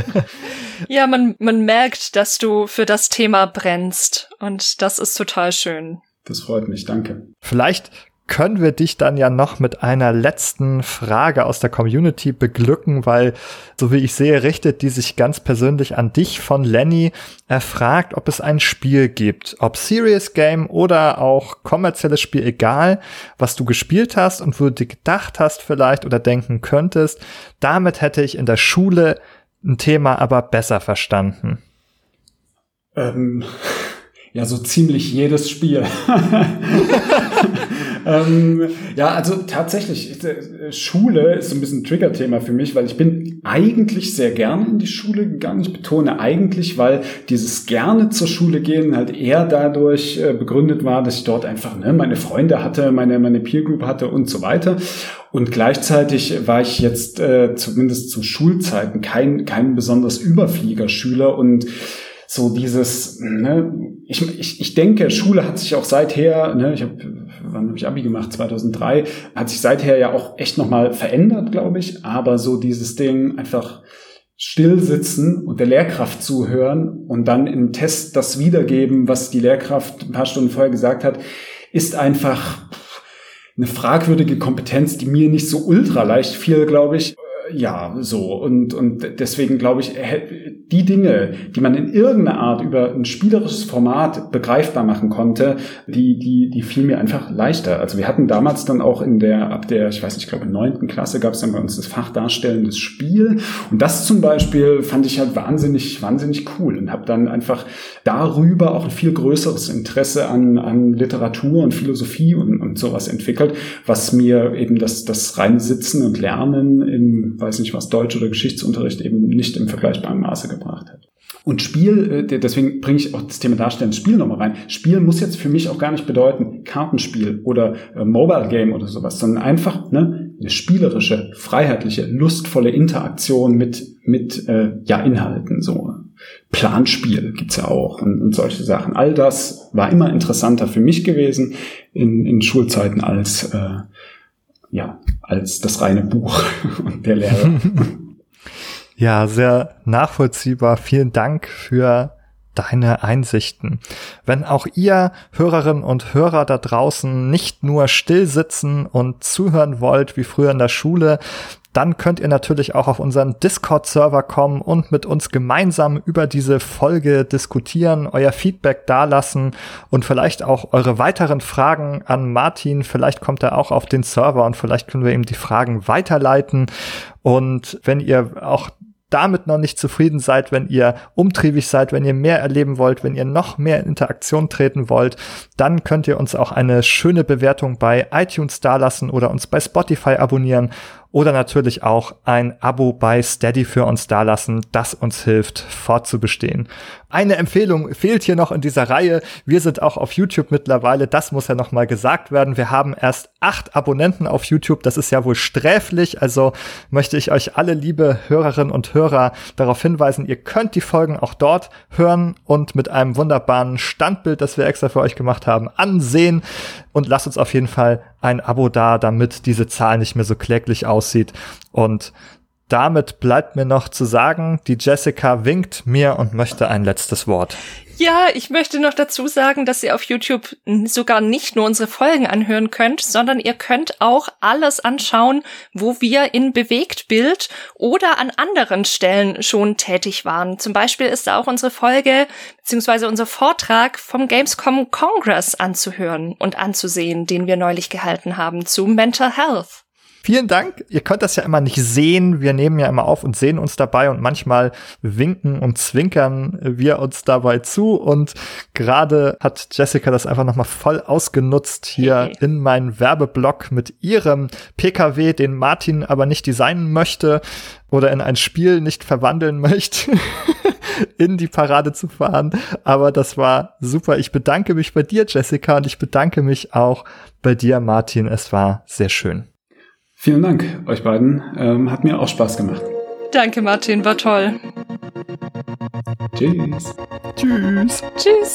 [SPEAKER 3] ja, man, man merkt, dass du für das Thema brennst und das ist total schön.
[SPEAKER 2] Das freut mich, danke.
[SPEAKER 1] Vielleicht können wir dich dann ja noch mit einer letzten Frage aus der Community beglücken, weil, so wie ich sehe, richtet die sich ganz persönlich an dich von Lenny. Er fragt, ob es ein Spiel gibt, ob Serious Game oder auch kommerzielles Spiel, egal, was du gespielt hast und wo du dir gedacht hast vielleicht oder denken könntest. Damit hätte ich in der Schule ein Thema aber besser verstanden.
[SPEAKER 2] Ähm, ja, so ziemlich jedes Spiel. ähm, ja, also tatsächlich, äh, Schule ist so ein bisschen ein Trigger-Thema für mich, weil ich bin eigentlich sehr gerne in die Schule gegangen. Ich betone eigentlich, weil dieses gerne zur Schule gehen halt eher dadurch äh, begründet war, dass ich dort einfach ne, meine Freunde hatte, meine, meine Peer Group hatte und so weiter. Und gleichzeitig war ich jetzt äh, zumindest zu Schulzeiten kein, kein besonders Überfliegerschüler und so dieses, ne, ich, ich, ich denke, Schule hat sich auch seither, ne, ich habe, wann habe ich Abi gemacht? 2003, hat sich seither ja auch echt nochmal verändert, glaube ich. Aber so dieses Ding einfach still sitzen und der Lehrkraft zuhören und dann im Test das wiedergeben, was die Lehrkraft ein paar Stunden vorher gesagt hat, ist einfach eine fragwürdige Kompetenz, die mir nicht so ultra leicht fiel, glaube ich ja, so. Und, und deswegen glaube ich, die Dinge, die man in irgendeiner Art über ein spielerisches Format begreifbar machen konnte, die, die, die fiel mir einfach leichter. Also wir hatten damals dann auch in der, ab der, ich weiß nicht, ich glaube neunten Klasse gab es dann bei uns das Fach Darstellendes Spiel. Und das zum Beispiel fand ich halt wahnsinnig, wahnsinnig cool und habe dann einfach darüber auch ein viel größeres Interesse an, an Literatur und Philosophie und, und sowas entwickelt, was mir eben das, das rein Sitzen und Lernen im weiß nicht was, Deutsch- oder Geschichtsunterricht eben nicht im vergleichbaren Maße gebracht hat. Und Spiel, äh, deswegen bringe ich auch das Thema Darstellen Spiel nochmal rein. Spiel muss jetzt für mich auch gar nicht bedeuten Kartenspiel oder äh, Mobile Game oder sowas, sondern einfach ne, eine spielerische, freiheitliche, lustvolle Interaktion mit mit äh, ja Inhalten so. Planspiel gibt's ja auch und, und solche Sachen. All das war immer interessanter für mich gewesen in, in Schulzeiten als äh, ja, als das reine Buch und der Lehrer.
[SPEAKER 1] ja, sehr nachvollziehbar. Vielen Dank für deine Einsichten. Wenn auch ihr Hörerinnen und Hörer da draußen nicht nur still sitzen und zuhören wollt wie früher in der Schule, dann könnt ihr natürlich auch auf unseren Discord-Server kommen und mit uns gemeinsam über diese Folge diskutieren, euer Feedback dalassen und vielleicht auch eure weiteren Fragen an Martin. Vielleicht kommt er auch auf den Server und vielleicht können wir ihm die Fragen weiterleiten. Und wenn ihr auch damit noch nicht zufrieden seid, wenn ihr umtriebig seid, wenn ihr mehr erleben wollt, wenn ihr noch mehr in Interaktion treten wollt, dann könnt ihr uns auch eine schöne Bewertung bei iTunes dalassen oder uns bei Spotify abonnieren oder natürlich auch ein Abo bei Steady für uns dalassen, das uns hilft, fortzubestehen. Eine Empfehlung fehlt hier noch in dieser Reihe. Wir sind auch auf YouTube mittlerweile. Das muss ja noch mal gesagt werden. Wir haben erst acht Abonnenten auf YouTube. Das ist ja wohl sträflich. Also möchte ich euch alle liebe Hörerinnen und Hörer darauf hinweisen, ihr könnt die Folgen auch dort hören und mit einem wunderbaren Standbild, das wir extra für euch gemacht haben, ansehen. Und lasst uns auf jeden Fall ein Abo da, damit diese Zahl nicht mehr so kläglich aussieht. Und damit bleibt mir noch zu sagen, die Jessica winkt mir und möchte ein letztes Wort.
[SPEAKER 3] Ja, ich möchte noch dazu sagen, dass ihr auf YouTube sogar nicht nur unsere Folgen anhören könnt, sondern ihr könnt auch alles anschauen, wo wir in Bewegtbild oder an anderen Stellen schon tätig waren. Zum Beispiel ist da auch unsere Folge bzw. unser Vortrag vom Gamescom Congress anzuhören und anzusehen, den wir neulich gehalten haben zu Mental Health.
[SPEAKER 1] Vielen Dank. Ihr könnt das ja immer nicht sehen. Wir nehmen ja immer auf und sehen uns dabei und manchmal winken und zwinkern wir uns dabei zu. Und gerade hat Jessica das einfach nochmal voll ausgenutzt hier hey. in meinen Werbeblock mit ihrem PKW, den Martin aber nicht designen möchte oder in ein Spiel nicht verwandeln möchte. in die Parade zu fahren. Aber das war super. Ich bedanke mich bei dir, Jessica, und ich bedanke mich auch bei dir, Martin. Es war sehr schön.
[SPEAKER 2] Vielen Dank euch beiden. Ähm, hat mir auch Spaß gemacht.
[SPEAKER 3] Danke, Martin, war toll.
[SPEAKER 2] Tschüss.
[SPEAKER 1] Tschüss.
[SPEAKER 3] Tschüss.